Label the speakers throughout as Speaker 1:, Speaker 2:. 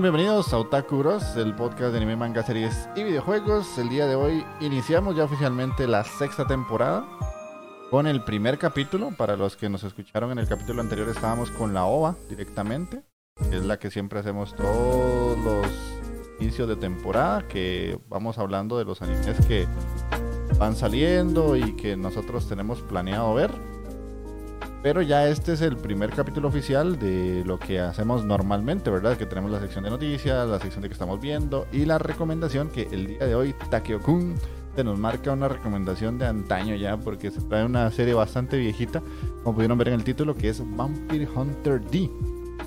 Speaker 1: Bienvenidos a Otaku Bros, el podcast de anime, manga, series y videojuegos. El día de hoy iniciamos ya oficialmente la sexta temporada con el primer capítulo. Para los que nos escucharon en el capítulo anterior, estábamos con la OVA directamente, que es la que siempre hacemos todos los inicios de temporada, que vamos hablando de los animes que van saliendo y que nosotros tenemos planeado ver. Pero ya este es el primer capítulo oficial de lo que hacemos normalmente, ¿verdad? Que tenemos la sección de noticias, la sección de que estamos viendo y la recomendación que el día de hoy Takeo-kun te nos marca una recomendación de antaño ya porque se trae una serie bastante viejita, como pudieron ver en el título, que es Vampire Hunter D.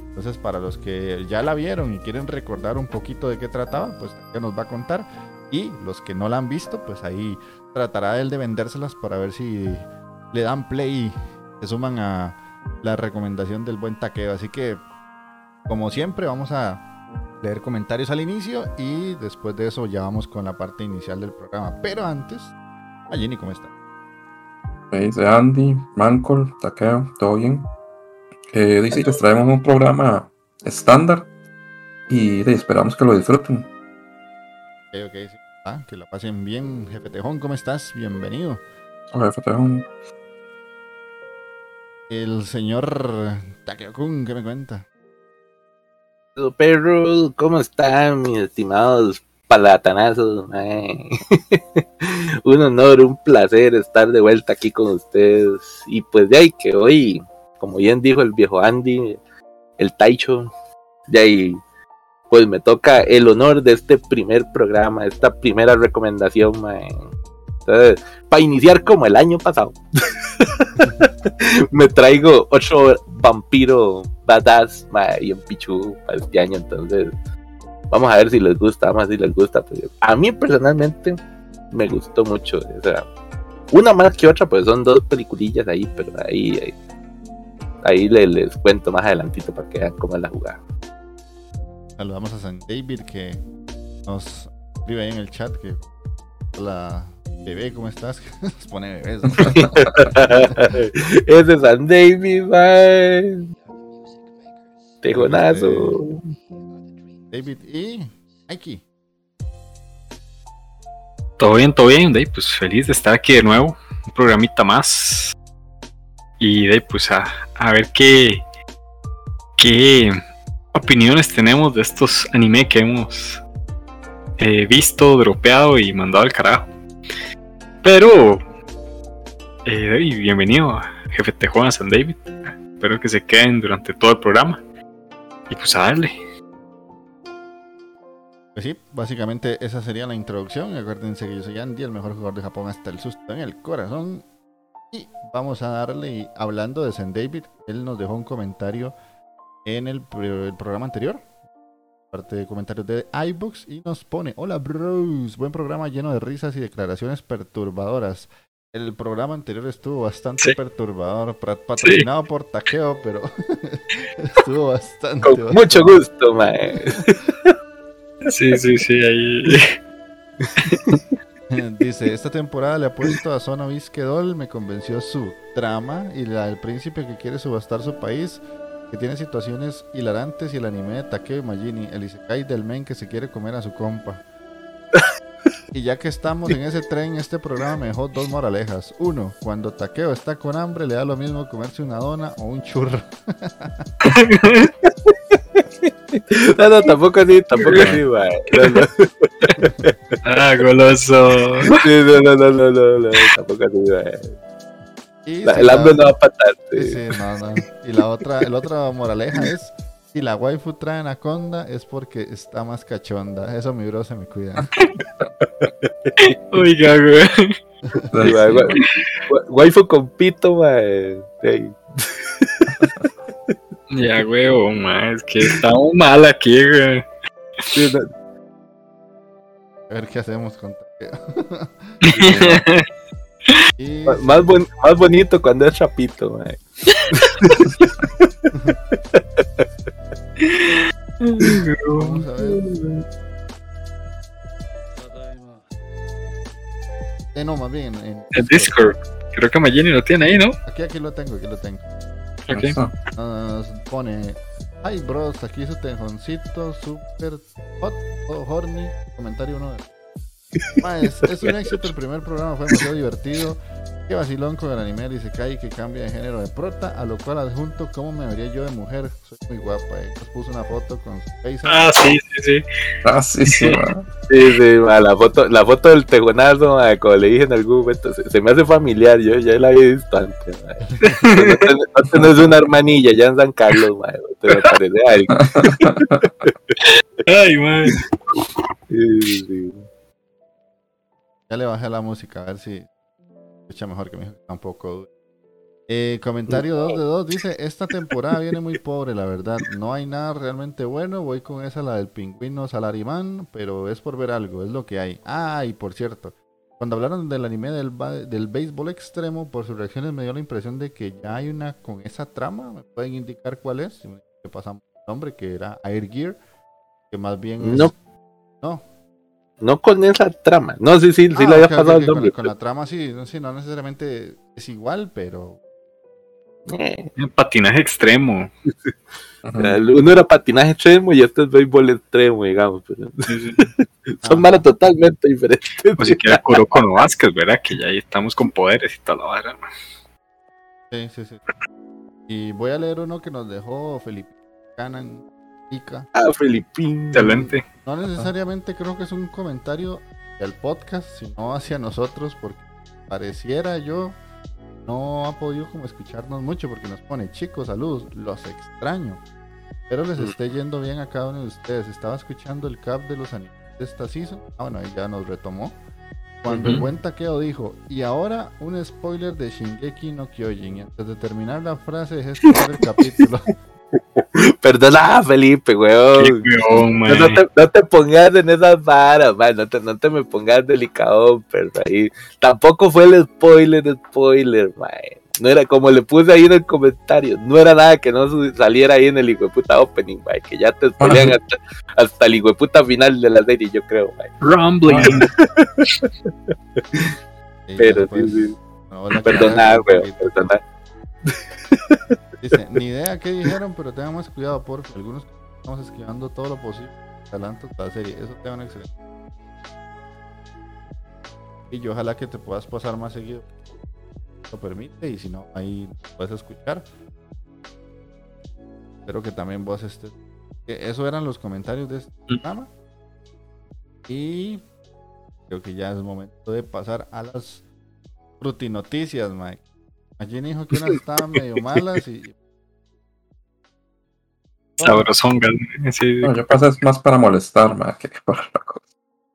Speaker 1: Entonces, para los que ya la vieron y quieren recordar un poquito de qué trataba, pues ya nos va a contar. Y los que no la han visto, pues ahí tratará él de vendérselas para ver si le dan play se suman a la recomendación del buen taqueo. Así que, como siempre, vamos a leer comentarios al inicio y después de eso ya vamos con la parte inicial del programa. Pero antes, a Jenny, ¿cómo está?
Speaker 2: Dice Andy, Mancol, Taqueo, todo bien. Eh, dice que traemos un programa estándar y esperamos que lo disfruten.
Speaker 1: Ok, ok, sí. Ah, que la pasen bien, jefe Tejón, ¿cómo estás? Bienvenido.
Speaker 2: Hola, jefe Tejón.
Speaker 1: El señor Takeo-kun, ¿qué me cuenta?
Speaker 3: Perro, ¿cómo están mis estimados palatanazos? un honor, un placer estar de vuelta aquí con ustedes. Y pues de ahí que hoy, como bien dijo el viejo Andy, el Taicho, de ahí pues me toca el honor de este primer programa, esta primera recomendación, Entonces, para iniciar como el año pasado. me traigo ocho vampiro badass y un pichu para este año. Entonces, vamos a ver si les gusta, vamos a si les gusta. Pues, a mí personalmente me gustó mucho. O sea, una más que otra, pues son dos peliculillas ahí, pero ahí, ahí, les, cuento más adelantito para que vean cómo es la jugada.
Speaker 1: Saludamos a San David que nos escribe ahí en el chat que la Bebé, ¿cómo estás? Nos pone bebés.
Speaker 3: Ese es San David, man. Tejonazo.
Speaker 1: David y Mikey.
Speaker 4: Todo bien, todo bien, Dave. Pues feliz de estar aquí de nuevo. Un programita más. Y Dave, pues a, a ver qué, qué opiniones tenemos de estos anime que hemos eh, visto, dropeado y mandado al carajo. Pero, eh, bienvenido, jefe Tejuana San David. Espero que se queden durante todo el programa. Y pues a darle.
Speaker 1: Pues sí, básicamente esa sería la introducción. Acuérdense que yo soy Andy, el mejor jugador de Japón hasta el susto en el corazón. Y vamos a darle, hablando de San David, él nos dejó un comentario en el, programa anterior. Parte de comentarios de iBooks y nos pone, hola bros, buen programa lleno de risas y declaraciones perturbadoras. El programa anterior estuvo bastante
Speaker 4: Sí.
Speaker 1: perturbador, patrocinado por Taqueo, pero estuvo bastante...
Speaker 3: Con mucho gusto, mae.
Speaker 4: Sí, sí, sí, ahí.
Speaker 1: Dice, esta temporada le ha puesto a Zona Visquedol, me convenció su trama y la del príncipe que quiere subastar su país, que tiene situaciones hilarantes y el anime de Takeo Magini, el Isekai del men que se quiere comer a su compa. Y ya que estamos en ese tren, este programa me dejó dos moralejas. Uno, cuando Takeo está con hambre le da lo mismo comerse una dona o un churro.
Speaker 3: No, no, tampoco así, tampoco así, mae. No, no,
Speaker 4: Ah, goloso.
Speaker 3: sí, no, no, no, no, no, no, tampoco así, mae.
Speaker 1: Y
Speaker 3: La-
Speaker 1: si
Speaker 3: El
Speaker 1: la-
Speaker 3: hambre no va para
Speaker 1: Sí,
Speaker 3: tanto.
Speaker 1: sí, no, no. Y la otra, el otra moraleja es, si la waifu trae anaconda es porque está más cachonda. Eso mi bro se me cuida.
Speaker 4: Oiga, güey.
Speaker 3: Sí, gua- Waifu con pito, mae. Sí.
Speaker 4: Ya, huevo, ma, es que estamos mal aquí, güey.
Speaker 3: Sí, no,
Speaker 1: A ver qué hacemos con.
Speaker 3: Más, bon- más bonito cuando es chapito, mae.
Speaker 1: vamos a ver. Eh, no, más bien en, en
Speaker 4: El Discord. Creo que Magini lo tiene ahí, ¿no?
Speaker 1: Aquí, aquí lo tengo, aquí lo tengo.
Speaker 2: Eso.
Speaker 1: Nos pone, ay bros, aquí su tejoncito, super hot, o horny, comentario uno de... Ma, es, es un éxito el primer programa, fue demasiado divertido. Qué vacilón con el anime y se cae que cambia de género de prota, a lo cual adjunto cómo me vería yo de mujer. Soy muy guapa, eh. Nos puso una foto con su face.
Speaker 4: Ah, sí, sí, sí.
Speaker 2: Ah, sí, sí, ma.
Speaker 3: Sí, sí, ma, la foto, la foto del tejonazo, ma, como le dije en algún momento, se, se me hace familiar, yo ya la visto antes. ma. No, tenés una hermanilla ya en San Carlos, ma, te me parece a alguien.
Speaker 4: Ay, man.
Speaker 3: Sí, sí, sí.
Speaker 1: Ya le bajé la música, a ver si escucha mejor que me dijo un poco. Eh, comentario 2 de 2 dice, esta temporada viene muy pobre, la verdad. No hay nada realmente bueno. Voy con esa, la del pingüino Salarimán, pero es por ver algo, es lo que hay. Ah, y por cierto, cuando hablaron del anime del, del béisbol extremo, por sus reacciones me dio la impresión de que ya hay una con esa trama. ¿Me pueden indicar cuál es? Si me pasamos el nombre, que era Air Gear, que más bien es-
Speaker 3: No.
Speaker 1: No,
Speaker 3: No con esa trama. No, sí, sí, sí
Speaker 1: Ah,
Speaker 3: le había pasado el
Speaker 1: con,
Speaker 3: nombre.
Speaker 1: la, con la trama sí, no, sí, no necesariamente es igual, pero
Speaker 3: Eh,
Speaker 4: Patinaje extremo.
Speaker 3: Uno era patinaje extremo y este es béisbol extremo, digamos. pero
Speaker 4: Sí, sí.
Speaker 3: son
Speaker 1: Ah.
Speaker 3: malas totalmente diferentes.
Speaker 4: O siquiera Kuroko no Vázquez, ¿verdad? Que ya ahí estamos con poderes y toda la vara.
Speaker 1: sí, sí, sí. Y voy a leer uno que nos dejó Felipe Canan Ica.
Speaker 3: Ah, Filipín.
Speaker 4: Excelente.
Speaker 1: No necesariamente creo que es un comentario del podcast, sino hacia nosotros, porque pareciera yo no ha podido como escucharnos mucho, porque nos pone, chicos, saludos, los extraño. Espero les
Speaker 3: Mm.
Speaker 1: esté yendo bien a cada uno de ustedes. Estaba escuchando el cap de los animes de esta season. Ah, bueno, ahí ya nos retomó. Cuando el
Speaker 4: Ujú.
Speaker 1: buen Takeo dijo, y ahora un spoiler de Shingeki no Kyojin. Y antes de terminar la frase, dejé escuchar el capítulo.
Speaker 3: Perdona, Felipe, weón.
Speaker 4: weón,
Speaker 3: No,
Speaker 4: man.
Speaker 3: no te, no te pongas en esas varas, man. No te, no te me pongas delicado, pero ahí. Tampoco fue el spoiler, spoiler, man. No era como le puse ahí en el comentario. No era nada que no saliera ahí en el hijueputa opening, man. Que ya te spoilean hasta, hasta el hijueputa final de la serie, yo creo, man.
Speaker 4: Rumbling.
Speaker 1: Ya
Speaker 3: Pero sí, sí.
Speaker 1: no, la
Speaker 3: Perdona, weón. Perdona.
Speaker 1: Dice, ni idea qué dijeron, pero tengan más cuidado, por algunos estamos esquivando todo lo posible. Adelanto la serie, eso te un excelente. Y yo ojalá que te puedas pasar más seguido. Lo permite, y si no, ahí puedes escuchar. Espero que también vos estés. que Eso eran los comentarios de este
Speaker 4: Mm.
Speaker 1: programa. Y creo que ya es momento de pasar a las frutinoticias, Mike. Allí dijo que unas estaban medio malas y
Speaker 4: Sabrosongas. Sí.
Speaker 2: No, yo pasé es más para molestar, ma, que para la cosa.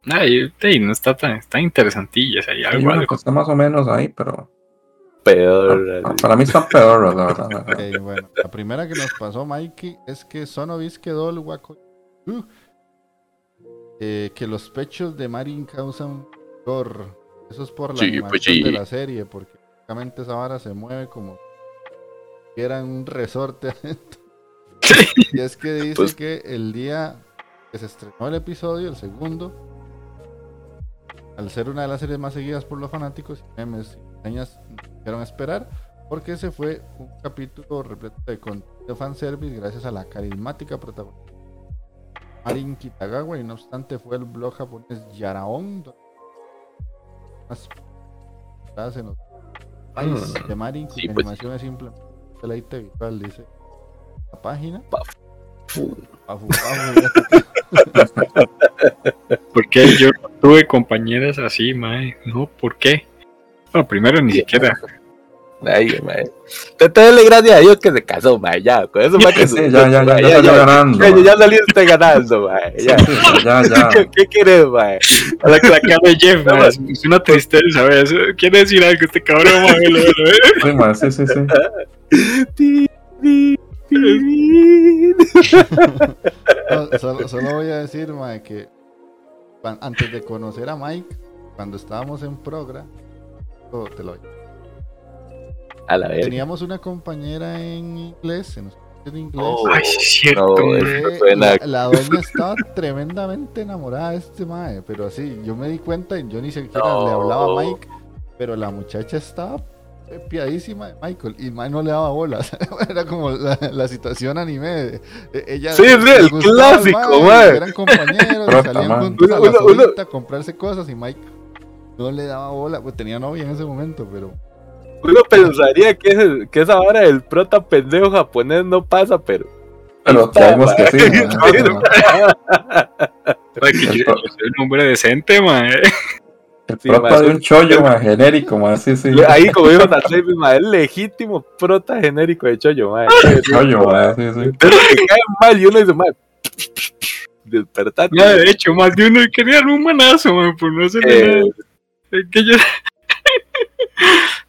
Speaker 4: Ay, ey, no está tan, está interesantillas ahí.
Speaker 2: Hay
Speaker 4: Algo, algo.
Speaker 2: está más o menos ahí, pero
Speaker 3: Peor.
Speaker 2: ah,
Speaker 3: así.
Speaker 2: para mí está peor, la verdad. ma.
Speaker 1: Ok, bueno, la primera que nos pasó Mikey es que Sonovis quedó el guaco Uh. Eh, que los pechos de Marin causan dolor. Eso es por la
Speaker 3: Sí,
Speaker 1: animación
Speaker 3: pues sí.
Speaker 1: de la serie, porque básicamente esa vara se mueve como si era un resorte adentro. Y es que dice
Speaker 3: Pues-
Speaker 1: que el día que se estrenó el episodio, el segundo, al ser una de las series más seguidas por los fanáticos, memes y reseñas hicieron esperar, porque ese fue un capítulo repleto de contenido fanservice gracias a la carismática protagonista Marin Kitagawa, y no obstante fue el blog japonés Yaraon, donde más en los detalles de Marin, cuya
Speaker 3: sí, pues.
Speaker 1: animación es un deleite visual, dice la página.
Speaker 3: Fu.
Speaker 1: Pafu, pafu,
Speaker 4: ¿Por qué yo no tuve compañeras así, mae? No, ¿por qué? Bueno, primero ni siquiera.
Speaker 3: Ay, mae. Te dale gracias a Dios que se casó, mae. Ya, con eso mae, que
Speaker 2: Sí, ya, ya, ya, ya, ganando.
Speaker 3: ya,
Speaker 2: mae.
Speaker 3: ya saliste ganando, mae. Ya.
Speaker 2: Ya, ya.
Speaker 3: ¿Qué, qué quieres, mae?
Speaker 4: A la, la cara de Jeff, mae, es, una tristeza, ¿sabes? Quiere decir algo este cabrón, mae.
Speaker 2: Sí, mae, sí, sí, sí.
Speaker 3: Ti, ti, ti.
Speaker 1: No, solo, solo voy a decir, mae, que antes de conocer a Mike, cuando estábamos en Progra, oh, te lo
Speaker 3: A la verga.
Speaker 1: teníamos una compañera en inglés, en de inglés.
Speaker 3: Oh,
Speaker 4: Ay, cierto.
Speaker 3: no,
Speaker 1: la, la doña estaba tremendamente enamorada de este mae, pero así, yo me di cuenta y yo ni siquiera
Speaker 3: No.
Speaker 1: le hablaba a Mike, pero la muchacha estaba piadísima de Michael y Mike no le daba bolas. Era como la, la situación anime. de- de- ella
Speaker 3: Sí, sí, el clásico,
Speaker 1: mae,
Speaker 3: mae.
Speaker 1: Eran compañeros, salían
Speaker 2: mae.
Speaker 1: juntos a
Speaker 3: Uno-
Speaker 1: la
Speaker 3: uno-
Speaker 1: solita a comprarse cosas y Mike no le daba bola. Pues tenía novia en ese momento, pero
Speaker 3: Uno pensaría que, ese- que esa vara del prota pendejo japonés no pasa, pero.
Speaker 2: Pero creemos que sí, mae.
Speaker 3: Sí,
Speaker 1: no,
Speaker 4: Ay, que yo, yo soy un hombre decente, mae.
Speaker 2: El
Speaker 3: Sí,
Speaker 2: prota de un chollo, mae, genérico, mae, sí, sí.
Speaker 3: Ahí, como dijo Natsuki, mae, el legítimo prota genérico de Choyo, mae.
Speaker 2: Chollo, mae, sí, sí.
Speaker 3: De los que caen mal y uno dice, mae. Despertate.
Speaker 4: Ya, de hecho, más de uno quería un manazo, mae, por no hacerle
Speaker 3: Eh,
Speaker 4: nada. Es que yo.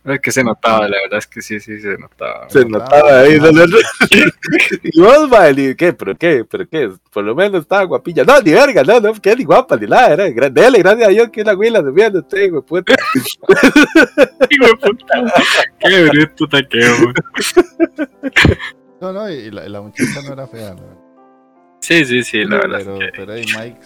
Speaker 4: Es que se notaba, la verdad es que sí, sí, se notaba.
Speaker 3: Se notaba ahí. ¿no? ¿no? Y vos, y ¿qué? ¿Pero qué? ¿Pero qué? Por lo menos estaba guapilla. No, ni verga, no, no, que ni guapa, ni nada. Era, gra- dele, gracias a Dios que la güila se viene usted, güey, puta.
Speaker 4: Hijo de puta. Qué bruto taqueo,
Speaker 1: no, no, y la, y la muchacha no era fea, ¿no?
Speaker 4: Sí, sí, sí, la verdad.
Speaker 1: pero,
Speaker 4: es que
Speaker 1: pero ahí Mike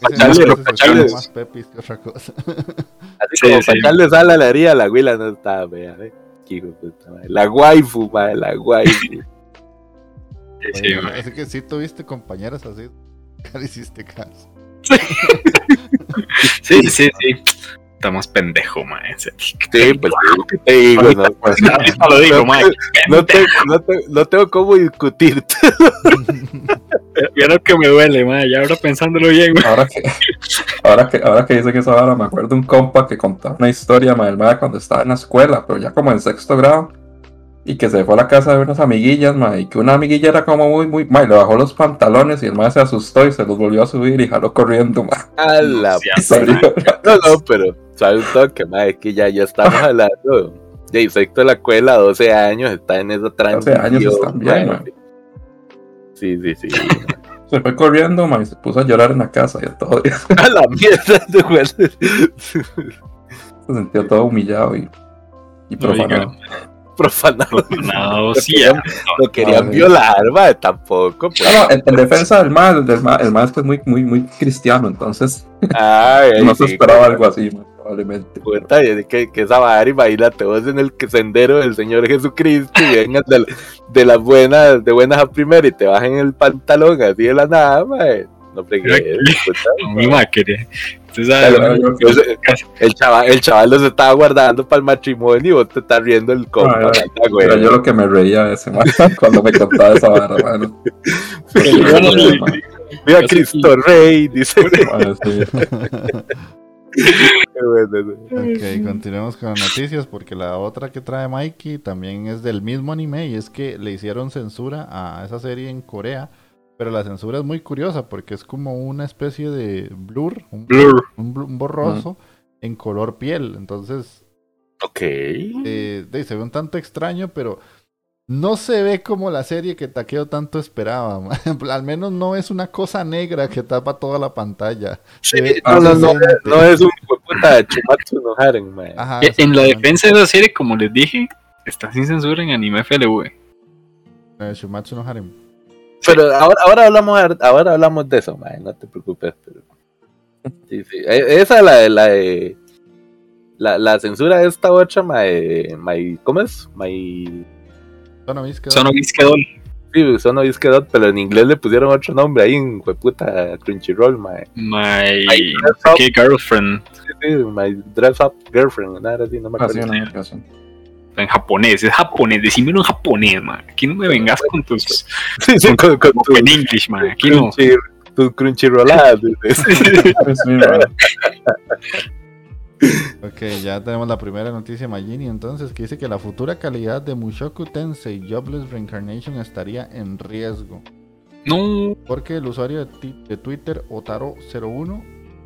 Speaker 3: Pacharle,
Speaker 1: se escuchaba
Speaker 3: pacharle.
Speaker 1: más pepis que otra cosa.
Speaker 3: Así
Speaker 4: Sí,
Speaker 3: como
Speaker 4: sí.
Speaker 3: sal a la herida, la güila no estaba fea, ¿eh? Qué hijo de puta, mae. La waifu, mae, la waifu.
Speaker 4: Sí, sí,
Speaker 1: Oye. Así que sí tuviste compañeras así. ¿Qué hiciste caso?
Speaker 4: sí, sí, sí. Está más pendejo, mae.
Speaker 3: Sí, pues sí, te digo, no,
Speaker 2: Pues,
Speaker 4: Ahorita lo digo, mae.
Speaker 3: no, te- no, te- no tengo cómo discutirte.
Speaker 4: Mira lo que me duele, mae. Ya ahora pensándolo bien, mae.
Speaker 2: ahora que, ahora que, ahora que dice que esa vara, me acuerdo de un compa que contaba una historia, mae, el mae, cuando estaba en la escuela, pero ya como en sexto grado, y que se fue a la casa de unas amiguillas, mae, y que una amiguilla era como muy, muy, mae, le bajó los pantalones y el mae se asustó y se los volvió a subir y jaló corriendo, mae,
Speaker 3: A la
Speaker 4: Sí,
Speaker 2: y salió.
Speaker 3: No, no, pero sabe un toque, mae, es que ya, ya estamos hablando de sexto de la escuela, 12 años, está en esa transición.
Speaker 2: años están bien,
Speaker 3: mae. Sí, sí, sí.
Speaker 2: Se fue corriendo, mae, y se puso a llorar en la casa y todo, y se
Speaker 3: A la mierda, de güey.
Speaker 2: sintió todo humillado y, y
Speaker 4: No diga.
Speaker 2: profanado.
Speaker 4: No, sí.
Speaker 3: Lo querían
Speaker 1: Madre.
Speaker 3: violar, mae, tampoco. Pues.
Speaker 2: No, no, en, en defensa del mae, del mae, el mae es que es muy, muy, muy cristiano, entonces
Speaker 3: Ay,
Speaker 2: no se esperaba algo así, probablemente.
Speaker 3: Puta, y es que, que esa vara, imagínate vos en el sendero del Señor Jesucristo y vengas de, de las buenas, de buenas a primera y te bajen el pantalón así de la nada, mae. No fregues, Claro, el chaval, el chaval los estaba guardando para el matrimonio y vos te estás riendo el compa.
Speaker 2: Era yo lo que me reía ese mae cuando me contaba esa vara, mano.
Speaker 3: Mira
Speaker 4: Yo
Speaker 3: Cristo Rey, dice.
Speaker 2: sí.
Speaker 3: Bueno,
Speaker 1: Ok, continuemos con las noticias porque la otra que trae Mikey también es del mismo anime y es que le hicieron censura a esa serie en Corea, pero la censura es muy curiosa porque es como una especie de blur, un,
Speaker 4: Blur.
Speaker 1: un blu- un borroso en color piel, entonces
Speaker 3: Ok.
Speaker 1: eh, se ve un tanto extraño, pero no se ve como la serie que Takeo tanto esperaba. Al menos no es una cosa negra que tapa toda la pantalla. Se ve
Speaker 3: No, no, no, no es un hijo de puta Chumatsu no Haren, mae.
Speaker 1: Ajá,
Speaker 4: Eh, En la defensa de la serie, como les dije, está sin censura en Anime FLV.
Speaker 1: Eh, Shumatsu no Harem.
Speaker 3: Pero ahora, ahora hablamos ahora hablamos de eso, mae, no te preocupes. Pero... Sí, sí. E- Esa es la de la de la, la censura de esta otra, mae, mae, ¿cómo es? My
Speaker 1: Sono Miske,
Speaker 4: Sono Bisquedol.
Speaker 3: sí, Sono Disque Dot, pero en inglés le pusieron otro nombre ahí en puta Crunchyroll.
Speaker 4: My
Speaker 3: Ay,
Speaker 4: gay girlfriend.
Speaker 3: Sí, sí, my dress up girlfriend, nada así, no me acuerdo.
Speaker 2: una canción.
Speaker 4: En japonés, es japonés, decímelo en japonés, man. Aquí no me vengas con tus.
Speaker 3: Sí, sí, con, con tu
Speaker 4: en English, man. Aquí no.
Speaker 3: crunchy, tus crunchyrolladas.
Speaker 2: Pues.
Speaker 1: Ok, ya tenemos la primera noticia Magini entonces que dice que la futura calidad de Mushoku Tensei Jobless Reincarnation estaría en riesgo.
Speaker 4: No.
Speaker 1: Porque el usuario de, de Twitter Otaro01,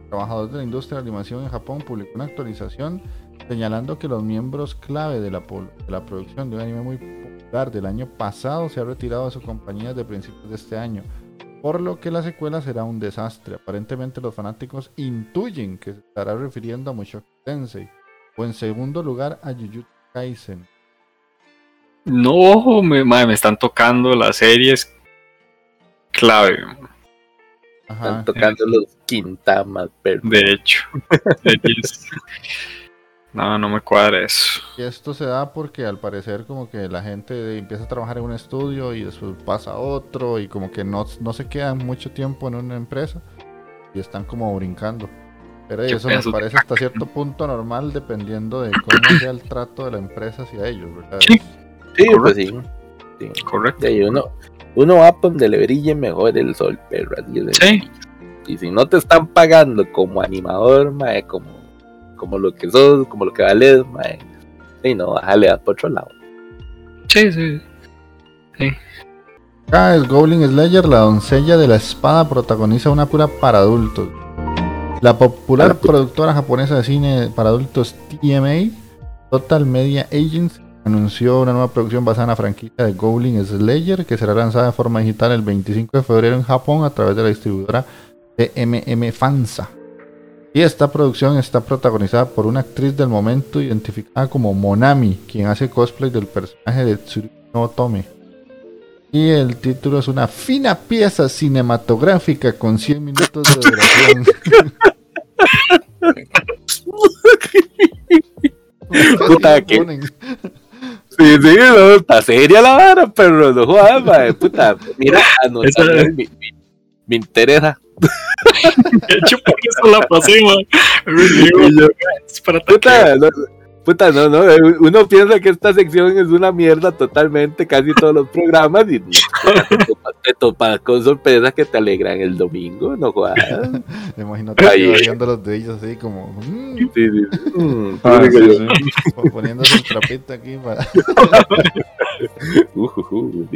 Speaker 1: trabajador de la industria de animación en Japón, publicó una actualización señalando que los miembros clave de la, pol- de la producción de un anime muy popular del año pasado se ha retirado de su compañía de principios de este año. Por lo que la secuela será un desastre. Aparentemente los fanáticos intuyen que se estará refiriendo a Mushoku Tensei. O en segundo lugar a Jujutsu Kaisen.
Speaker 4: No, me, madre, me están tocando las series clave,
Speaker 1: Ajá.
Speaker 3: Están tocando los quintamas, pero.
Speaker 4: de hecho. Series- No, no me cuadra eso.
Speaker 1: Y esto se da porque al parecer como que la gente empieza a trabajar en un estudio y después pasa a otro y como que no, no se quedan mucho tiempo en una empresa y están como brincando. Pero eso
Speaker 4: de
Speaker 1: parece hasta cierto punto normal dependiendo de cómo sea el trato de la empresa hacia ellos, ¿verdad?
Speaker 4: Sí.
Speaker 3: Sí, pues sí. sí.
Speaker 4: Correcto.
Speaker 3: Ahí uno, uno va por donde le brille mejor el sol, perro. así de-
Speaker 4: Sí.
Speaker 3: Y si no te están pagando como animador, mae, como, como lo que sos, como lo que vales, mae, y no, bájale a por otro lado.
Speaker 4: Sí, sí.
Speaker 1: Acá es Goblin Slayer, la doncella de la espada, protagoniza una cura para adultos. La popular
Speaker 3: Para-
Speaker 1: productora japonesa de cine para adultos TMA, Total Media Agency, anunció una nueva producción basada en la franquicia de Goblin Slayer que será lanzada de forma digital el 25 de febrero en Japón a través de la distribuidora TMM Fansa. Y esta producción está protagonizada por una actriz del momento identificada como Monami, quien hace cosplay del personaje de Tsurugi no Otome. Y el título es una fina pieza cinematográfica con 100 minutos de duración.
Speaker 3: Puta, ¿qué?
Speaker 1: Ponen.
Speaker 3: Sí, sí, no, está seria la vara, pero no jodas, puta, mira,
Speaker 4: Esa-
Speaker 3: me, me- me interesa.
Speaker 4: De hecho, por eso la pasé, man. Es para
Speaker 3: Puta, no, puta, no, no, eh, uno piensa que esta sección es una mierda totalmente, casi todos los programas, y te topas- te topas con sorpresas que te alegran el domingo, no jodas.
Speaker 1: Imagínate
Speaker 3: Ay.
Speaker 1: viendo los dedillos así como mm,
Speaker 3: Sí, sí, sí. Mm,
Speaker 2: Ah, sí,
Speaker 1: poniéndose el trapito aquí para.
Speaker 3: uh, uh, uh.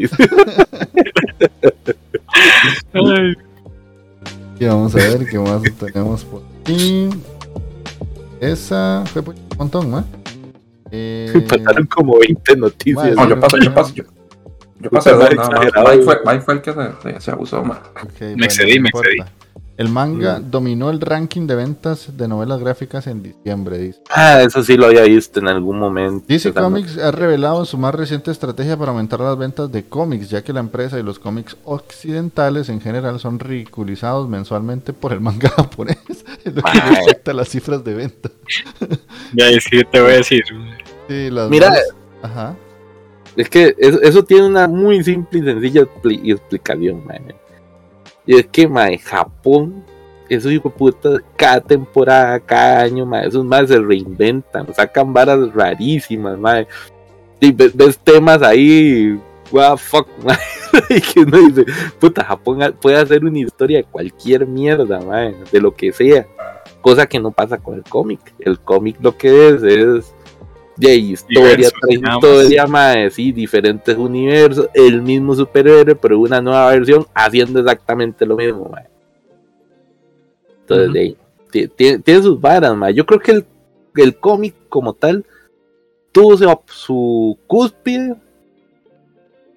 Speaker 4: Ay,
Speaker 1: Y vamos a ver qué más tenemos por aquí. Esa fue por un montón, ¿no? Eh,
Speaker 3: Pasaron como 20 noticias.
Speaker 2: No, yo pasé, yo pasé, yo. Yo
Speaker 3: más
Speaker 2: más.
Speaker 3: exagerado,
Speaker 2: Mike fue. Mike fue el que se, se, abusó, man.
Speaker 1: ok,
Speaker 4: Me excedí, me excedí.
Speaker 1: El manga dominó el ranking de ventas de novelas gráficas en diciembre, dice.
Speaker 3: Ah, eso sí lo había visto en algún momento.
Speaker 1: DC Comics ha revelado su más reciente estrategia para aumentar las ventas de cómics, ya que la empresa y los cómics occidentales en general son ridiculizados mensualmente por el manga japonés, lo que
Speaker 3: Ay.
Speaker 1: afecta las cifras de venta.
Speaker 4: ya es que te voy a decir.
Speaker 1: Sí, las
Speaker 3: Mira,
Speaker 1: más- Ajá.
Speaker 3: Es que eso, eso tiene una muy simple y sencilla expli- explicación, man. Y es que, man, Japón, esos hijos de puta, cada temporada, cada año, man, esos más se reinventan, sacan varas rarísimas, man. Y ves, temas ahí, what the fuck, man. y que uno dice, puta, Japón puede hacer una historia de cualquier mierda, man, de lo que sea. Cosa que no pasa con el cómic. El cómic lo que es es historia
Speaker 4: nada más.
Speaker 3: historia, mae, sí, diferentes universos, el mismo superhéroe, pero una nueva versión haciendo exactamente lo mismo. Entonces, de tiene sus varas, mae. Yo creo que el, el cómic como tal tuvo su, su cúspide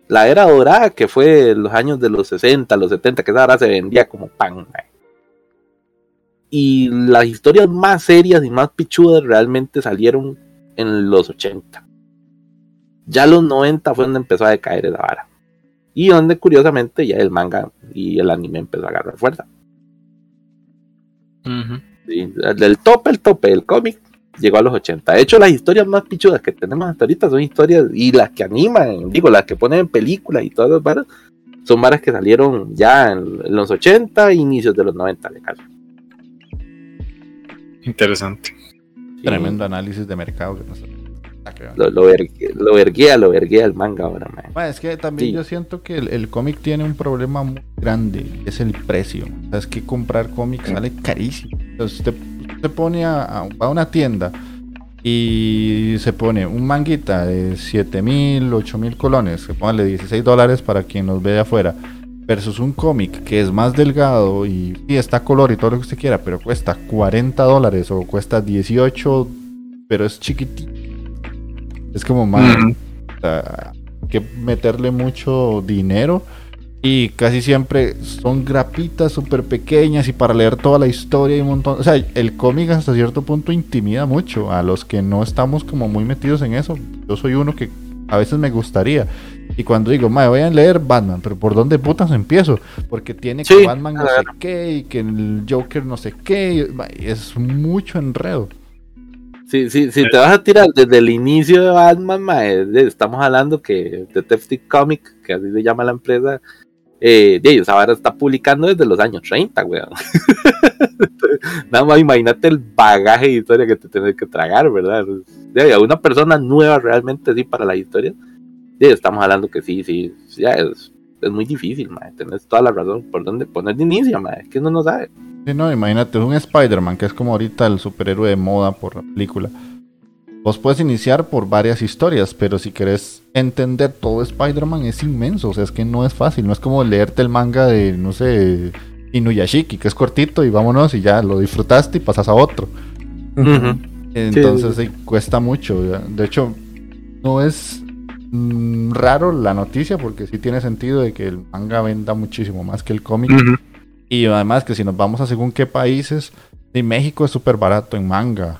Speaker 3: la era dorada que fue los años de los 60, los 70, que esa ahora se vendía como pan. mae. Y las historias más serias y más pichudas realmente salieron en los 80. Ya los 90 fue donde empezó a decaer esa vara. Y donde curiosamente ya el manga y el anime empezó a agarrar fuerza. Sí, del tope, el tope del cómic llegó a los 80. De hecho, las historias más pichudas que tenemos hasta ahorita son historias, y las que animan, digo, las que ponen en películas y todas las varas, son varas que salieron ya en, los 80 e inicios de los 90, de caso.
Speaker 4: Interesante.
Speaker 1: Tremendo análisis de mercado que nos.
Speaker 3: Lo, lo, lo verguea, lo verguea el manga ahora, man.
Speaker 1: Ma, es que también
Speaker 3: Sí.
Speaker 1: yo siento que el, el cómic tiene un problema muy grande, es el precio. O sea, es que comprar cómics sale carísimo. Entonces, usted, usted pone a una tienda y se pone un manguita de 7 mil, 8 mil colones, que póngale 16 dólares para quien nos ve de afuera, versus un cómic que es más delgado y sí, está color y todo lo que usted quiera, pero cuesta 40 dólares o cuesta 18, pero es chiquitito. Es como más
Speaker 4: Ujú.
Speaker 1: o sea, que meterle mucho dinero y casi siempre son grapitas súper pequeñas y para leer toda la historia y un montón. O sea, el cómic hasta cierto punto intimida mucho a los que no estamos como muy metidos en eso. Yo soy uno que a veces me gustaría. Y cuando digo, madre, voy a leer Batman, pero ¿por dónde putas empiezo? Porque tiene que
Speaker 3: Sí,
Speaker 1: Batman no sé qué y que el Joker no sé qué. y, es mucho enredo.
Speaker 3: Si, si, si te vas a tirar desde el inicio de Batman, estamos hablando que Detective Comic, que así se llama la empresa, eh, de ellos ahora está publicando desde los años 30, weón. Nada más imagínate el bagaje de historia que te tienes que tragar, ¿verdad? De a una persona nueva realmente sí para la historia. De, estamos hablando que sí, sí, ya es, es muy difícil, mae. Tenés toda la razón. ¿Por dónde poner de inicio, mae? Es que uno no sabe.
Speaker 1: Sí, no, imagínate, un Spider-Man, que es como ahorita el superhéroe de moda por la película. Vos puedes iniciar por varias historias, pero si querés entender todo Spider-Man es inmenso, o sea, es que no es fácil, no es como leerte el manga de, no sé, Inuyashiki, que es cortito y vámonos y ya lo disfrutaste y pasas a otro. Entonces sí, cuesta mucho. De hecho, no es raro la noticia porque sí tiene sentido de que el manga venda muchísimo más que el cómic. Y además que si nos vamos a según qué países, de México es súper barato en manga.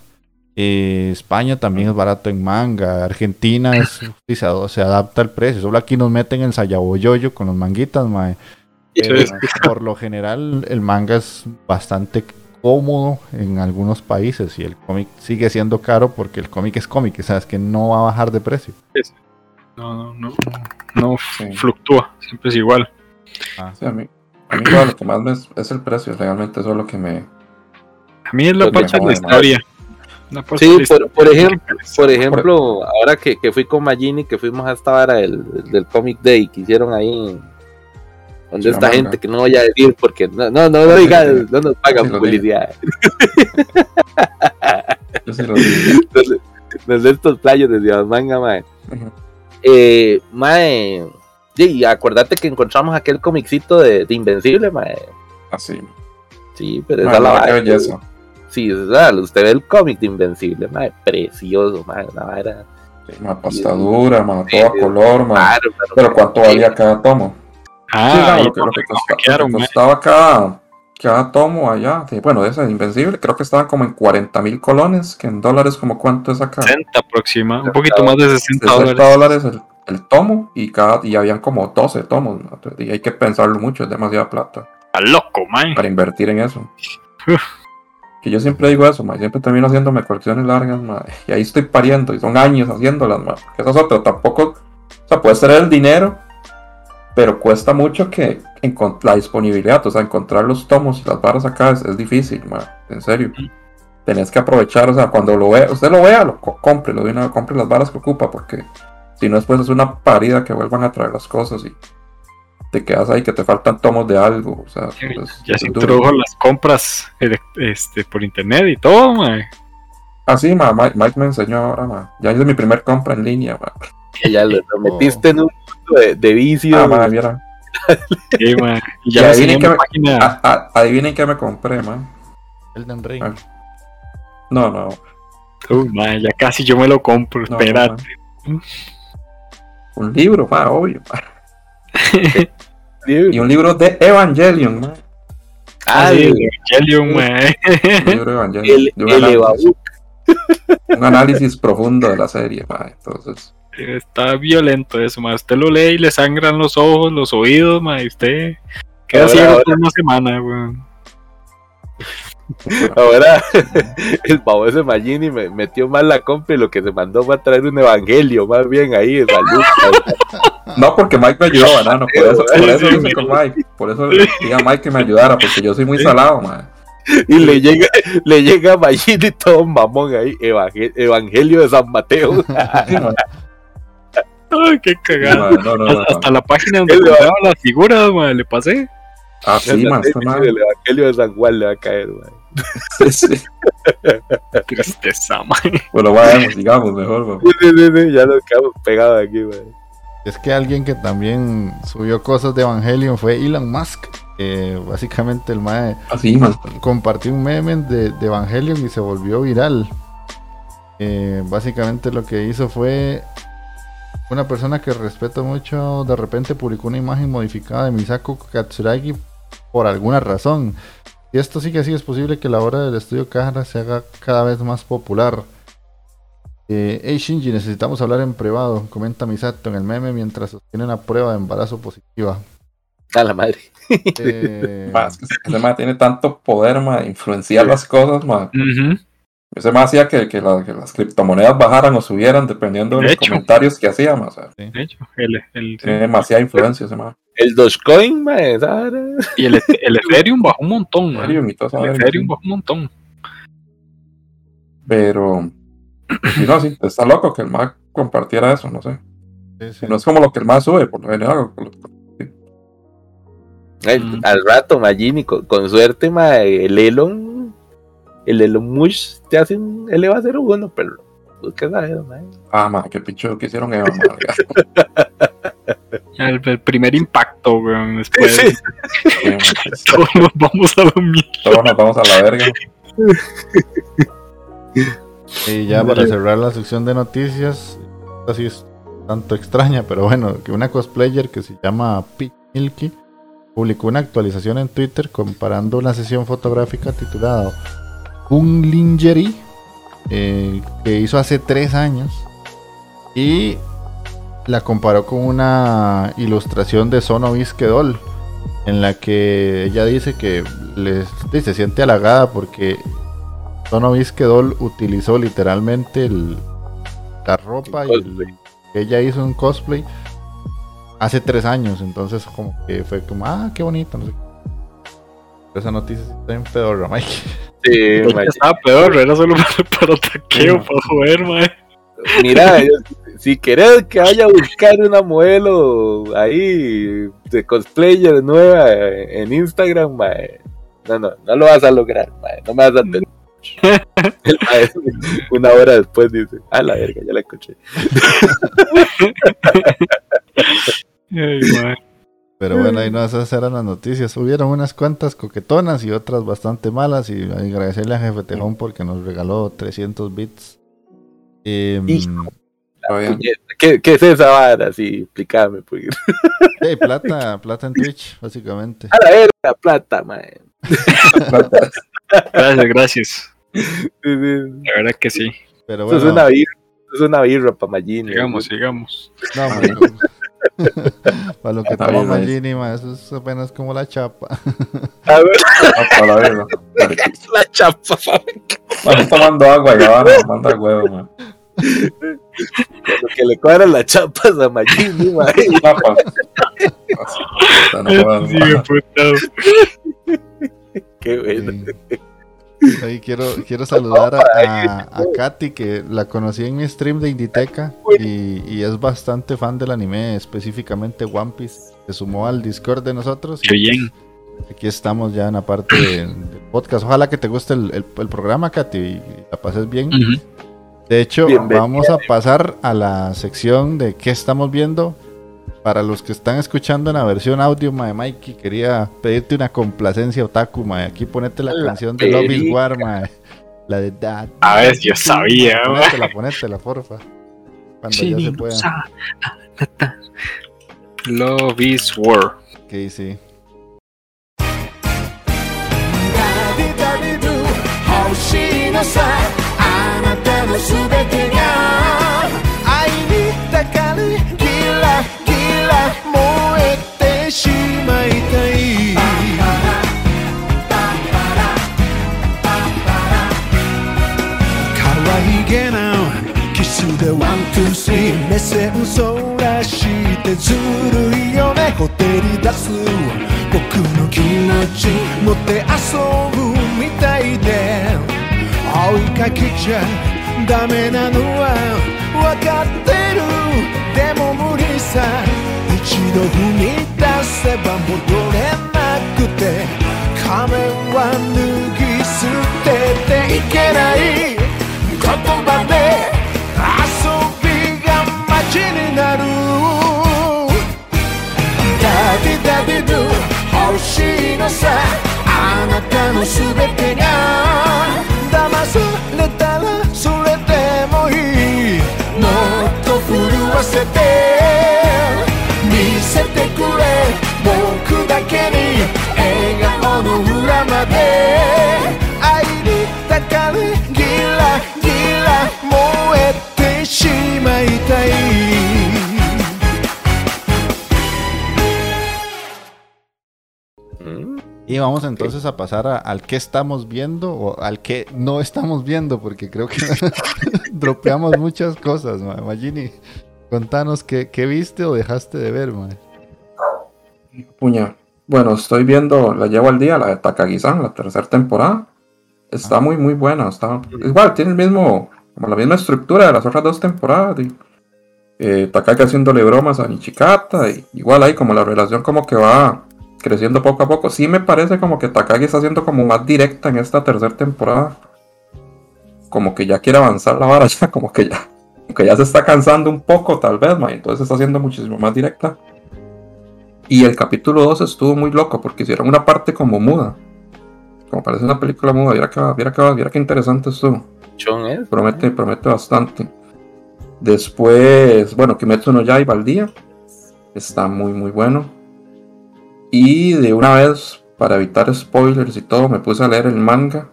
Speaker 1: Eh, España también es barato en manga. Argentina es, sí, se, ad- se adapta al precio. Solo aquí nos meten el sayaboyoyo con los manguitas, mae. Eh, por lo general el manga es bastante cómodo en algunos países y el cómic sigue siendo caro porque el cómic es cómic, sabes que no va a bajar de precio.
Speaker 4: No, no, no, no
Speaker 2: Sí.
Speaker 4: fluctúa, siempre es igual.
Speaker 2: Sí, a mí, a mí igual, lo que más me es, es el precio, realmente eso es lo que me...
Speaker 4: A mí es la
Speaker 3: Pues
Speaker 4: parte de la historia. La parte
Speaker 3: Sí,
Speaker 4: de la
Speaker 3: por, ejemplo, por ejemplo, ahora que, que fui con Magini, que fuimos a esta vara del, del Comic Day que hicieron ahí, donde esta gente que no voy a decir porque no, no, no, no, diga, no nos pagan
Speaker 2: Sí,
Speaker 3: publicidad.
Speaker 2: Yo sí lo digo.
Speaker 3: Entonces, desde estos playos de Dios Manga, mae. Eh, mae, sí, y acordate que encontramos aquel comicito de, de Invencible, mae.
Speaker 2: Así.
Speaker 3: Sí, pero esa la
Speaker 2: belleza.
Speaker 3: Sí, o sea, usted ve el cómic de Invencible, mae, precioso, mae, una vara.
Speaker 2: Sí, ma, pastadura, ma,
Speaker 3: Sí,
Speaker 2: todo a color, ma.
Speaker 3: Claro, pero-
Speaker 2: Pero ¿cuánto valía cada tomo?
Speaker 4: Ah,
Speaker 2: Sí, claro, lo que, lo que costa- lo que costaba cada, cada tomo allá. bueno, de ese Invencible, creo que estaban como en 40 mil colones, que en dólares como cuánto es acá.
Speaker 4: 60 aproxima, un poquito más de 60
Speaker 2: 60
Speaker 4: dólares.
Speaker 2: dólares el, el tomo y cada y habían como 12 tomos. ¿no? Y hay que pensarlo mucho, es demasiada plata
Speaker 4: Está loco, man.
Speaker 2: para invertir en eso.
Speaker 4: Uf.
Speaker 2: Que yo siempre digo eso, ma, siempre termino haciéndome colecciones largas, ma, y ahí estoy pariendo, y son años haciéndolas, ma, que eso es otro, tampoco, o sea, puede ser el dinero, pero cuesta mucho que la disponibilidad, o sea, encontrar los tomos y las barras acá es, es difícil, ma, en serio. Tenés que aprovechar, o sea, cuando lo vea, usted lo vea, lo co- compre, lo de una, compre las barras que ocupa, porque si no después es una parida que vuelvan a traer las cosas y te quedas ahí que te faltan tomos de algo, o sea,
Speaker 4: Ya se
Speaker 2: duro.
Speaker 4: introdujo las compras este, por internet y todo, man.
Speaker 2: Ah, sí, ma, Mike, Mike me enseñó ahora, ma. Ya hice mi primer compra en línea, ma.
Speaker 3: que ya lo, metiste en un de, de vicio.
Speaker 2: Ah, ma, viera.
Speaker 4: Sí, man. Y
Speaker 2: Y
Speaker 4: ya me
Speaker 2: adivinen que me-
Speaker 4: página.
Speaker 2: Ah, ah, adivinen qué me compré, man.
Speaker 1: Elden Ring.
Speaker 2: Ah. No, no.
Speaker 4: Uy, man, ya casi yo me lo compro,
Speaker 2: no,
Speaker 4: espérate.
Speaker 2: ma. Un libro, ma, obvio. Y un libro de Evangelion, mae.
Speaker 3: Ah,
Speaker 4: sí,
Speaker 3: el,
Speaker 4: el Evangelion, mae.
Speaker 2: Un libro de Evangelion.
Speaker 3: el,
Speaker 2: de un,
Speaker 3: el
Speaker 2: análisis, un análisis profundo de la serie, mae. Entonces,
Speaker 4: Está violento eso, mae. Usted lo lee y le sangran los ojos, los oídos, mae. y Usted queda ciego por una semana, weón.
Speaker 3: Ahora, el baboso Magini me metió mal la compra y lo que se mandó fue a traer un evangelio, más bien ahí, de salud.
Speaker 2: No, porque Mike me ayudó, banano. Por eso, por eso
Speaker 4: Sí,
Speaker 2: con Mike. Por eso le dije a Mike que me ayudara, porque yo soy muy salado, man.
Speaker 3: y le llega, le llega a Magini todo mamón ahí, evangel- evangelio de San Mateo.
Speaker 4: Ay, qué cagada.
Speaker 2: No, no, no,
Speaker 4: Hasta,
Speaker 2: no.
Speaker 4: hasta la página donde compraba las figuras, le pasé.
Speaker 2: Ah, sí, man. esta
Speaker 3: el evangelio de San Juan le va a caer, man.
Speaker 2: Sí, sí.
Speaker 4: Tristeza, mae.
Speaker 2: Bueno, vayamos, sigamos mejor, man.
Speaker 3: Sí, sí, sí, sí, ya nos quedamos pegados aquí, man.
Speaker 1: Es que alguien que también subió cosas de Evangelion fue Elon Musk. básicamente el mae
Speaker 2: Así, man.
Speaker 1: compartió un meme de, de Evangelion y se volvió viral. Eh, básicamente lo que hizo fue una persona que respeto mucho, de repente publicó una imagen modificada de Misako Katsuragi por alguna razón. Y esto sí que sí es posible que la obra del estudio Kahara se haga cada vez más popular. Eh, hey Shinji, necesitamos hablar en privado, comenta Misato en el meme mientras sostiene una prueba de embarazo positiva.
Speaker 3: A la madre.
Speaker 1: Eh,
Speaker 2: Ma, es que ese man tiene tanto poder, de influenciar las cosas, man.
Speaker 4: Ujú.
Speaker 2: Ese man hacía que, que, la- que las criptomonedas bajaran o subieran dependiendo de,
Speaker 4: De
Speaker 2: los
Speaker 4: hecho.
Speaker 2: comentarios que hacía, sea,
Speaker 4: De hecho, el, el,
Speaker 2: tiene demasiada influencia ese man.
Speaker 3: El Dogecoin, vara.
Speaker 4: y el, el Ethereum bajó un montón, mae.
Speaker 2: Ethereum y toda esa
Speaker 4: El Ethereum bajó un montón.
Speaker 2: Pero, y no, sí, está loco que el man compartiera eso, no sé.
Speaker 1: sí, sí.
Speaker 2: No es como lo que el man sube, por lo general.
Speaker 3: El-
Speaker 4: Mm.
Speaker 3: Al rato, Magini, con, con suerte, ma, el Elon, el Musk te hace un, él le va a hacer uno, pero busca saber, ma.
Speaker 2: Ah, man, qué picho que hicieron Eva, man.
Speaker 4: El, el primer impacto, weón. Después
Speaker 3: Sí.
Speaker 2: Sí, man, pues,
Speaker 4: todos nos vamos a dormir.
Speaker 2: Todos nos vamos a la verga.
Speaker 1: Y ya para cerrar la sección de noticias, así es tanto extraña, pero bueno, que una cosplayer que se llama Peach Milky publicó una actualización en Twitter comparando una sesión fotográfica titulada Un Lingerie eh, que hizo hace tres años y la comparó con una ilustración de Sono Bisque Doll en la que ella dice que les, se siente halagada porque Sono Bisque Doll utilizó literalmente el- la ropa y el- que ella hizo un cosplay hace tres años. Entonces, como que fue como, ah, qué bonito. No sé. Esa noticia está en pedorra, Mike.
Speaker 3: Sí,
Speaker 4: estaba peor, era solo para, para taqueo,
Speaker 2: Sí,
Speaker 4: para joder, mae.
Speaker 3: Mira, si querés que vaya a buscar una modelo ahí de cosplayer nueva en Instagram, ma, no, no, no lo vas a lograr, ma, no me vas a tener. El ma, una hora después dice, a la verga, ya la escuché.
Speaker 4: Ay, mae.
Speaker 1: Pero bueno, ahí no esas eran las noticias. Hubieron unas cuantas coquetonas y otras bastante malas. Y agradecerle a Jefe Tejón porque nos regaló 300 bits. Em,
Speaker 3: ¿Qué, ¿Qué es esa vara? Sí, explícame, pues.
Speaker 1: hey, plata, plata en Twitch, básicamente.
Speaker 3: A la verga, plata, man.
Speaker 4: Gracias, gracias.
Speaker 3: Sí, sí.
Speaker 4: La verdad que sí.
Speaker 1: Pero
Speaker 3: Eso es
Speaker 1: bueno,
Speaker 3: una birra, eso es una birra para Magini.
Speaker 4: Sigamos, sigamos.
Speaker 1: no, hombre, para lo que
Speaker 2: Está
Speaker 1: toma
Speaker 2: bien, ahí.
Speaker 1: Magini, ma, eso es apenas como la chapa.
Speaker 3: A ver,
Speaker 2: Hasta la. Vale.
Speaker 3: la chapa,
Speaker 2: Man, estoy tomando agua y ahora manda el huevo, man.
Speaker 3: Lo que le cuadra las chapas a Magini, man.
Speaker 2: Puta, no man.
Speaker 4: puta.
Speaker 3: Qué bueno.
Speaker 1: Sí. Ahí quiero, quiero saludar a, a, a Katy, que la conocí en mi stream de Inditeca y, y es bastante fan del anime, específicamente One Piece. Se sumó al Discord de nosotros
Speaker 4: Qué bien.
Speaker 1: aquí estamos ya en la parte de- del podcast. Ojalá que te guste el, el- el programa, Katy, y la pases bien. De hecho,
Speaker 3: Bienvenida.
Speaker 1: vamos a pasar a la sección de qué estamos viendo. Para los que están escuchando en la versión audio, mae, Mikey, quería pedirte una complacencia otaku, mae. Aquí ponete la
Speaker 3: La
Speaker 1: canción de Love is. War, mae. La de Dad.
Speaker 4: A ver, yo sabía, mae.
Speaker 1: Ponétela, ponétela, porfa. Cuando ya se pueda.
Speaker 4: Love is War.
Speaker 1: Que sí.
Speaker 5: 持って遊ぶみたいで。追いかけちゃダメなのは分かってる。でも無理さ。一度踏み出せば戻れなくて。仮面は脱ぎ捨てていけない。言葉で遊びが街になる。ダディダディド欲しいのさ。中の全てが騙されたらそれでもいい。もっと震わせて。見せてくれ。僕だけに笑顔の裏まで。
Speaker 1: Y vamos entonces a pasar a- al que estamos viendo o al que no estamos viendo, porque creo que dropeamos muchas cosas, ma. Magini, contanos qué, qué viste o dejaste de ver, ma.
Speaker 2: Puña. Bueno, estoy viendo, la llevo al día, la de Takagi-san, la tercera temporada. Está muy, muy buena. Está, igual, tiene el mismo, como la misma estructura de las otras dos temporadas. y, eh, Takagi haciéndole bromas a Nichikata. Y, igual ahí como la relación como que va creciendo poco a poco. Sí me parece como que Takagi está siendo como más directa en esta tercera temporada. Como que ya quiere avanzar la vara, ya como que ya, que ya se está cansando un poco tal vez, ma, entonces está siendo muchísimo más directa. Y el capítulo 2 estuvo muy loco porque hicieron una parte como muda. Como parece una película muda. Mira que, mira que, mira qué interesante estuvo. Promete, promete bastante. Después, bueno, Kimetsu no Yaiba al día. Está muy, muy bueno. Y de una vez, para evitar spoilers y todo, me puse a leer el manga.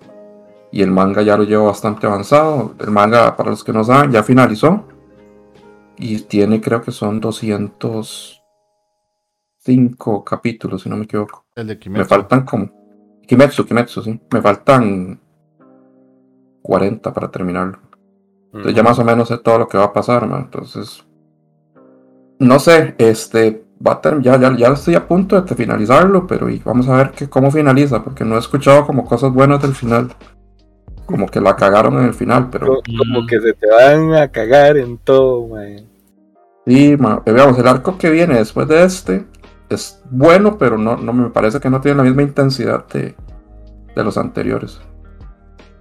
Speaker 2: Y el manga ya lo llevo bastante avanzado. El manga, para los que no saben, ya finalizó. Y tiene, creo que son 205 capítulos, si no me equivoco.
Speaker 1: El de
Speaker 2: Me
Speaker 1: Kimetsu.
Speaker 2: faltan como. Kimetsu, Kimetsu, sí. Me faltan 40 para terminarlo. Entonces ya más o menos sé todo lo que va a pasar, man. Entonces. No sé, este. Va a ter- ya, ya, ya estoy a punto de finalizarlo, pero y vamos a ver que, cómo finaliza, porque no he escuchado como cosas buenas del final. Como que la cagaron en el final, pero
Speaker 3: Co- Como que se te van a cagar en todo, man.
Speaker 2: sí, ma, eh, veamos, el arco que viene después de este es bueno, pero no, no me parece que no tiene la misma intensidad de, de los anteriores.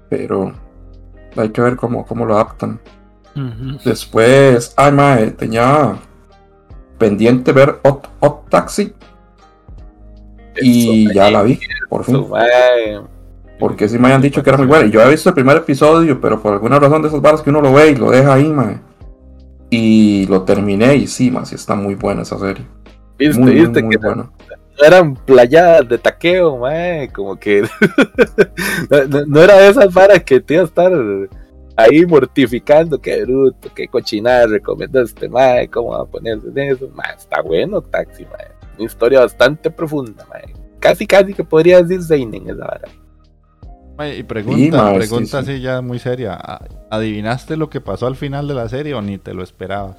Speaker 2: Pero hay que ver cómo, cómo lo adaptan. Después, ay, mae, tenía pendiente ver Hot, Hot Taxi y
Speaker 3: Eso,
Speaker 2: ya la vi, por fin.
Speaker 3: man.
Speaker 2: Porque sí me habían dicho que era muy buena. Y yo había visto el primer episodio, pero por alguna razón de esas barras que uno lo ve y lo deja ahí, mae. Y lo terminé y sí, mae, sí está muy buena esa serie.
Speaker 3: Viste,
Speaker 2: Muy, muy,
Speaker 3: viste
Speaker 2: muy
Speaker 3: que
Speaker 2: buena.
Speaker 3: eran playadas de taqueo, man. Como que no, no- no era de esas varas que te iba a estar ahí mortificando. Qué bruto, qué cochinada recomendaste, man. ¿Cómo va a ponerse en eso? Man, está bueno, Taxi, man. Una historia bastante profunda, man. Casi, casi que podría decir Seinen esa vara.
Speaker 1: Ma, Y pregunta,
Speaker 2: sí,
Speaker 1: pregunta
Speaker 2: sí.
Speaker 1: así ya muy seria. ¿A- ¿Adivinaste lo que pasó al final de la serie o ni te lo esperabas?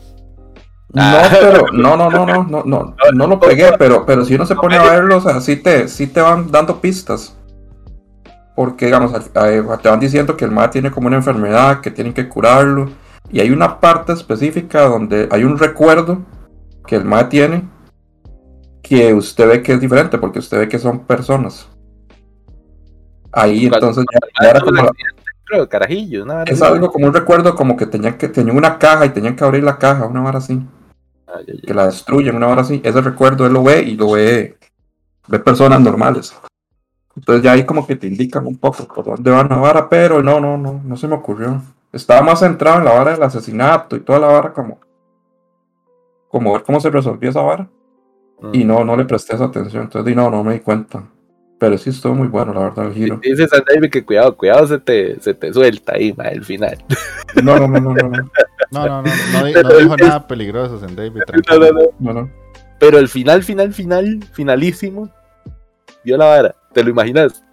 Speaker 2: No,
Speaker 3: Ah.
Speaker 2: pero no, no, no, no, no, no, no lo pegué, pero, pero si uno se pone a verlo, o sea, sí te, sí te van dando pistas. Porque, digamos, a- te van diciendo que el MAE tiene como una enfermedad, que tienen que curarlo. Y hay una parte específica donde hay un recuerdo que el MAE tiene que usted ve que es diferente, porque usted ve que son personas. Ahí
Speaker 3: Cuando-
Speaker 2: entonces ya, era como la-
Speaker 3: Creo, carajillo, una
Speaker 2: es algo como un recuerdo como que tenían que tenían una caja y tenían que abrir la caja, una vara así.
Speaker 3: Ay, ay.
Speaker 2: que la destruyen, una hora así. Ese recuerdo él lo ve y lo ve, ve personas normales. Entonces ya ahí como que te indican un poco por dónde va la vara, pero no, no, no, no se me ocurrió. Estaba más centrado en la vara del asesinato y toda la vara como, como ver cómo se resolvió esa vara. y no, no le presté esa atención. Entonces, di, no, no me di cuenta. Pero sí estuvo muy bueno, la verdad, el giro.
Speaker 3: Dice San David que cuidado, cuidado, se te, se te suelta ahí, ma, el final.
Speaker 2: No, no, no, no, no. no.
Speaker 1: No, no, no, no, di- no dijo nada peligroso en David.
Speaker 3: No,
Speaker 1: tranquilo.
Speaker 3: no, no.
Speaker 2: no, no.
Speaker 3: Pero el final, final, final, finalísimo. Vio la vara. ¿Te lo imaginas?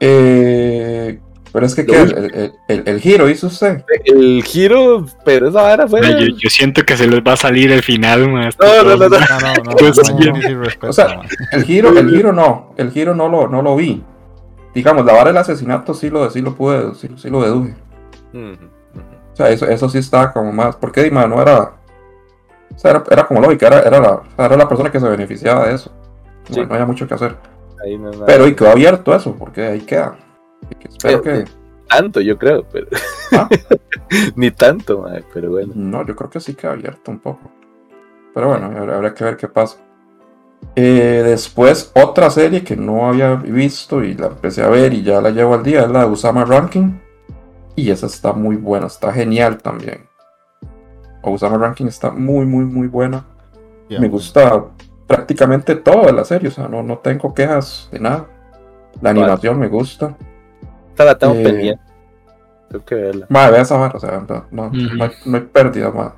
Speaker 2: Eh, pero es que. El, el, el- el giro hizo usted.
Speaker 3: El giro, pero esa vara fue.
Speaker 4: Yo, yo siento que se les va a salir el final, ma, esto
Speaker 3: No, no,
Speaker 4: todo.
Speaker 3: no, no.
Speaker 1: No, no,
Speaker 4: Pues,
Speaker 2: O sea. El giro, el giro no. El giro no lo, no lo vi. Digamos, la vara del asesinato sí lo, sí lo pude, sí, sí lo deduje. O sea, eso, eso sí estaba como más. Porque Dima no era. O sea, era, era como lógica, era, era, la, era la persona que se beneficiaba de eso. No,
Speaker 3: Sí.
Speaker 2: no había mucho que hacer.
Speaker 3: Ahí no es nada.
Speaker 2: Pero y quedó abierto eso, porque ahí queda. Que espero que.
Speaker 3: tanto, yo creo, pero.
Speaker 2: Ah.
Speaker 3: Ni tanto, pero bueno.
Speaker 2: No, yo creo que sí queda abierto un poco. Pero bueno, habrá, que ver qué pasa. Eh, después, otra serie que no había visto y la empecé a ver y ya la llevo al día es la de Usama Ranking. Y esa está muy buena, está genial también. Usama Ranking está muy, muy, muy buena. Me gusta prácticamente todo de la serie, o sea, no, no tengo quejas de nada. La
Speaker 3: Vale.
Speaker 2: animación me gusta.
Speaker 3: Esta la tengo
Speaker 2: Eh,
Speaker 3: pendiente. Tengo que verla.
Speaker 2: Madre, vea esa vara, o sea, no, no, no hay, no hay pérdida, madre.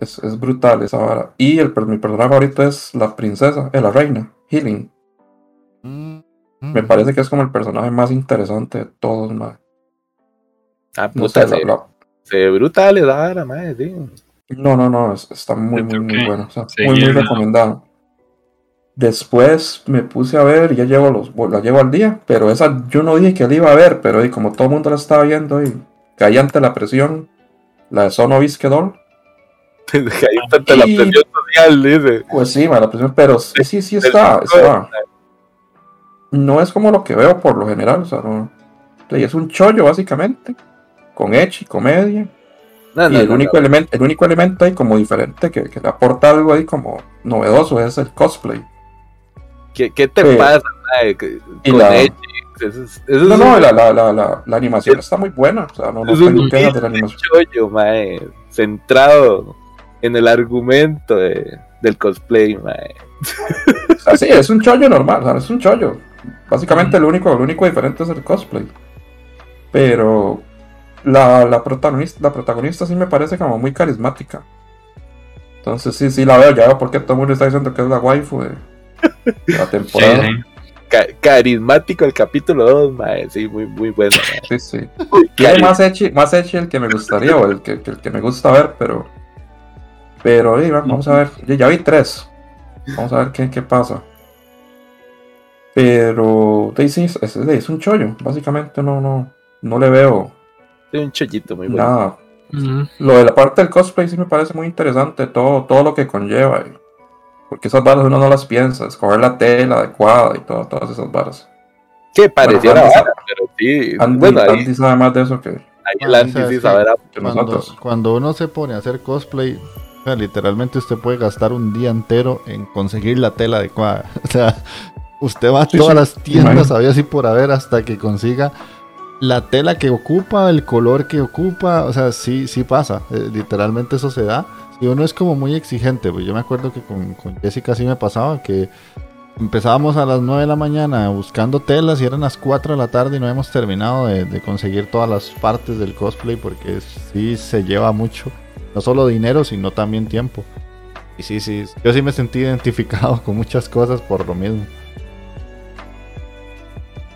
Speaker 2: Es, es brutal esa vara. Y el, mi personaje favorito es la princesa, eh, la reina, Healing.
Speaker 1: Mm,
Speaker 2: Me parece que es como el personaje más interesante de todos, madre.
Speaker 3: Ah,
Speaker 2: No
Speaker 3: puta,
Speaker 2: sé, la-
Speaker 3: se,
Speaker 2: la-
Speaker 3: se ve brutal esa vara, madre, sí.
Speaker 2: no, no, no, es- está muy, muy, muy bueno. o sea,
Speaker 4: sí,
Speaker 2: muy, muy recomendado. Después me puse a ver, ya llevo los, la llevo al día, pero esa yo no dije que la iba a ver, pero y como todo el mundo la estaba viendo y caí ante la presión, la de Sono Doll.
Speaker 3: Ahí está la
Speaker 2: Y-
Speaker 3: presión social, dice.
Speaker 2: Pues sí, la presión, pero sí, sí, sí está, está. No es como lo que veo por lo general, o sea, no. Es un chollo, básicamente, con y comedia.
Speaker 3: No,
Speaker 2: y el
Speaker 3: no,
Speaker 2: único
Speaker 3: no.
Speaker 2: elemento, el único elemento ahí como diferente que, que le aporta algo ahí como novedoso es el cosplay.
Speaker 3: ¿Qué, qué te
Speaker 2: Eh,
Speaker 3: pasa, Con
Speaker 2: la-
Speaker 3: Edge, Eso es, eso
Speaker 2: No,
Speaker 3: es
Speaker 2: no,
Speaker 3: un
Speaker 2: la, la, la, la, animación está muy buena, o sea, no, no
Speaker 3: Es un
Speaker 2: de la animación.
Speaker 3: chollo, mae, centrado en el argumento de- del cosplay, mae.
Speaker 2: O sea, sí, es un chollo normal, o sea, es un chollo. Básicamente lo único, lo único diferente es el cosplay. Pero la, la, protagonista, la protagonista sí me parece como muy carismática. Entonces sí, sí la veo, ya veo por qué todo el mundo está diciendo que es la waifu de la temporada.
Speaker 4: sí.
Speaker 3: Ca- carismático el capítulo 2, mae, sí, muy, muy bueno, mae.
Speaker 2: Sí, sí. Tiene más echi, más el que me gustaría o el que, que el que me gusta ver, pero. Pero eh, va- vamos a ver. Ya, ya vi tres. Vamos a ver qué, qué pasa. Pero. sí, sí, es, es- es un chollo. Básicamente no, no, no le veo
Speaker 3: Sí, un chollito muy bueno.
Speaker 2: nada. Lo de la parte del cosplay sí me parece muy interesante. Todo, todo lo que conlleva. y- porque esas varas uno no las piensa. Escoger la tela adecuada y todo, todas esas varas.
Speaker 3: Que pareciera
Speaker 2: Andy
Speaker 3: vara, pero sí.
Speaker 2: Andy,
Speaker 3: bueno, ahí,
Speaker 2: Andy sabe más de eso que,
Speaker 3: ahí el
Speaker 1: Bueno, o
Speaker 3: Andy
Speaker 1: sea,
Speaker 3: sí
Speaker 1: sí.
Speaker 3: sabrá.
Speaker 2: que
Speaker 1: Cuando,
Speaker 2: nosotros.
Speaker 1: cuando uno se pone a hacer cosplay, o sea, literalmente usted puede gastar un día entero en conseguir la tela adecuada. O sea, usted va a
Speaker 2: Sí,
Speaker 1: todas
Speaker 2: sí,
Speaker 1: las tiendas, había así por haber, hasta que consiga la tela que ocupa, el color que ocupa. O sea, sí, sí pasa. eh, literalmente eso se da. Y uno es como muy exigente. Pues yo me acuerdo que con, con Jessica sí me pasaba que empezábamos a las 9 de la mañana buscando telas y eran las 4 de la tarde y no hemos terminado de, de conseguir todas las partes del cosplay porque sí se lleva mucho, no solo dinero, sino también tiempo. Y sí, sí, yo sí me sentí identificado con muchas cosas por lo mismo.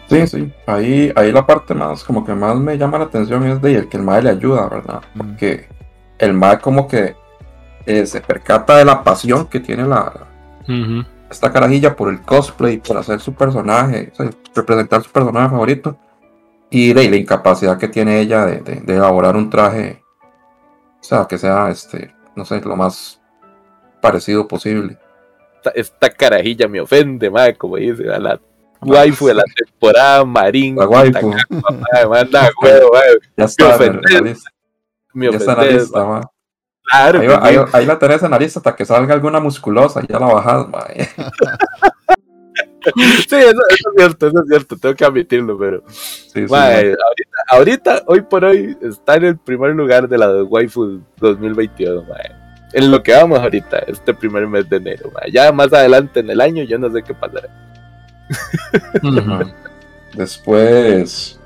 Speaker 2: Sí, sí. Ahí, ahí la parte más, como que más me llama la atención es de el que el MAE le ayuda, ¿verdad? Porque el MAE como que eh, se percata de la pasión que tiene la, esta carajilla por el cosplay, por hacer su personaje, o sea, representar su personaje favorito. Y de la incapacidad que tiene ella de, de- de elaborar un traje, o sea, que sea, este, no sé, lo más parecido posible.
Speaker 3: Esta, esta carajilla me ofende, mae, como dice, a la waifu de la temporada, Marín.
Speaker 2: La waifu.
Speaker 3: Manda huevo,
Speaker 2: Ya está,
Speaker 3: me Claro,
Speaker 2: Ahí, va- ahí- la tenés en la lista hasta que salga alguna musculosa, ya la bajas, mae.
Speaker 3: Sí, eso, eso es cierto, eso es cierto, tengo que admitirlo, pero.
Speaker 2: Sí, sí,
Speaker 3: mae,
Speaker 2: mae.
Speaker 3: ahorita, ahorita, hoy por hoy, está en el primer lugar de la waifu 2022, mae. en lo que vamos ahorita, este primer mes de enero. ma. Ya más adelante en el año, yo no sé qué pasará.
Speaker 2: Después.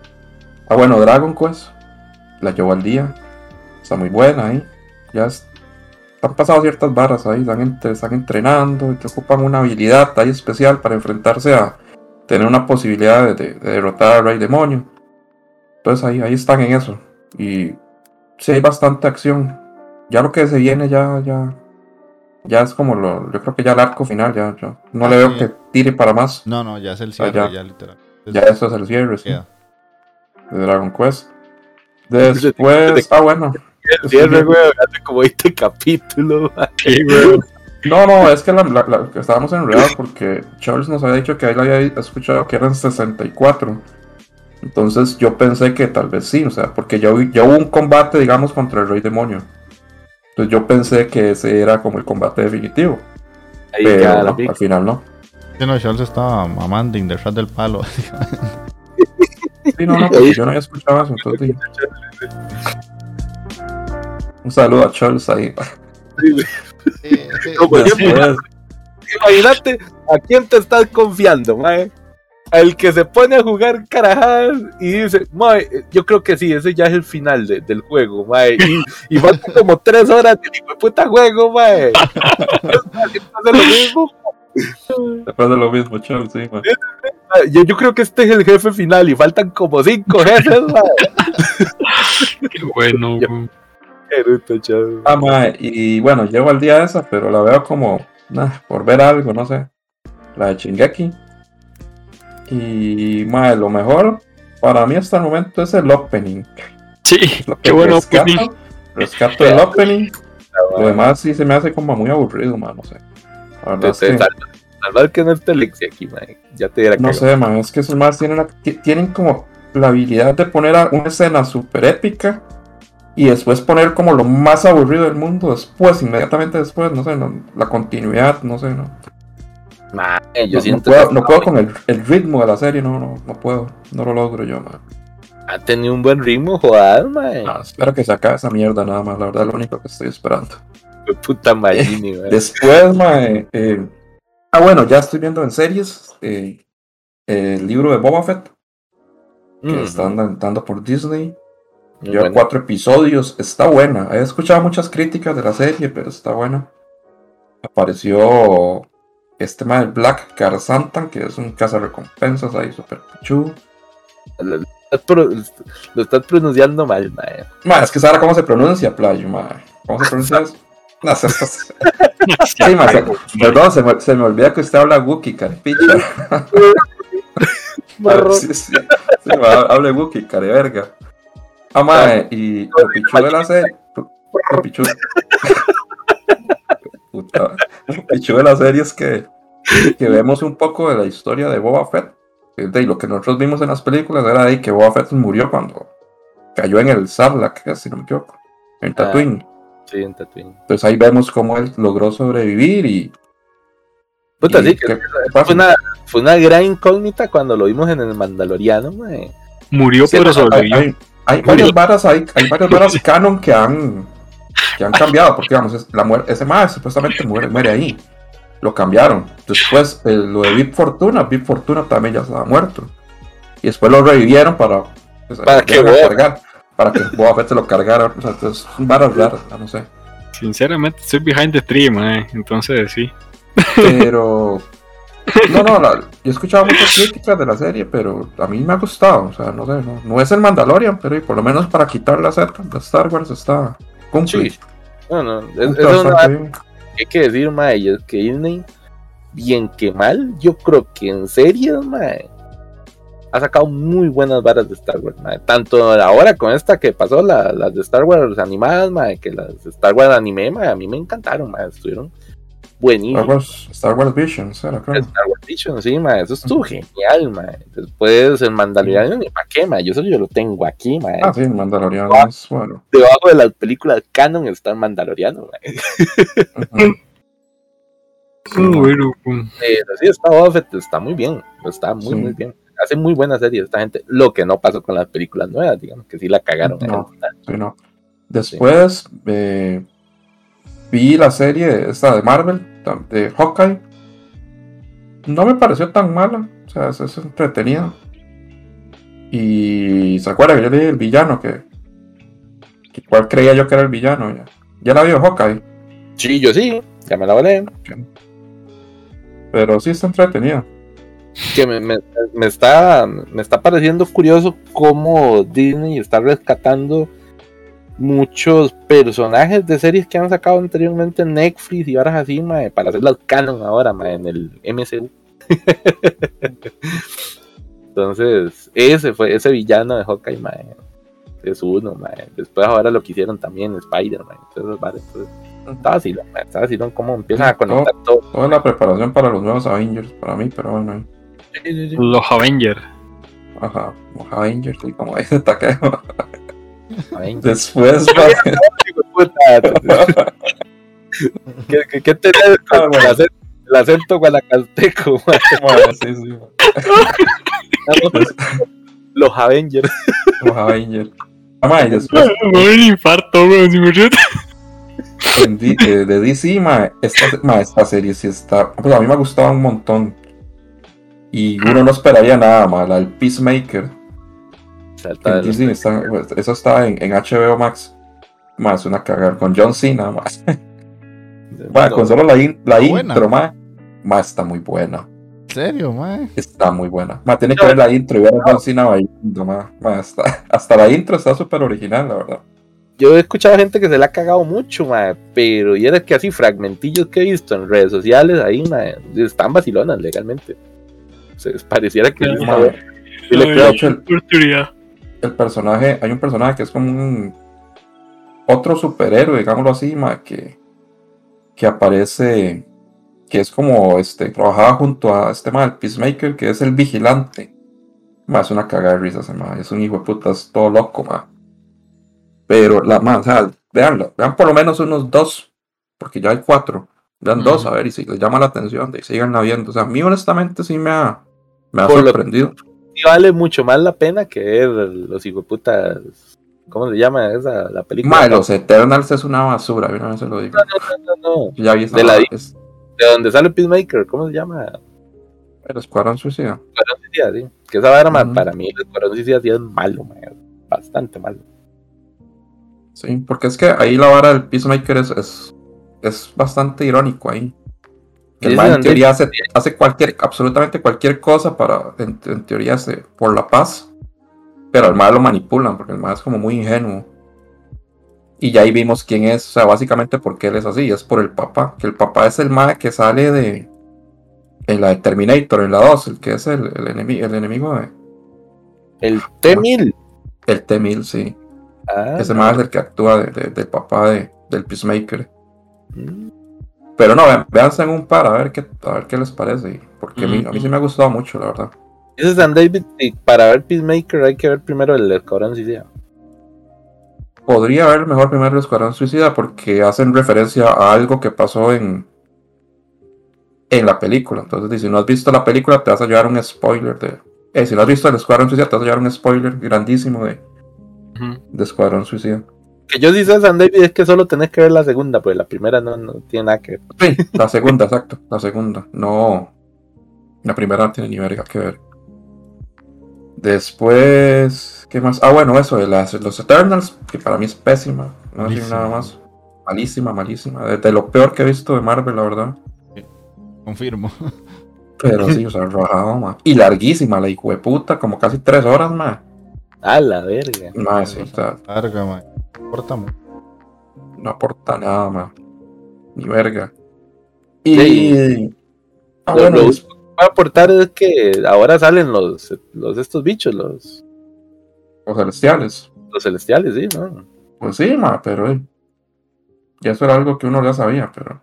Speaker 2: Ah, bueno, Dragon Quest. La llevo al día. Está muy buena ahí. Ya es- han pasado ciertas barras ahí. Están, entre- están entrenando y que ocupan una habilidad ahí especial para enfrentarse a tener una posibilidad de, de- de derrotar al Rey Demonio. Entonces ahí, ahí están en eso. Y sí hay bastante acción. Ya lo que se viene ya, ya. Ya es como lo. Yo creo que ya el arco final, ya, ya. No
Speaker 1: Ah,
Speaker 2: le veo
Speaker 1: sí.
Speaker 2: que tire para más.
Speaker 1: No, no, ya es el cierre,
Speaker 2: ya.
Speaker 1: ya, literal.
Speaker 2: Ya eso es el cierre, sí, de Dragon Quest. Después, ah, bueno.
Speaker 3: El cierre, güey, hace como 20 capítulos. ma.
Speaker 4: Sí, güey.
Speaker 2: No, no, es que la, la- la- estábamos enredados porque Charles nos había dicho que él había escuchado que eran 64. Entonces yo pensé que tal vez sí, o sea, porque ya, hubo- ya hubo un combate, digamos, contra el Rey Demonio. Entonces yo pensé que ese era como el combate definitivo.
Speaker 3: Ahí
Speaker 2: Pero no, al final no.
Speaker 1: Sí, no, Charles estaba mamando detrás del palo.
Speaker 2: Sí, no, no, porque yo no había escuchado eso. Entonces dije- Un saludo a Charles ahí.
Speaker 3: Como siempre,
Speaker 2: Después-
Speaker 3: Imagínate a quién te estás confiando, mae. Al que se pone a jugar carajadas y dice, mae, yo creo que sí, ese ya es el final de- del juego, mae. Y, y faltan como tres horas de puta juego, mae. Hace lo mismo.
Speaker 2: Después de lo mismo, Charles, sí, man.
Speaker 3: mae. Yo, yo creo que este es el jefe final y faltan como cinco jefes, mae.
Speaker 4: Qué bueno. güey.
Speaker 2: Ah, y bueno, llevo al día esa, pero la veo como, nah, por ver algo, no sé. La de Shingeki. Y, mae, lo mejor para mí hasta el momento es el opening.
Speaker 4: Sí,
Speaker 2: Lo que
Speaker 4: qué bueno.
Speaker 2: rescato,
Speaker 4: pues,
Speaker 2: rescato el opening. Lo demás sí se me hace como muy aburrido, mae, no sé. La verdad es que,
Speaker 3: Salvar que no esté Lexi aquí, mae. Ya te diera
Speaker 2: no sé, mae, es que esos más tienen, la- tienen como la habilidad de poner a una escena súper épica y después poner como lo más aburrido del mundo después, inmediatamente después, no sé, no- la continuidad, no sé, no.
Speaker 3: Mae, yo
Speaker 2: no, no
Speaker 3: siento
Speaker 2: puedo,
Speaker 3: que
Speaker 2: no puedo con el, el ritmo de la serie, no, no, no puedo, no lo logro yo, man.
Speaker 3: ha tenido un buen ritmo, joder, mae.
Speaker 2: Ah, espero que se acabe esa mierda nada más, la verdad es lo único que estoy esperando.
Speaker 3: Qué puta Magini, mae.
Speaker 2: Después, eh, ah bueno, ya estoy viendo en series eh, el libro de Boba Fett, que
Speaker 3: Mm,
Speaker 2: están dan- dando por Disney.
Speaker 3: Muy
Speaker 2: Lleva
Speaker 3: bueno.
Speaker 2: cuatro episodios, está buena. He escuchado muchas críticas de la serie, pero está buena. Apareció este mae Black Santan, que es un cazarrecompensas ahí, super pichu.
Speaker 3: Lo, lo estás pronunciando mal, mae.
Speaker 2: Ma, es que sabe cómo se pronuncia, playo, ma. ¿Cómo se pronuncia eso? No, se- se- se- sí, ma, se- perdón, se me, se me olvida que usted habla Wookiee, caripicha.
Speaker 3: Marro.
Speaker 2: Sí, sí, sí, ma, hable Wookiee, careverga. Ah, ma, y lo pichu de la serie. Lo pichu. Puta, lo pichu de la serie es que, que vemos un poco de la historia de Boba Fett. De lo que nosotros vimos en las películas era ahí que Boba Fett murió cuando cayó en el Sarlacc, si no me equivoco, en
Speaker 3: Ah.
Speaker 2: Tatooine.
Speaker 3: Sí, en Tatooine.
Speaker 2: Entonces ahí vemos cómo él logró sobrevivir y.
Speaker 3: Puta,
Speaker 2: y
Speaker 3: sí, que fue una, fue una gran incógnita cuando lo vimos en el Mandaloriano, mae.
Speaker 4: Murió,
Speaker 2: Sí,
Speaker 4: pero sobrevivió.
Speaker 2: Hay, hay varias varas, hay, hay varias varas canon que han, que han cambiado, porque digamos, es- la muer- ese más supuestamente muere, muere ahí. Lo cambiaron. Después, eh, lo de Big Fortuna, Big Fortuna también ya estaba muerto. Y después lo revivieron para, pues,
Speaker 3: Para que
Speaker 2: cargar. Para que Boba Fett se lo cargara. O sea, entonces, son varas raras, no sé.
Speaker 4: Sinceramente, estoy behind the tree, mae. Entonces, sí.
Speaker 2: Pero. No, no, la- yo he escuchado muchas críticas de la serie, pero a mí me ha gustado. O sea, no sé, no, no es el Mandalorian, pero por lo menos para quitar la cerca de Star Wars está cumple.
Speaker 3: Sí. No, no, es, es una
Speaker 2: bien.
Speaker 3: hay que decir, mae, es que Disney, bien que mal, yo creo que en serio, mae, ha sacado muy buenas varas de Star Wars, mae. Tanto ahora con esta que pasó, la- las de Star Wars animadas, mae, que las de Star Wars anime, mae, a mí me encantaron, mae, estuvieron
Speaker 2: Star
Speaker 3: buenísimas.
Speaker 2: Wars, Star Wars Visions, era creo.
Speaker 3: Star Wars Vision, sí, mae, eso estuvo genial, mae. Después el Mandaloriano, ni pa' qué, mae, yo eso yo lo tengo aquí, mae.
Speaker 2: Ah, sí, el Mandaloriano es bueno.
Speaker 3: Debajo de las películas canon está el Mandaloriano, mae.
Speaker 2: Ujú.
Speaker 4: Mm, bueno, mm,
Speaker 3: Pero sí, está Boba Fett, está muy bien, está muy,
Speaker 2: Sí.
Speaker 3: muy bien. Hace muy buena serie esta gente. Lo que no pasó con las películas nuevas, digamos, que sí la cagaron.
Speaker 2: No. Sí, no. Después, eh, vi la serie esta de Marvel, de Hawkeye. No me pareció tan mala, o sea, es, es entretenida. Y se acuerda que yo le dije el villano, que, que cuál creía yo que era el villano. Ya, ya la vio Hawkeye,
Speaker 3: Sí, yo sí, ya me la volé.
Speaker 2: pero sí está entretenida.
Speaker 3: que me, me- me está me está pareciendo curioso cómo Disney está rescatando muchos personajes de series que han sacado anteriormente en Netflix y ahora así mae, para hacerlas canon ahora mae, en el MCU entonces ese fue ese villano de Hawkeye mae, es uno mae. después ahora lo que hicieron también Spider-Man entonces, vale, entonces, está vacilón, mae, está vacilón cómo empiezan a conectar todo
Speaker 2: Toda la preparación para los nuevos Avengers, para mí, pero bueno.
Speaker 4: Los Avengers.
Speaker 2: Ajá, los Avengers, y como dice Takeo. Después.
Speaker 3: ¿Qué, qué, qué tenés con el acento, el acento guanacasteco?
Speaker 2: sí.
Speaker 3: Los Avengers.
Speaker 2: los Avengers. Ah, mae, y después
Speaker 4: Me voy un infarto, weón, si me
Speaker 2: de, de DC, esta, esta serie sí está. Pues a mí me ha gustado un montón. Y uno no esperaría nada, mae, la del Peacemaker.
Speaker 3: Salta
Speaker 2: En
Speaker 3: de los-
Speaker 2: Disney está- pues, eso está en, en HBO Max. Más una cagada con John Cena, más. Mae, con solo la, in- la
Speaker 1: Está
Speaker 2: intro, más. Más está muy buena.
Speaker 1: ¿En serio, mae?
Speaker 2: Está muy buena. Más tiene que ver la intro y ver a John Cena bailando, más. Hasta, hasta la intro está súper original, la verdad.
Speaker 3: Yo he escuchado gente que se le ha cagado mucho, mae, pero y era que así fragmentillos que he visto en redes sociales ahí, mae, están vacilonas legalmente. Se les pareciera que
Speaker 4: Sí,
Speaker 3: le creo.
Speaker 4: Oportunidad.
Speaker 2: El personaje, hay un personaje que es como un otro superhéroe, digámoslo así, ma, que, que aparece, que es como este, trabajaba junto a este ma, el Peacemaker, que es el vigilante. Ma, es una cagada de risas, ma, es un hijo de puta, es todo loco, ma. Pero la ma, o sea, veanlo, vean por lo menos unos dos, porque ya hay cuatro. Vean dos, a ver, y si les llama la atención, de síganla viendo. O sea, a mí honestamente sí me ha, me ha
Speaker 3: Por lo-
Speaker 2: sorprendido.
Speaker 3: Sí vale mucho más la pena que los hijueputas. ¿Cómo se llama esa la película?
Speaker 2: Los Eternals es una basura, vez se lo digo.
Speaker 3: No, no, no.
Speaker 2: Ya vi esa
Speaker 3: De la-
Speaker 2: vara, es
Speaker 3: De donde sale Peacemaker, ¿cómo se llama?
Speaker 2: el Escuadrón Suicida.
Speaker 3: Escuadrón Suicida, sí. Que esa vara, para mí, el Escuadrón Suicida sí es malo, ma, bastante malo.
Speaker 2: Sí, porque es que ahí la vara del Peacemaker es, es, es bastante irónico ahí. El man en teoría hace, hace cualquier, absolutamente cualquier cosa para, en, en teoría, hace por la paz. Pero al mal lo manipulan, porque el mal es como muy ingenuo. Y ya ahí vimos quién es, o sea, básicamente por qué él es así, es por el papá. Que el papá es el mal que sale de. En la de Terminator, en la 2, el que es el, el, enemi- el enemigo de.
Speaker 3: El T-1000.
Speaker 2: El T-1000, sí.
Speaker 3: Ah,
Speaker 2: Ese más es el que actúa de- de- del papá de, del Peacemaker.
Speaker 3: mm.
Speaker 2: Pero no, vean, véanse en un par a ver qué, a ver qué les parece. Porque a, mí, a mí sí me ha gustado mucho, la verdad.
Speaker 3: Dice San David, y para ver Peacemaker hay que ver primero el Escuadrón Suicida.
Speaker 2: Podría haber mejor primero el Escuadrón Suicida porque hacen referencia a algo que pasó en, en la película. Entonces, si no has visto la película, te vas a llevar un spoiler de. Eh, si no has visto el Escuadrón Suicida, te vas a llevar un spoiler grandísimo de, de Escuadrón Suicida.
Speaker 3: Que yo sí sé, San David, es que solo tenés que ver la segunda, pues la primera no, no tiene nada que ver.
Speaker 2: Sí, la segunda, exacto. La segunda. No. La primera no tiene ni verga que ver. Después. ¿Qué más? Ah, bueno, eso de las, los Eternals, que para mí es pésima. No decir
Speaker 1: Malísima.
Speaker 2: nada más. Malísima, malísima. De, de lo peor que he visto de Marvel, la verdad.
Speaker 1: Confirmo.
Speaker 2: Pero sí, o sea, rajado, ma. Y larguísima, la hijo de puta, como casi tres horas, ma.
Speaker 3: A la verga.
Speaker 2: Ma, sí, sea,
Speaker 1: Larga, mae. No importa mucho.
Speaker 2: no aporta nada, ma. Ni verga. Y.
Speaker 3: Sí.
Speaker 2: Ah,
Speaker 3: Lo-
Speaker 2: bueno,
Speaker 3: lo que va a aportar es que ahora salen los, los estos bichos, los,
Speaker 2: los celestiales.
Speaker 3: los celestiales, sí, ¿no?
Speaker 2: Pues sí, ma, pero eh, ya eso era algo que uno ya sabía, pero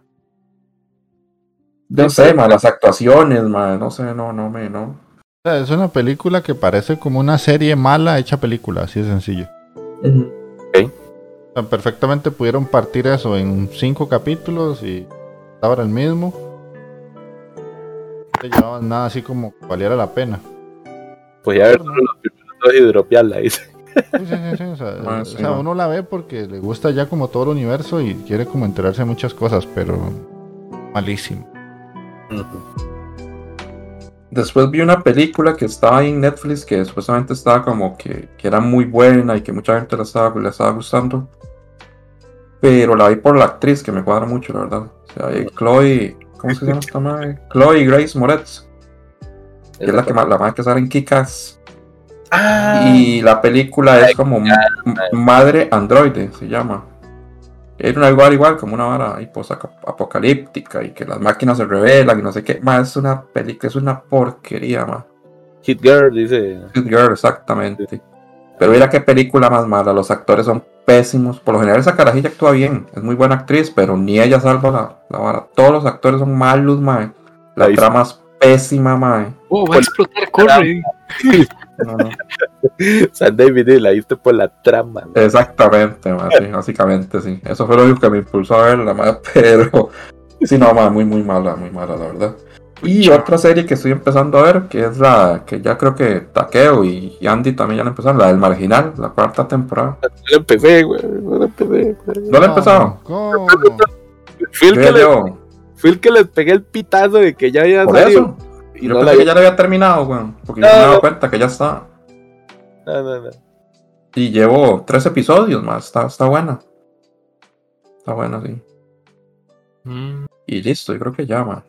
Speaker 2: no sé, ma, las actuaciones, ma, no sé, no, no me, no.
Speaker 1: Es una película que parece como una serie mala hecha película, así de sencillo. O sea, perfectamente pudieron partir eso en cinco capítulos y estaba el mismo. No te llevaban nada así como que valiera la pena.
Speaker 3: Pues ya ver solo los primeros dos hidropial ahí.
Speaker 1: Sí, sí, sí, sí, O sea,
Speaker 2: Ah,
Speaker 1: o sea, uno la ve porque le gusta ya como todo el universo y quiere como enterarse de muchas cosas, pero malísimo.
Speaker 2: Después vi una película que estaba ahí en Netflix que supuestamente estaba como que, que era muy buena y que mucha gente la estaba, le estaba gustando. Pero la vi por la actriz que me cuadra mucho, la verdad. O sea, Chloe. ¿Cómo se llama esta madre? Chloe Grace Moretz. Que es la que la madre que sale en Kikas.
Speaker 3: Ah,
Speaker 2: Y la película es como Madre Androide, se llama. Era un algo igual, como una vara apocalíptica y que las máquinas se revelan y no sé qué. Más es una película, es una porquería, más.
Speaker 3: Hit Girl dice.
Speaker 2: Good Girl, exactamente. Pero mira qué película más mala, los actores son pésimos. Por lo general esa carajilla actúa bien, es muy buena actriz, pero ni ella salva la, la vara. Todos los actores son malos, mae. La trama es pésima, mae.
Speaker 4: Oh, va a explotar, corre.
Speaker 2: No, no.
Speaker 3: San David la viste por la trama. ¿no?
Speaker 2: Exactamente, sí, básicamente sí. Eso fue lo único que me impulsó a verla, mae, pero sí, no, mae, muy, muy mala, muy mala, la verdad. Y otra serie que estoy empezando a ver, que es la que ya creo que Takeo y Andy también ya la empezaron, la del Marginal, la cuarta temporada.
Speaker 3: No la empecé, güey. No la empecé. güey.
Speaker 2: ¿No la he empezado?
Speaker 1: ¿Cómo?
Speaker 3: Fui el,
Speaker 2: Yo
Speaker 3: que
Speaker 2: ya
Speaker 3: le-
Speaker 2: llevo-
Speaker 3: fui el que les pegué el pitazo de que ya había
Speaker 2: Por
Speaker 3: salido.
Speaker 2: eso.
Speaker 3: Y
Speaker 2: Yo
Speaker 3: no
Speaker 2: pensé
Speaker 3: la
Speaker 2: que ya la había terminado, weón. Porque
Speaker 3: No,
Speaker 2: yo no me he dado cuenta que ya está.
Speaker 3: No, no, no.
Speaker 2: Y llevo tres episodios más. Está, está buena. Está buena, sí.
Speaker 4: Mm,
Speaker 2: Y listo, yo creo que ya, man.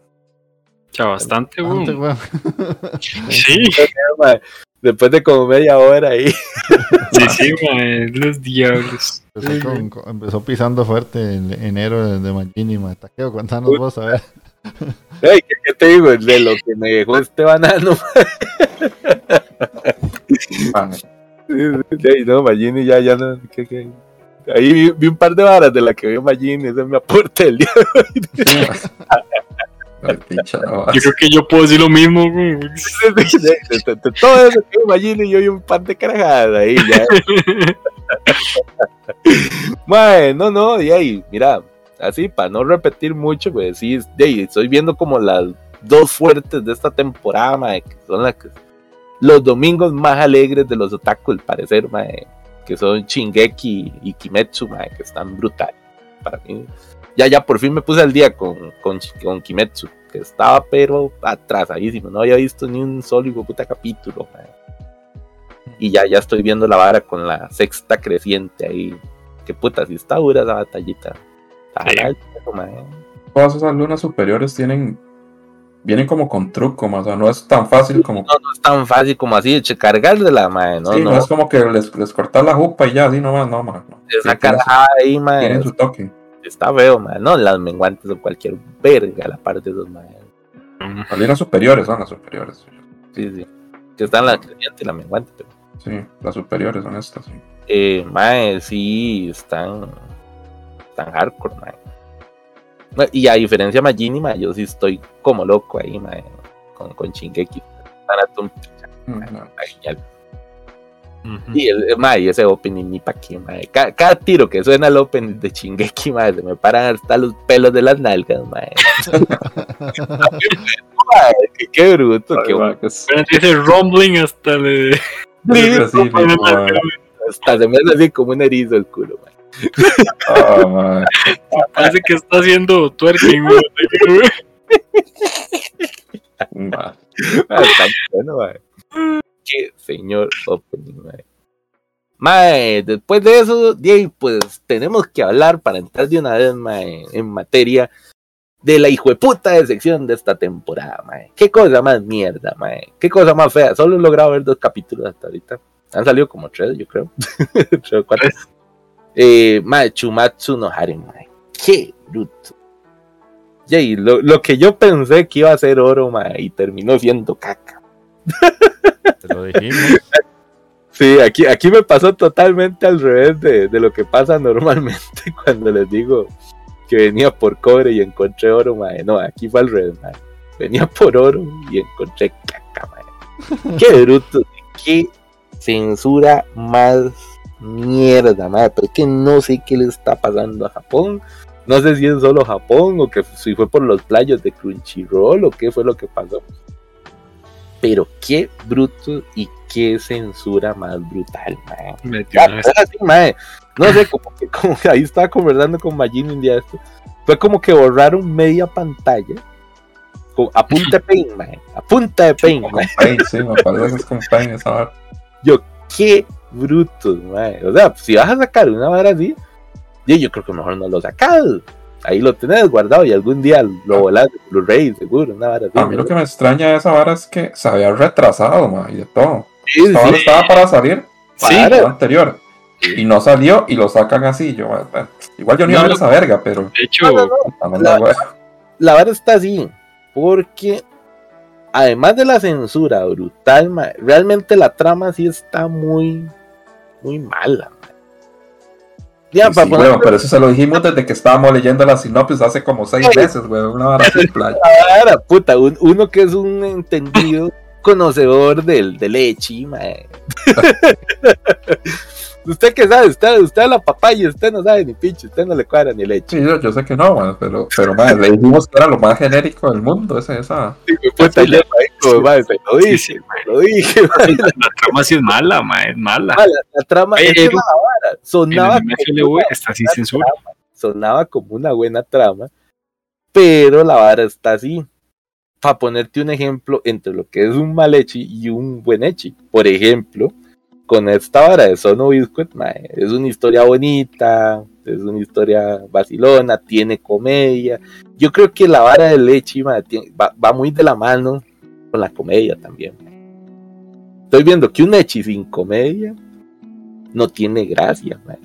Speaker 4: ya bastante,
Speaker 1: Antes,
Speaker 4: weón.
Speaker 1: weón.
Speaker 4: Sí,
Speaker 3: Después de como media hora ahí.
Speaker 4: sí, sí, mae, los diablos.
Speaker 1: Empezó, con- con- empezó pisando fuerte en enero de, de Magini, ma. Taqueo, contanos vos, a ver.
Speaker 3: Ey, ¿qué, qué te digo? De lo que me dejó este banano. Ey, no, Magini ya, ya no. ¿qué, qué? Ahí vi, vi un par de varas de la que vio Magini. Ese es mi aporte del día.
Speaker 2: picha, no,
Speaker 4: Yo creo que yo puedo decir lo mismo,
Speaker 3: de, de- de- de todo eso que vio Magini, yo vi un par de carajadas ahí ya. Mae, no, no, y ahí, mira, así para no repetir mucho, pues sí, ahí, estoy viendo como las dos fuertes de esta temporada, que son las que, los domingos más alegres de los otaku, al parecer, que son Shingeki y Kimetsu, que están brutales. Para mí, ya, ya por fin me puse al día con, con, con Kimetsu, que estaba pero atrasadísimo, no había visto ni un solo hijo puta capítulo. Y ya, ya estoy viendo la vara con la sexta creciente ahí. Que puta, si está dura esa batallita.
Speaker 2: Todas esas lunas superiores tienen. Vienen como con truco, más. O sea, no es tan fácil como.
Speaker 3: No, no es tan fácil como así, che, cargársela, mae. No,
Speaker 2: sí, no.
Speaker 3: no.
Speaker 2: es como que les, les cortas la jupa y ya, así nomás, no, man. no. Sí, su-
Speaker 3: carajada ahí, mae.
Speaker 2: tiene su toque.
Speaker 3: Está feo, mae. No, las menguantes son cualquier verga la parte de esos, mae.
Speaker 4: Mm,
Speaker 2: Las lunas superiores son las superiores.
Speaker 3: Sí, sí. Que están la creciente y la menguante, pero.
Speaker 2: Sí, las superiores son estas, sí.
Speaker 3: Eh, mae, sí, están. Están hardcore, mae. No, Y a diferencia de Magini, mae, yo sí estoy como loco ahí, mae. Con, con Shingeki. Genial. Y el, el- mae, ese opening ni pa' qué, Cada, tiro que suena el opening de Shingeki, mae, se me paran hasta los pelos de las nalgas, mae. Mae, qué, qué bruto, qué
Speaker 2: Ay, man, que es-
Speaker 4: dice rumbling hasta le.
Speaker 2: man.
Speaker 3: Hasta se me hace así como un erizo el culo, mae.
Speaker 2: Man.
Speaker 4: Parece que está haciendo twerking.
Speaker 2: Man.
Speaker 3: Ah, está bueno, mae. Qué señor opening, mae. Después de eso, de pues tenemos que hablar para entrar de una vez, mae, en materia de la hijueputa de sección de esta temporada, mae. Qué cosa más mierda, mae. Qué cosa más fea. Solo he logrado ver dos capítulos hasta ahorita. Han salido como tres, yo creo. tres cuatro. Eh, mae, Chumatsu no Haren, mae. Qué bruto. Jay, lo, lo que yo pensé que iba a ser oro, mae, y terminó siendo caca.
Speaker 1: Te lo dijimos.
Speaker 3: Sí, aquí, aquí me pasó totalmente al revés de, de lo que pasa normalmente cuando les digo que venía por cobre y encontré oro, mae. No, aquí fue al revés, mae. Venía por oro y encontré caca, mae. Qué bruto, qué censura más mierda, mae. Pero es que no sé qué le está pasando a Japón. No sé si es solo Japón o que si fue por los playos de Crunchyroll o qué fue lo que pasó. Pero qué bruto y qué censura más brutal, así, mae. No sé, como que, como que ahí estaba conversando con Magin un día esto. Fue como que borraron media pantalla a punta de paint, mae. A punta de paint,
Speaker 2: Con
Speaker 3: mae.
Speaker 2: Paint, sí, me parece que es con Paint esa vara.
Speaker 3: Qué brutos, mae. O sea, si vas a sacar una vara así, yo, yo creo que mejor no lo sacas. Ahí lo tenés guardado y algún día lo volás de Blu-ray, seguro, una vara así.
Speaker 2: A mí lo que me extraña de esa vara es que se había retrasado, ma, y de todo.
Speaker 3: Sí, sí,
Speaker 2: estaba para salir
Speaker 3: Sí.
Speaker 2: el anterior. Y no salió y lo sacan así. Yo, igual yo ni iba a ver
Speaker 4: No.
Speaker 2: esa verga, pero
Speaker 4: De hecho,
Speaker 3: No, no, no. La- vara está así, porque además de la censura brutal, ma, realmente la trama sí está muy, muy mala. ma. Ya,
Speaker 2: Sí,
Speaker 3: para
Speaker 2: sí,
Speaker 3: poner
Speaker 2: weón, pero eso se lo dijimos desde que estábamos leyendo la sinopsis hace como seis meses, weón. Una vara playa.
Speaker 3: la vara, puta, un- uno que es un entendido conocedor del, del echi, ma. usted que sabe, usted, usted la papaya, usted no sabe ni pinche, usted no le cuadra ni el echi.
Speaker 2: Sí, yo, yo sé que no, man, pero, pero man, le dijimos que era lo más genérico del mundo, ese, esa.
Speaker 3: Puta, yo, ahí, como, ma, se lo
Speaker 4: sí,
Speaker 3: dije,
Speaker 4: sí,
Speaker 3: lo dije,
Speaker 4: la trama sí es mala, ma, es mala.
Speaker 3: Mala, la trama, es esa vara, sonaba como
Speaker 4: MFLV
Speaker 3: una
Speaker 4: está sin
Speaker 3: buena
Speaker 4: censura.
Speaker 3: trama, sonaba como una buena trama, pero la vara está así. Para ponerte un ejemplo entre lo que es un mal echi y un buen echi. Por ejemplo, con esta vara de Sono Biscuit, mae, es una historia bonita, es una historia vacilona, tiene comedia. Yo creo que la vara mae, tiene- va, va muy de la mano con la comedia también. mae. Estoy viendo que un echi sin comedia no tiene gracia. mae.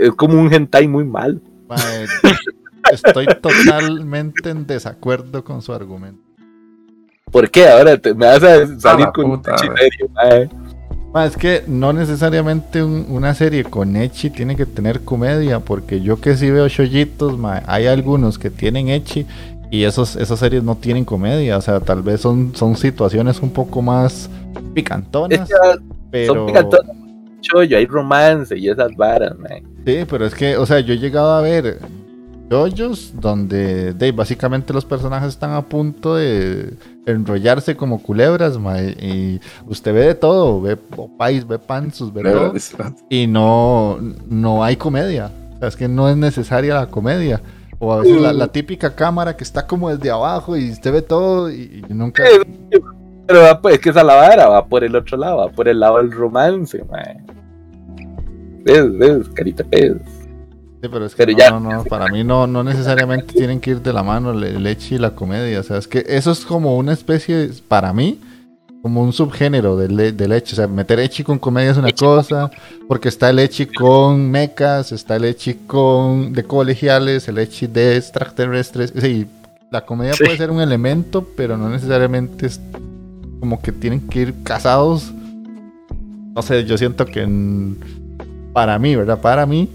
Speaker 3: Es como un hentai muy mal.
Speaker 1: Mae, estoy totalmente en desacuerdo con su argumento.
Speaker 3: ¿Por qué? Ahora te- me vas a salir
Speaker 2: la
Speaker 3: con un
Speaker 2: puta,
Speaker 3: echi
Speaker 2: mae.
Speaker 3: serio, mae.
Speaker 1: Ma, es que no necesariamente un- una serie con Echi tiene que tener comedia, porque yo que sí veo shoyitos, ma, hay algunos que tienen Echi y esos, esas series no tienen comedia, o sea, tal vez son, son situaciones un poco más
Speaker 3: Es
Speaker 1: picantonas,
Speaker 3: son
Speaker 1: pero...
Speaker 3: picantonas, chollo, hay romance y esas varas, mae.
Speaker 1: Sí, pero es que, o sea, yo he llegado a ver yoyos donde de, básicamente los personajes están a punto de enrollarse como culebras, ma, y usted ve de todo, ve popais, ve panzos, ve todo. y no, no hay comedia. O sea, es que no es necesaria la comedia. O a veces la, la típica cámara que está como desde abajo y usted ve todo y, y nunca...
Speaker 3: Pero va, pues, es que esa la vara va por el otro lado, va por el lado del romance. ¿Ves? ¿Ves? Carita pez.
Speaker 1: Sí, pero es que
Speaker 3: Pero
Speaker 1: no,
Speaker 3: ya-
Speaker 1: no, no, para mí no, no necesariamente tienen que ir de la mano el, echi y la comedia. O sea, es que eso es como una especie, para mí, como un subgénero del, le- del echi. O sea, meter echi con comedia es una cosa, porque está el echi con mechas, está el echi con de colegiales, el echi de extraterrestres. Sí, la comedia
Speaker 4: Sí.
Speaker 1: puede ser un elemento, pero no necesariamente es como que tienen que ir casados. No sé, yo siento que en- para mí, ¿verdad? Para mí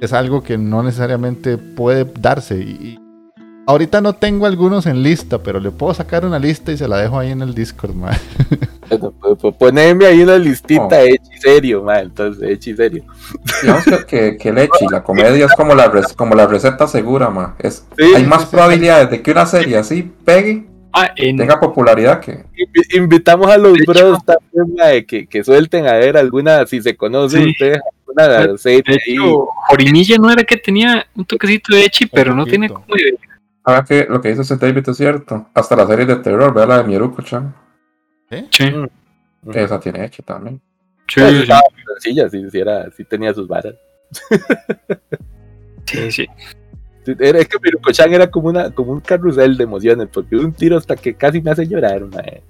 Speaker 1: es algo que no necesariamente puede darse. Y, y ahorita no tengo algunos en lista, pero le puedo sacar una lista y se la dejo ahí en el Discord, man.
Speaker 3: Bueno, pues, pues, Poneme ahí una listita
Speaker 2: Oh.
Speaker 3: de echi serio, mae. Entonces, echi serio.
Speaker 2: Digamos que, que, que el echi, la comedia es como la, res- como la receta segura, ma. Es,
Speaker 3: Sí,
Speaker 2: hay más
Speaker 1: sí, sí,
Speaker 2: probabilidades de que una serie así pegue,
Speaker 4: Ah, en,
Speaker 2: tenga popularidad que.
Speaker 3: Invi- Invitamos a los bros también, mae, que, que suelten a ver alguna, si se conoce
Speaker 4: Sí.
Speaker 3: ustedes, serie
Speaker 4: de
Speaker 3: ahí.
Speaker 4: hecho, Jorimilla no era que tenía un toquecito de Echi, pero no tiene
Speaker 1: poquito.
Speaker 4: comedia.
Speaker 2: Ahora que lo que dice ese David es cierto. Hasta la serie de terror, vea la de Mieruko-chan.
Speaker 4: Sí,
Speaker 3: Ujú.
Speaker 2: Esa tiene echi también.
Speaker 4: sí, sí,
Speaker 3: estaba sencilla, sí, sí era, sí tenía sus varas.
Speaker 4: sí, sí.
Speaker 3: Sí, Era, es que Miruko-chan era como, una, como un carrusel de emociones, porque un tiro hasta que casi me hace llorar, mae.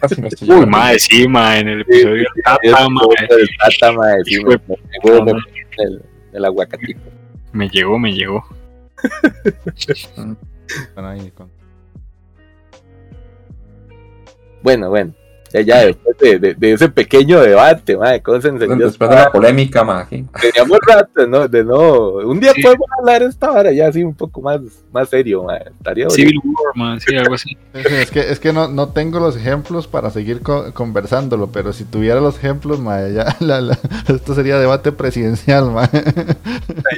Speaker 2: Casi me estoy
Speaker 4: Uy,
Speaker 2: llorando.
Speaker 4: mae, sí, mae, en el episodio de Tata,
Speaker 3: Eso,
Speaker 4: mae,
Speaker 3: el tata, mae, sí,
Speaker 4: Hijo
Speaker 3: me, me
Speaker 4: llegó, me llegó.
Speaker 1: Con-
Speaker 3: Bueno, bueno, ya, ya después de, de, de ese pequeño debate, mae, cómo se encendió
Speaker 2: Después de la polémica, ma, aquí.
Speaker 3: Teníamos rato, ¿no? De no. Un día
Speaker 4: Sí.
Speaker 3: podemos hablar de esta hora ya así un poco más, más serio, mae. Estaría bonito.
Speaker 4: Civil War, mae, sí, algo así.
Speaker 1: Sí, sí, es que, es que no, no tengo los ejemplos para seguir co- conversándolo, pero si tuviera los ejemplos, ma, ya, la- la- esto sería debate presidencial, ma.
Speaker 2: Sí,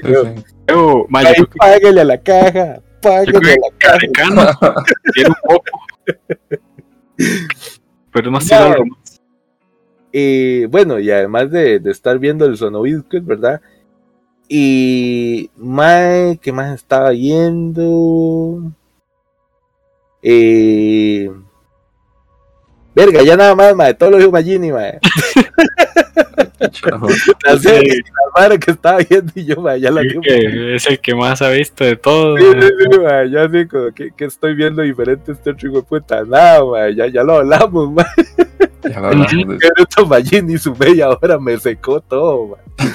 Speaker 2: sí.
Speaker 4: Yo, yo
Speaker 3: Ay, páguele a la caja.
Speaker 4: yo
Speaker 3: Páguele
Speaker 4: creo
Speaker 3: a
Speaker 4: que
Speaker 3: la caja.
Speaker 4: Tiene un poco. Pero más.
Speaker 3: Y bueno, y además de, de estar viendo el Sonobiscuit, ¿verdad? Y Mae, ¿qué más estaba viendo? Eh, verga, ya nada más, Mae, todo lo dijo Magini, Mae. La
Speaker 4: Sí.
Speaker 3: serie, la madre que estaba viendo y yo, ya la digo.
Speaker 4: Que es el que más ha visto de todo.
Speaker 3: Sí, sí, sí, ya así como que, que estoy viendo diferente este otro hijo de puta. Nada, mae, ya, ya lo hablamos, mae.
Speaker 2: Ya lo hablamos.
Speaker 3: Pero esto Magini su media hora me secó todo, mae.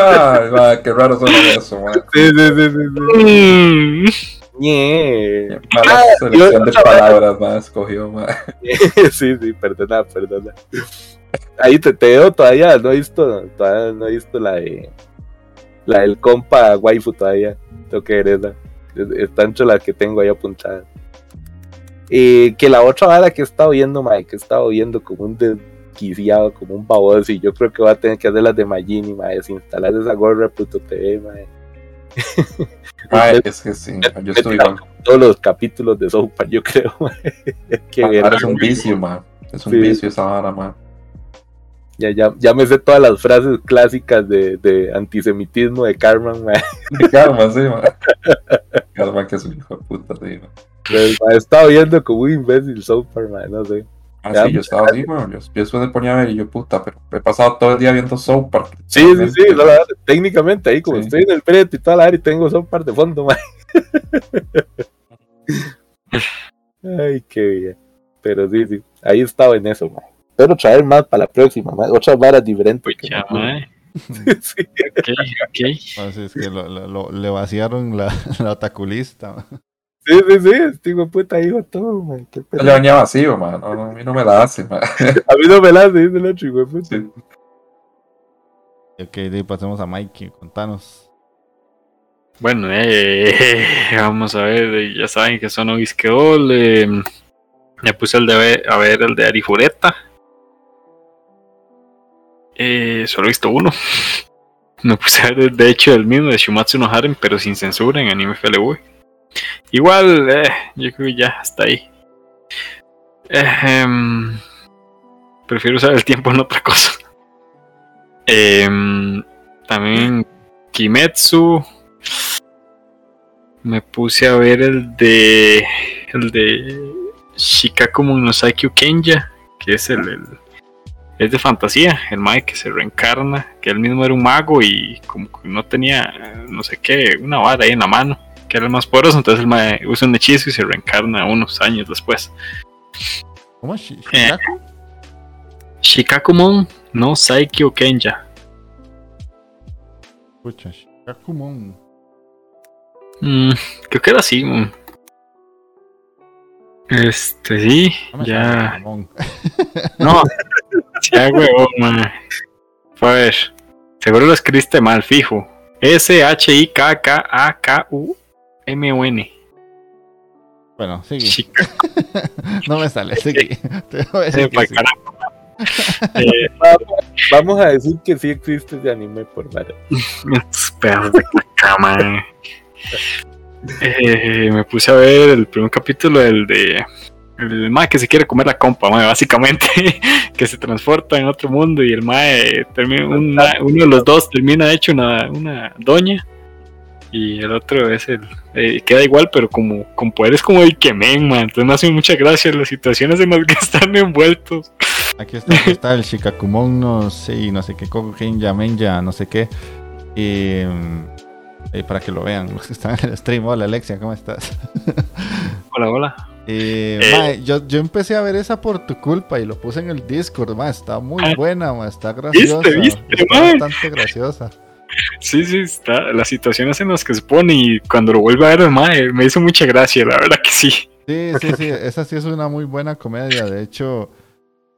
Speaker 2: Ay, ma, qué raro suena eso, ma.
Speaker 3: Sí, sí, sí, sí, sí.
Speaker 4: Mm.
Speaker 3: Ñe.
Speaker 2: Mala
Speaker 3: Ah,
Speaker 2: selección
Speaker 3: y
Speaker 2: de palabras, ma, escogió,
Speaker 3: sí, sí, perdona, perdona. Ahí te, te veo todavía, no he visto, todavía no he visto la de la del compa waifu todavía. Tengo que ver esa. Es, es tanto la que tengo ahí apuntada. Eh, que la otra vara que he estado viendo, Mike, que he estado viendo como un desquiciado, como un baboso, y yo creo que voy a tener que hacer las de Magini, mae, desinstalar esa gorra Pluto TV.
Speaker 2: Ma, es que sí, yo estoy igual.
Speaker 3: Todos los capítulos de South Park, yo creo,
Speaker 2: Ahora es un vicio, ma. Es un
Speaker 3: Sí.
Speaker 2: vicio esa vara, ma.
Speaker 3: Ya, ya, ya me sé todas las frases clásicas de, de antisemitismo de Carmen, mae.
Speaker 2: Calma, sí, ma. Calma, que es un hijo de puta, sí, ma.
Speaker 3: Pero, mae, He estado viendo como un imbécil South Park, mae, no sé.
Speaker 2: Ah,
Speaker 3: Ya,
Speaker 2: sí, yo estaba así, ma. Yo, yo después me ponía a ver y yo, puta, pero he pasado todo el día viendo South Park.
Speaker 3: Sí, sí, sí, no, la verdad, técnicamente ahí como
Speaker 2: Sí.
Speaker 3: estoy en el prédio y toda la área y tengo South Park de fondo, mae. Ay, qué bien. Pero sí, sí, ahí he estado en eso, mae. Espero traer más para la próxima. Otras varas diferentes. no-
Speaker 4: mae.
Speaker 3: sí.
Speaker 4: Ok, ok.
Speaker 1: Así es que lo, lo- lo- le vaciaron la, la otaculista.
Speaker 3: Sí, sí, sí, este puta hijo todo, man. Qué
Speaker 2: le venía vacío, ma. No, no, a mí no me la hace, ma.
Speaker 3: A mí no me la hace, dice el otro hijo puta.
Speaker 2: Sí.
Speaker 1: Ok, de ahí pasemos a Mikey, contanos.
Speaker 4: Bueno, eh, vamos a ver, eh, ya saben que son quedó, le, le puse el de a ver el de Arifureta. Eh, solo he visto uno. Me puse a ver de hecho el mismo de Shumatsu no Haren, pero sin censura en Anime FLV. Igual, eh, yo creo que ya hasta ahí. Eh, prefiero usar el tiempo en otra cosa. Em, también Kimetsu. Me puse a ver el de. El de. Shikaku no Saikyu Kenja. Que es el- Es de fantasía. El Mae que se reencarna. Que él mismo era un mago y como que no tenía. eh, No sé qué. Una vara ahí en la mano. Que era el más poderoso. Entonces el Mae usa un hechizo y se reencarna unos años después.
Speaker 1: ¿Cómo? Shi-
Speaker 4: Eh.
Speaker 1: Shikaku?
Speaker 4: Shikakumon no Saikyu Kenja.
Speaker 1: Escucha, Shikakumon.
Speaker 4: Mm, creo que era así. mm. Este, sí.
Speaker 1: No
Speaker 4: Ya. No, ya huevón, man. Fue a ver. Seguro lo escribiste mal, fijo. S-H-I-K-K-A-K-U-M-O-N.
Speaker 1: Bueno, sigue.
Speaker 4: Chica,
Speaker 1: no me sale, sigue. Te voy a decir que
Speaker 4: pa'
Speaker 1: sí.
Speaker 4: carajo. Eh,
Speaker 3: Vamos a decir que sí existe ese anime por vara.
Speaker 4: estos pedazos de caca, man. Eh, me puse a ver el primer capítulo, el de. El mae que se quiere comer la compa, mae, básicamente, que se transporta en otro mundo y el mae termina, una- uno de los dos termina hecho una, una doña y el otro es el, eh, queda igual, pero como con poderes como el Kemen, man. Entonces me hace mucha gracia las situaciones en las que están envueltos.
Speaker 1: Aquí está, aquí está el Shikakumon, no sé, y no sé qué, Kogen Menja, no sé qué. Y, mm, ahí para que lo vean, los que están en el stream. Hola Alexia, ¿cómo estás?
Speaker 4: Hola, hola.
Speaker 1: Eh,
Speaker 4: Eh.
Speaker 1: mae, yo, yo empecé a ver esa por tu culpa y lo puse en el Discord, mae, está muy
Speaker 4: Ah.
Speaker 1: buena, mae, está graciosa.
Speaker 4: viste,
Speaker 1: está
Speaker 4: mae?
Speaker 1: bastante graciosa.
Speaker 4: Sí, sí, está. Las situaciones en las que se pone y cuando lo vuelve a ver mae, me hizo mucha gracia, la verdad que sí.
Speaker 1: Sí, sí, sí, esa sí es una muy buena comedia. De hecho,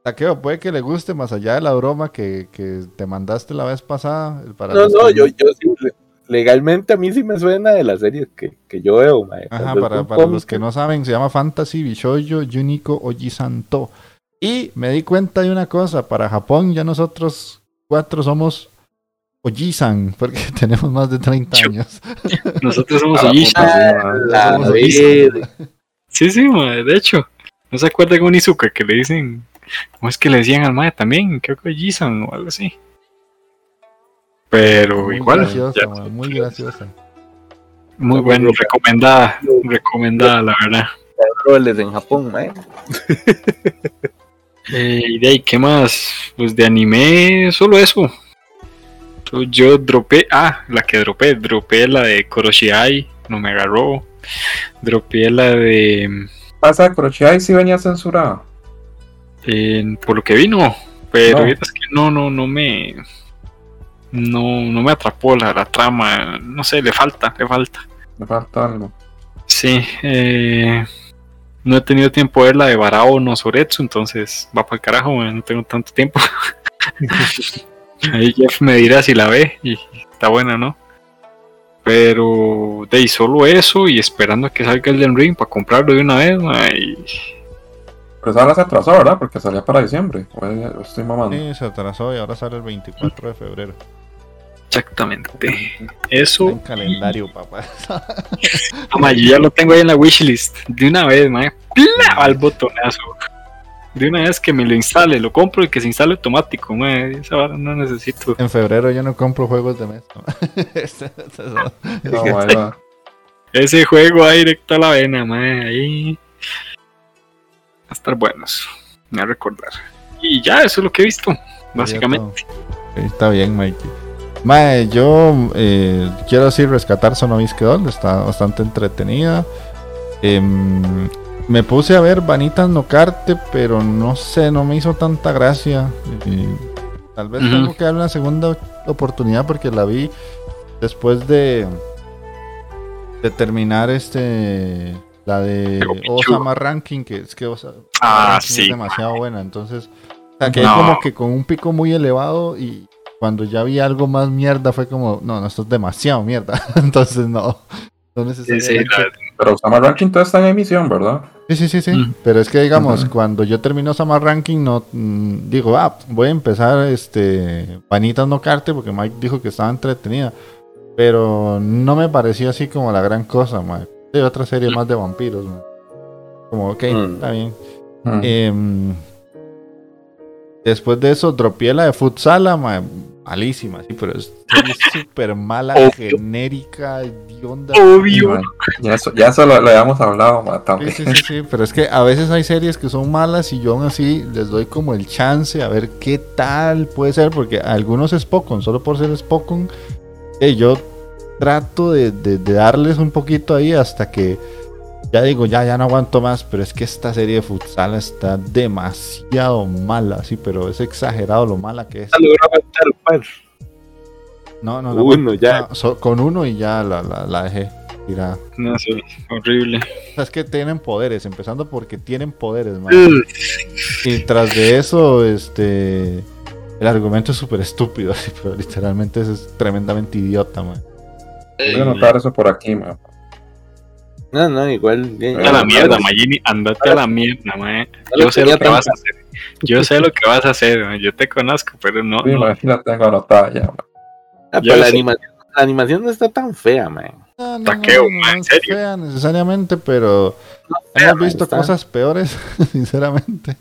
Speaker 1: Taqueo, puede que le guste más allá de la broma que, que te mandaste la vez pasada. el para
Speaker 3: No, no,
Speaker 1: que-
Speaker 3: yo, yo sí, legalmente a mí sí me suena de las series que, que yo veo, mae.
Speaker 1: Ajá, para, los que no saben, se llama Fantasy Bishoyo Yuniko Oji-santo. Y me di cuenta de una cosa, para Japón ya nosotros cuatro somos Oji-san, porque tenemos más de 30
Speaker 4: Yo-
Speaker 1: años.
Speaker 4: Nosotros somos
Speaker 2: puta, sí.
Speaker 4: Sí, sí, mae, de hecho. ¿No se acuerdan de un Izuka que le dicen ¿Cómo es que le decían al mae también? Creo que Jason o algo así. Pero
Speaker 1: Muy
Speaker 4: igual,
Speaker 1: graciosa,
Speaker 4: ya,
Speaker 1: muy graciosa.
Speaker 4: muy bueno, recomendada, recomendada, la verdad.
Speaker 3: roles en Japón, mae.
Speaker 4: Eh, y de ahí, ¿qué más? Pues de anime, solo eso. So, Yo dropé, ah, la que dropé, dropé la de Koroshiai, no me agarró. Dropé la de,
Speaker 2: Pasa, Crochet sí venía censurada.
Speaker 4: eh, por lo que vino, pero
Speaker 2: No.
Speaker 4: es que no, no, no me, no, no me atrapó la, la trama, no sé, le falta, le falta.
Speaker 2: Me falta algo.
Speaker 4: Sí, eh, no he tenido tiempo de ver la de Barao no Soretsu, entonces va para el carajo, man, no tengo tanto tiempo. Ahí Jeff me dirá si la ve y está buena, ¿no? Pero de ahí solo eso y esperando a que salga el Ring para comprarlo de una vez, man, y
Speaker 2: Pero esa ahora se atrasó, ¿verdad? Porque salía para diciembre. O es- o estoy mamando.
Speaker 1: Sí, se atrasó y ahora sale el 24 de febrero.
Speaker 4: Exactamente. Eso,
Speaker 1: en calendario, papá.
Speaker 4: Ah, ma, yo ya lo tengo ahí en la wishlist. De una vez, ¡plá! al botonazo. De una vez que me lo instale, lo compro y que se instale automático, man, esa vara no necesito.
Speaker 1: En febrero yo no compro juegos de
Speaker 2: No, mae, no.
Speaker 4: Ese juego va directo a la vena, man, ahí. Va a estar buenos. Me va a recordar. Y ya, eso es lo que he visto, básicamente.
Speaker 1: Está bien, Mikey. Mae, yo eh, quiero decir rescatar Sonovisque Doll, está bastante entretenida. Em, me puse a ver Vanitas no Carte, pero no sé, no me hizo tanta gracia. Y tal vez tengo que darle una segunda oportunidad porque la vi después de, de terminar este la de. Osama Ranking, que es que Osama
Speaker 4: Ah,
Speaker 1: Ranking es
Speaker 4: sí.
Speaker 1: demasiado buena. Entonces, o sea, que
Speaker 4: No.
Speaker 1: como que con un pico muy elevado y cuando ya vi algo más mierda fue como, no, no, esto es demasiado mierda. Entonces, no, no
Speaker 4: Sí, sí,
Speaker 1: necesariamente.
Speaker 4: la-
Speaker 2: Pero Osama Ranking todavía está en emisión, ¿verdad?
Speaker 1: Sí, sí, sí, sí.
Speaker 4: Mm.
Speaker 1: Pero es que digamos, cuando yo termino Summer Ranking, no mm, digo, ah, voy a empezar este Vanitas no Carte porque Mike dijo que estaba entretenida. Pero no me pareció así como la gran cosa, Mike. Hay otra serie más de vampiros, mae. Como, ok,
Speaker 3: Mm.
Speaker 1: está bien.
Speaker 2: Mm.
Speaker 1: Después de eso, dropié la de Futsala, mae, malísima, sí, pero es súper mala,
Speaker 4: Obvio.
Speaker 1: genérica, hedionda.
Speaker 4: Obvio.
Speaker 2: Ya eso, ya eso lo, lo habíamos hablado mae,
Speaker 1: Sí,
Speaker 2: también.
Speaker 1: sí, sí, sí, pero es que a veces hay series que son malas y yo aún así les doy como el chance a ver qué tal puede ser, porque algunos Spokon, solo por ser Spokon, eh, yo trato de, de- de darles un poquito ahí hasta que ya digo, ya, ya no aguanto más, pero es que esta serie de futsal está demasiado mala, sí, pero es exagerado lo mala que es.
Speaker 3: Par.
Speaker 1: No, no, no.
Speaker 3: Uno, ya.
Speaker 1: no, so- con uno y ya la, la, la dejé tirada.
Speaker 4: No sé, horrible.
Speaker 1: O sea, es que tienen poderes, empezando porque tienen poderes, man.
Speaker 4: Ugh.
Speaker 1: Y tras de eso, este. El argumento es súper estúpido, así, pero literalmente es, es tremendamente idiota, man.
Speaker 2: Voy a anotar eso por aquí, man.
Speaker 3: No, no, igual. bien,
Speaker 4: Andate a la mierda, Magini, andate a la mierda, mae. Yo sé lo que vas a hacer. Yo sé lo que vas a hacer, mae. yo te conozco, pero no.
Speaker 2: Sí,
Speaker 4: no.
Speaker 2: mae, la tengo anotada ya. mae.
Speaker 3: Ah, pero la animación, la animación no está tan fea, man.
Speaker 1: No, no,
Speaker 4: Taqueo,
Speaker 1: no, no,
Speaker 4: man,
Speaker 1: no
Speaker 4: ¿en
Speaker 1: es
Speaker 4: serio?
Speaker 1: fea necesariamente, pero
Speaker 3: fea,
Speaker 1: hemos
Speaker 3: man,
Speaker 1: visto
Speaker 3: está-
Speaker 1: cosas peores, sinceramente.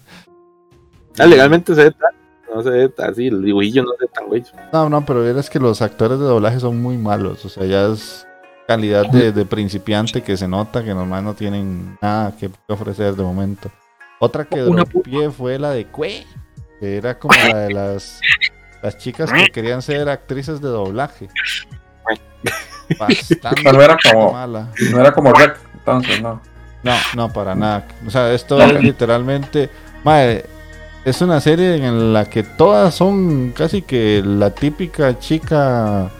Speaker 3: Ah, legalmente se ve tan. No se ve así, el dibujillo no se ve tan güey.
Speaker 1: No, no, pero es que los actores de doblaje son muy malos. O sea, ya es calidad de, de principiante que se nota que normal no tienen nada que ofrecer de momento. Otra que dropié fue la de Cue, que era como la de las, las chicas que querían ser actrices de doblaje. Bastante
Speaker 2: No era como-
Speaker 1: mala.
Speaker 2: No era como Rec, entonces, no.
Speaker 1: No, no, para nada. O sea, esto es literalmente. Mae, es una serie en la que todas son casi que la típica chica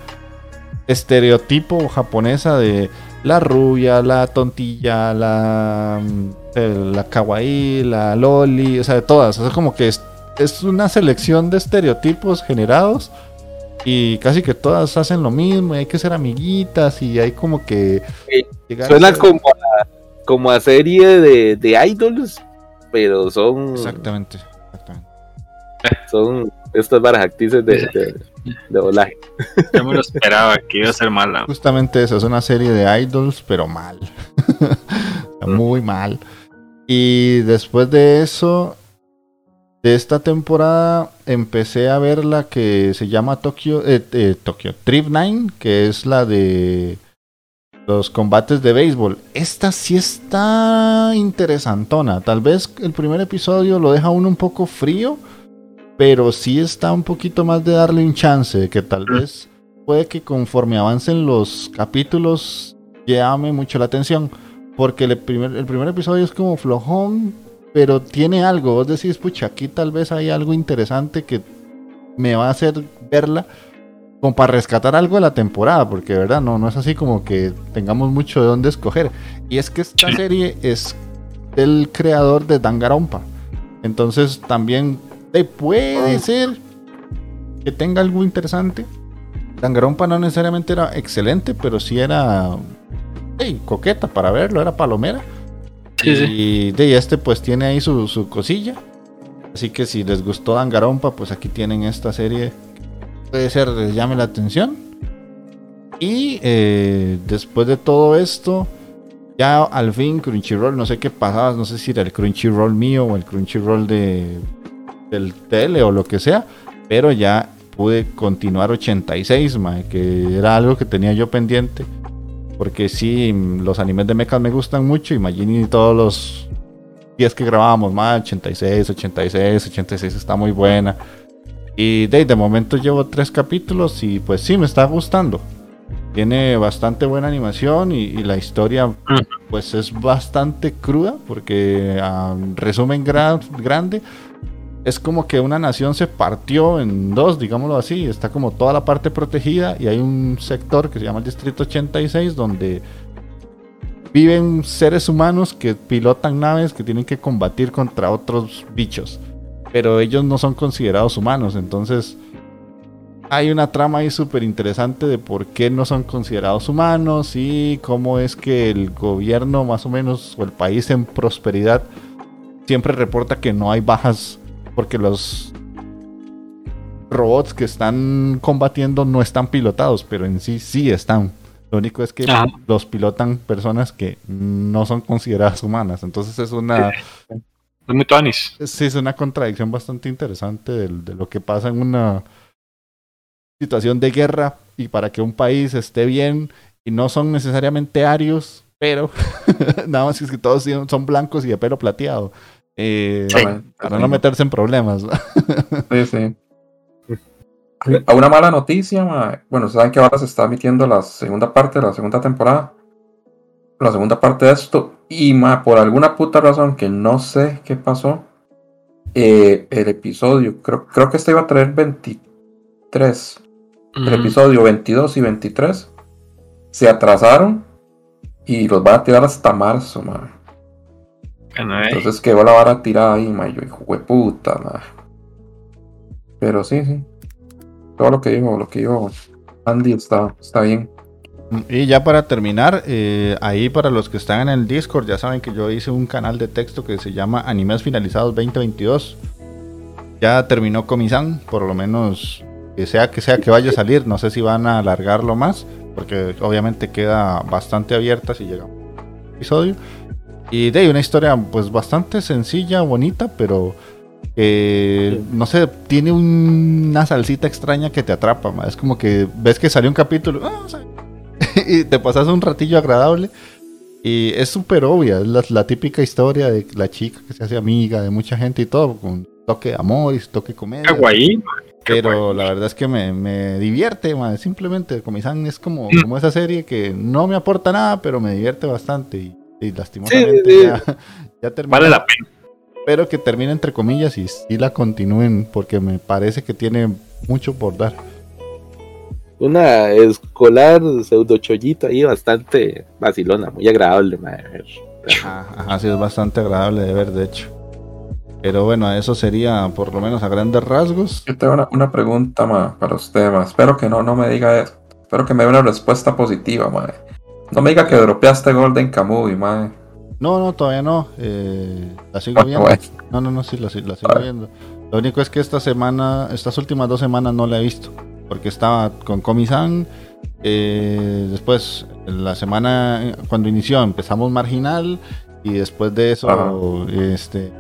Speaker 1: estereotipo japonesa de la rubia, la tontilla, la, mm, la kawaii, la loli, o sea, de todas. O sea, como que es, es una selección de estereotipos generados y casi que todas hacen lo mismo y hay que ser amiguitas y hay como que...
Speaker 3: Sí,
Speaker 1: llegar a
Speaker 3: Suena
Speaker 1: ser-
Speaker 3: como a, como a serie de, de idols, pero son,
Speaker 1: Exactamente, exactamente.
Speaker 3: son estas varas actrices de, de, de doblaje.
Speaker 4: Yo me lo esperaba, que iba a ser mala.
Speaker 1: Justamente eso, es una serie de idols, pero mal. Muy mal. Y después de eso, de esta temporada empecé a ver la que se llama Tokyo, eh, eh, Tokyo Trip 9, que es la de los combates de béisbol. Esta sí está interesantona. Tal vez el primer episodio lo deja uno un poco frío, pero sí está un poquito más de darle un chance, de que tal vez puede que conforme avancen los capítulos llame mucho la atención. Porque el primer, el primer episodio es como flojón, pero tiene algo. Vos decís, pucha, aquí tal vez hay algo interesante que me va a hacer verla como para rescatar algo de la temporada, porque de verdad no, no es así como que tengamos mucho de dónde escoger. Y es que esta serie es del creador de Dangarompa. Entonces también puede ser que tenga algo interesante. Dangarompa no necesariamente era excelente, pero sí era hey, coqueta para verlo, era palomera.
Speaker 4: Sí, sí.
Speaker 1: y de este pues tiene ahí su, su cosilla. Así que si les gustó Dangarompa, pues aquí tienen esta serie. Puede ser, les llame la atención. Y eh, después de todo esto, ya al fin Crunchyroll, no sé qué pasaba, no sé si era el Crunchyroll mío o el Crunchyroll de, del tele o lo que sea, pero ya pude continuar 86, mae, que era algo que tenía yo pendiente. Porque sí, los animes de mechas me gustan mucho. Imaginen todos los días que grabábamos, más 86, 86, 86 está muy buena. Y de, de momento llevo tres capítulos y pues sí, me está gustando. Tiene bastante buena animación y, y la historia pues es bastante cruda porque a resumen gra- grande es como que una nación se partió en dos, digámoslo así. Está como toda la parte protegida y hay un sector que se llama el Distrito 86 donde viven seres humanos que pilotan naves que tienen que combatir contra otros bichos. Pero ellos no son considerados humanos, entonces hay una trama ahí súper interesante de por qué no son considerados humanos y cómo es que el gobierno más o menos o el país en prosperidad siempre reporta que no hay bajas porque los robots que están combatiendo no están pilotados, pero en sí sí están. Lo único es que
Speaker 4: Ajá.
Speaker 1: los pilotan personas que no son consideradas humanas. Entonces es una,
Speaker 4: Es muy tuanis.
Speaker 1: sí, es una contradicción bastante interesante de, lo que pasa en una situación de guerra y para que un país esté bien y no son necesariamente arios, pero nada más es que todos son blancos y de pelo plateado. Eh,
Speaker 4: Sí.
Speaker 1: Para no meterse en problemas.
Speaker 2: Sí, sí. A una mala noticia, ma. bueno, saben que ahora se está emitiendo la segunda parte de la segunda temporada. La segunda parte de esto. Y ma, por alguna puta razón que no sé qué pasó. eh, el episodio, creo, creo que este iba a traer 23. El episodio 22 y 23 se atrasaron. Y los van a tirar hasta marzo, ma.
Speaker 4: Bueno, eh,
Speaker 2: Entonces quedó la vara tirada ahí, ma. y Yo, hijo de puta, ma. Pero sí, sí. Todo lo que dijo, lo que dijo Andy está, está bien.
Speaker 1: Y ya para terminar, eh, ahí para los que están en el Discord, ya saben que yo hice un canal de texto que se llama Animes Finalizados 2022. Ya terminó Comisan, por lo menos que sea que sea que vaya a salir. No sé si van a alargarlo más, porque obviamente queda bastante abierta si llegamos al episodio. Y de ahí una historia pues bastante sencilla, bonita, pero eh, no sé, tiene un- una salsita extraña que te atrapa. ma. Es como que ves que salió un capítulo, ah, sea, y te pasas un ratillo agradable. Y es súper obvia, es la, la típica historia de la chica que se hace amiga de mucha gente y todo, con toque de amor y toque de comedia.
Speaker 4: kawaii,
Speaker 1: Pero la verdad es que me, me divierte, man. simplemente Comisan es como, como esa serie que no me aporta nada, pero me divierte bastante. Y, y lastimosamente
Speaker 3: Sí, sí, sí.
Speaker 1: ya, ya terminó.
Speaker 4: vale la pena.
Speaker 1: Espero que termine entre comillas y sí la continúen porque me parece que tiene mucho por dar.
Speaker 3: Una escolar pseudo chollito ahí bastante vacilona, muy agradable, madre.
Speaker 1: Ajá, ajá, sí es bastante agradable de ver, de hecho. Pero bueno, eso sería por lo menos a grandes rasgos.
Speaker 2: Yo tengo una, una pregunta ma, para usted, ma. Espero que no, no me diga eso. Espero que me dé una respuesta positiva, ma. No me diga que dropeaste Golden Kamuy, ma.
Speaker 1: No, no, todavía no. eh, la sigo
Speaker 2: Bueno,
Speaker 1: viendo.
Speaker 2: bueno.
Speaker 1: No, no, no, sí, la, la sigo
Speaker 2: Vale.
Speaker 1: viendo. Lo único es que esta semana, estas últimas dos semanas no la he visto. Porque estaba con Comisan. eh, después, la semana cuando inició, empezamos Marginal. Y después de eso,
Speaker 2: Ajá.
Speaker 1: este.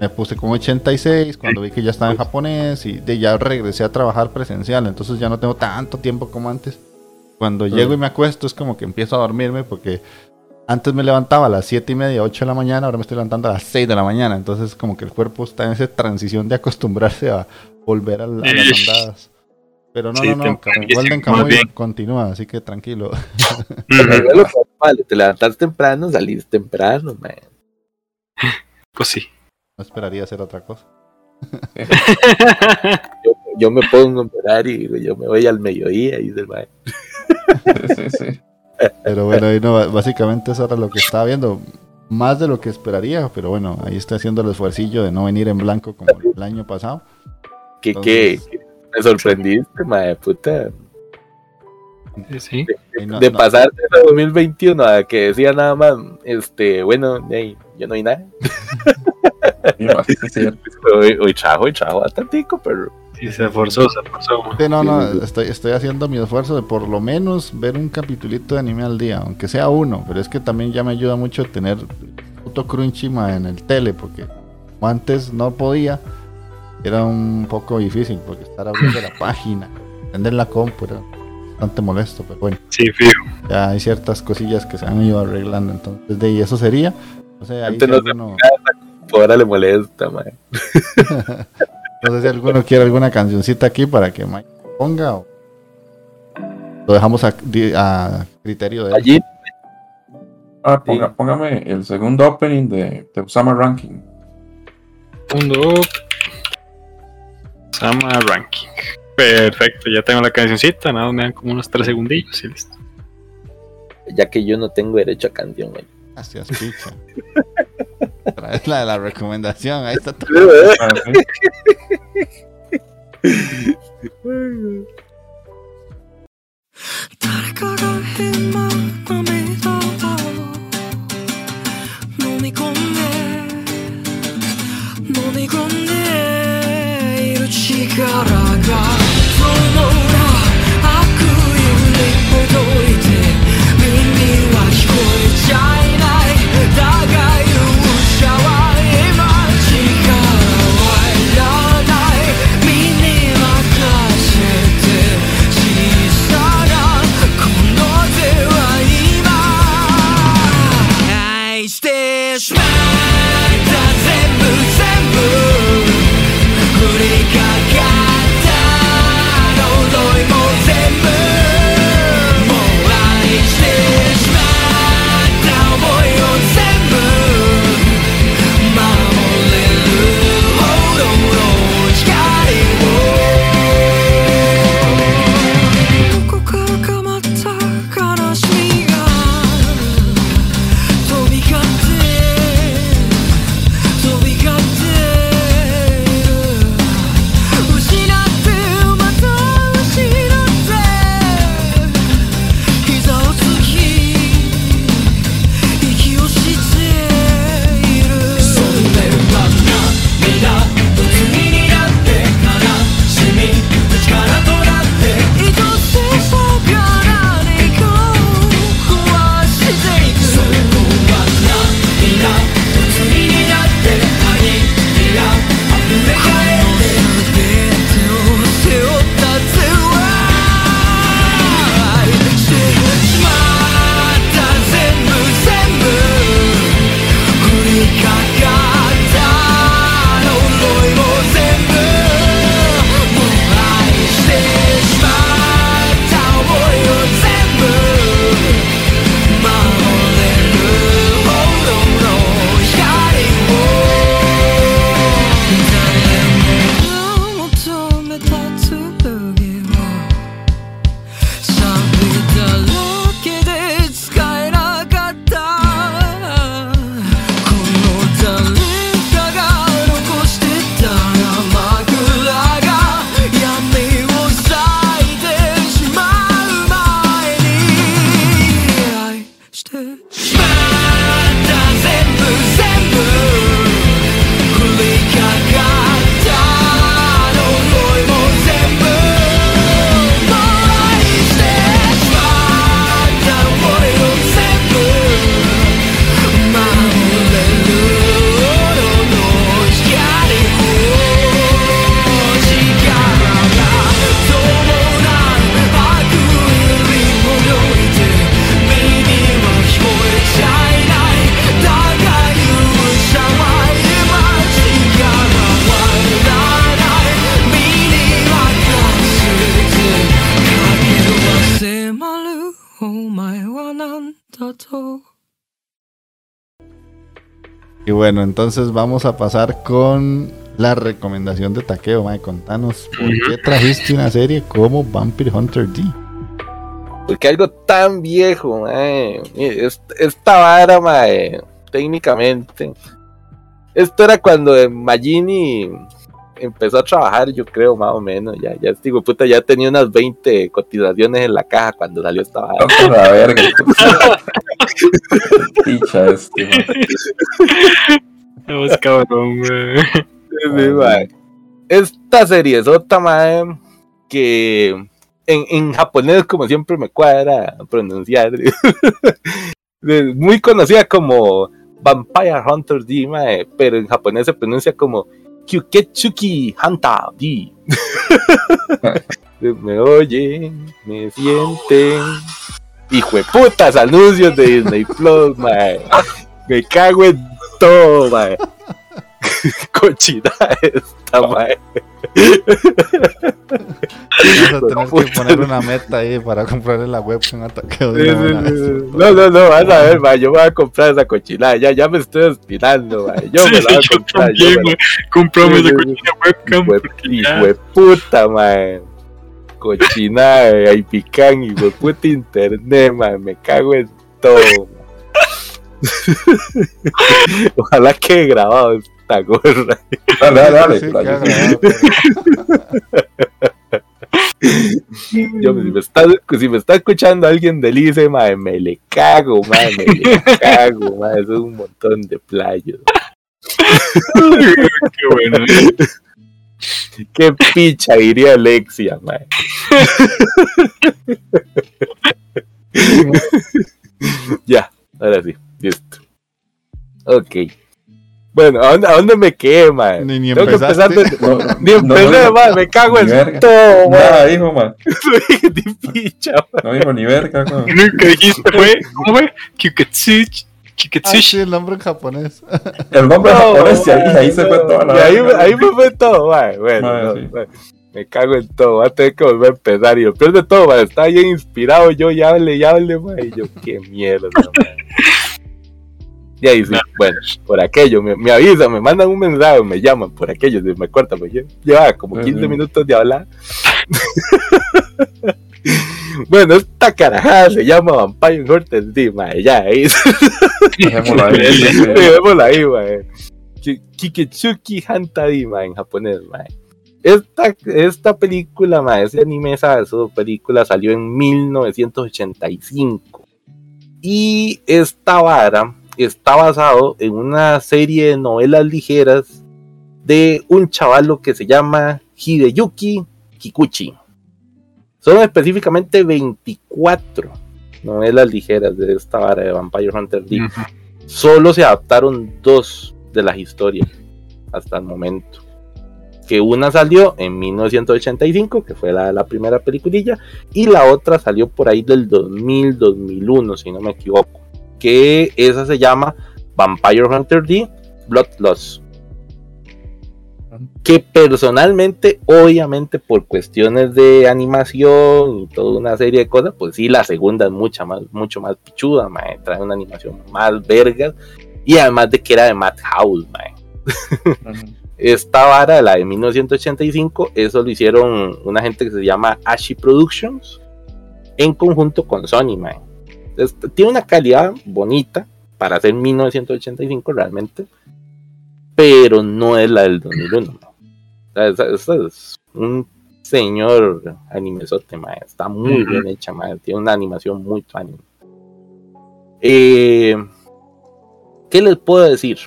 Speaker 1: me puse con 86 cuando vi que ya estaba en japonés y de ya regresé a trabajar presencial, entonces ya no tengo tanto tiempo como antes. Cuando llego y me acuesto es como que empiezo a dormirme porque antes me levantaba a las 7 y media, 8 de la mañana, ahora me estoy levantando a las 6 de la mañana, entonces como que el cuerpo está en esa transición de acostumbrarse a volver a, a las andadas. Pero no,
Speaker 4: Sí,
Speaker 1: no, no, Golden Kamuy continúa, así que tranquilo.
Speaker 3: Pero normal, te levantas temprano, salís temprano, man.
Speaker 4: Pues sí.
Speaker 1: No esperaría hacer otra cosa.
Speaker 3: Yo, yo me pongo en horario y yo me voy al mediodía y dice el man.
Speaker 6: Sí, sí, sí.
Speaker 1: Pero bueno, ahí no, básicamente eso era lo que estaba viendo. Más de lo que esperaría, pero bueno, ahí estoy haciendo el esfuercillo de no venir en blanco como el año pasado. Entonces-
Speaker 3: que me sorprendiste, man, puta.
Speaker 4: Sí,
Speaker 1: no-
Speaker 3: de
Speaker 1: no-
Speaker 3: pasar de 2021 a que decía nada más, este, bueno, hey, ya no hay nada. Hoy, hoy trajo, hoy trajo bastantico, pero
Speaker 4: Sí, se esforzó, se esforzó.
Speaker 1: Sí, no, no, estoy, estoy haciendo mi esfuerzo de por lo menos ver un capitulito de anime al día, aunque sea uno, pero es que también ya me ayuda mucho tener puto crunchy ma, en el tele, porque como antes no podía, era un poco difícil, porque estar abriendo la página, prender la compu era bastante molesto, pero bueno,
Speaker 4: Sí, fijo.
Speaker 1: ya hay ciertas cosillas que se han ido arreglando, entonces de ahí eso sería, no sé, ahí
Speaker 3: Antes
Speaker 1: si
Speaker 3: no ahora le molesta, man.
Speaker 1: no sé si alguno quiere alguna cancioncita aquí para que Mike ponga o lo dejamos a, criterio de él.
Speaker 3: Allí,
Speaker 6: Ah, ponga- póngame el segundo opening de, de Usama Ranking.
Speaker 4: Mundo Sama Ranking. Perfecto, ya tengo la cancioncita, nada, me dan como unos 3 segundillos y listo.
Speaker 3: ya que yo no tengo derecho a canción, man.
Speaker 1: Gracias, picha. Traes la de la recomendación, ahí está todo.
Speaker 6: Ah, sí.
Speaker 1: Bueno, entonces vamos a pasar con la recomendación de Takeo, mae. Contanos, ¿por qué trajiste una serie como Vampire Hunter D?
Speaker 3: Porque algo tan viejo, mae. Esta vara, mae, técnicamente. Esto era cuando Magini empezó a trabajar, yo creo, más o menos. Ya, ya digo, puta, ya tenía unas 20 cotizaciones en la caja cuando salió esta vara.
Speaker 2: La verga. Picha este,
Speaker 4: cabrón, güey.
Speaker 3: Sí, mae. Esta serie es otra, mae, que en, en japonés, como siempre me cuadra pronunciar, muy conocida como Vampire Hunter D, mae, pero en japonés se pronuncia como Kyuketsuki Hunter D. me oyen, me sienten. Hijo de putas, anuncios de Disney Plus, mae. Me cago en todo, mae. Cochina esta, mae.
Speaker 1: Vamos a tener que poner una meta ahí para comprarle la webcam a Takeo. de
Speaker 3: Sí,
Speaker 1: una
Speaker 3: sí,
Speaker 1: buena
Speaker 3: sí,
Speaker 1: vez.
Speaker 3: sí. No, no, no, vas a ver, mae, yo me voy a comprar esa cochinada, ya, ya me estoy estirando, mae. Yo
Speaker 4: Sí,
Speaker 3: me la voy a comprar, yo
Speaker 4: también,
Speaker 3: me Sí,
Speaker 4: esa
Speaker 3: sí,
Speaker 4: cochina webcam.
Speaker 3: De puta, mae. Cochina, ahí pican, hijo de puta internet, mae. Me cago en todo. Ojalá que he grabado esta gorra.
Speaker 2: Dale, dale, dale.
Speaker 1: Sí,
Speaker 2: dale.
Speaker 3: Yo, si, me está, si me está escuchando alguien del ICE, mae, me le cago, mae, me le cago, mae. Eso es un montón de playos.
Speaker 4: Qué bueno.
Speaker 3: Qué picha diría Alexia, ya, ahora sí, listo. Ok. Bueno, ¿a dónde, a dónde me quedé, mae?
Speaker 1: Ni- ni
Speaker 3: Tengo que empezar
Speaker 1: empezaste.
Speaker 3: de-
Speaker 2: No,
Speaker 3: Ni empecé,
Speaker 2: no,
Speaker 3: me cago en
Speaker 2: verga.
Speaker 3: todo, mae.
Speaker 2: Nada dijo, man.
Speaker 3: Picha.
Speaker 2: No dijo ni verga, man.
Speaker 4: Lo único que dijiste fue, ¿cómo fue?
Speaker 1: Ah, sí, el nombre en japonés.
Speaker 2: El nombre
Speaker 3: No,
Speaker 2: japonés y ahí, se fue toda la
Speaker 3: y ahí,
Speaker 2: verga.
Speaker 3: ahí me fue todo, mae. Bueno,
Speaker 2: sí.
Speaker 3: me cago en todo. Voy a tener que volver a empezar. Y lo peor de todo, mae, estaba bien inspirado yo, ya hable, ya hable, mae. Y yo, qué mierda, mae. Y ahí sí, bueno, por aquello, me, me avisan, me mandan un mensaje, me llaman por aquello, se me cortan, me lleva como 15
Speaker 2: Ujú.
Speaker 3: minutos de hablar. bueno, esta carajada se llama Vampire Hunter D, mae, ya, ahí
Speaker 2: Dejémoslo ahí.
Speaker 3: Démosla ahí, mae. Ki- Kiketsuki Hantari, mae, en japonés, mae. Esta, esta película, mae, ese anime, esa, esa película salió en 1985. Y esta vara está basado en una serie de novelas ligeras de un chavalo que se llama Hideyuki Kikuchi. Son específicamente 24 novelas ligeras de esta vara de Vampire Hunter D solo se adaptaron dos de las historias hasta el momento. Que una salió en 1985, que fue la, la primera peliculilla, y la otra salió por ahí del 2000-2001, si no me equivoco. Que esa se llama Vampire Hunter D Bloodlust. Que personalmente, obviamente, por cuestiones de animación y toda una serie de cosas, pues sí, la segunda es mucha más, mucho más pichuda, mae, trae una animación más vergas y además de que era de Madhouse, mae. Esta vara, la de 1985, eso lo hicieron una gente que se llama Ashi Productions en conjunto con Sony, mae. Tiene una calidad bonita para hacer 1985 realmente, pero no es la del 2001. mae. O sea, esa- esa es un señor animezote, mae. Está muy bien hecha, mae. Tiene una animación muy anime. Eh, ¿Qué les puedo decir?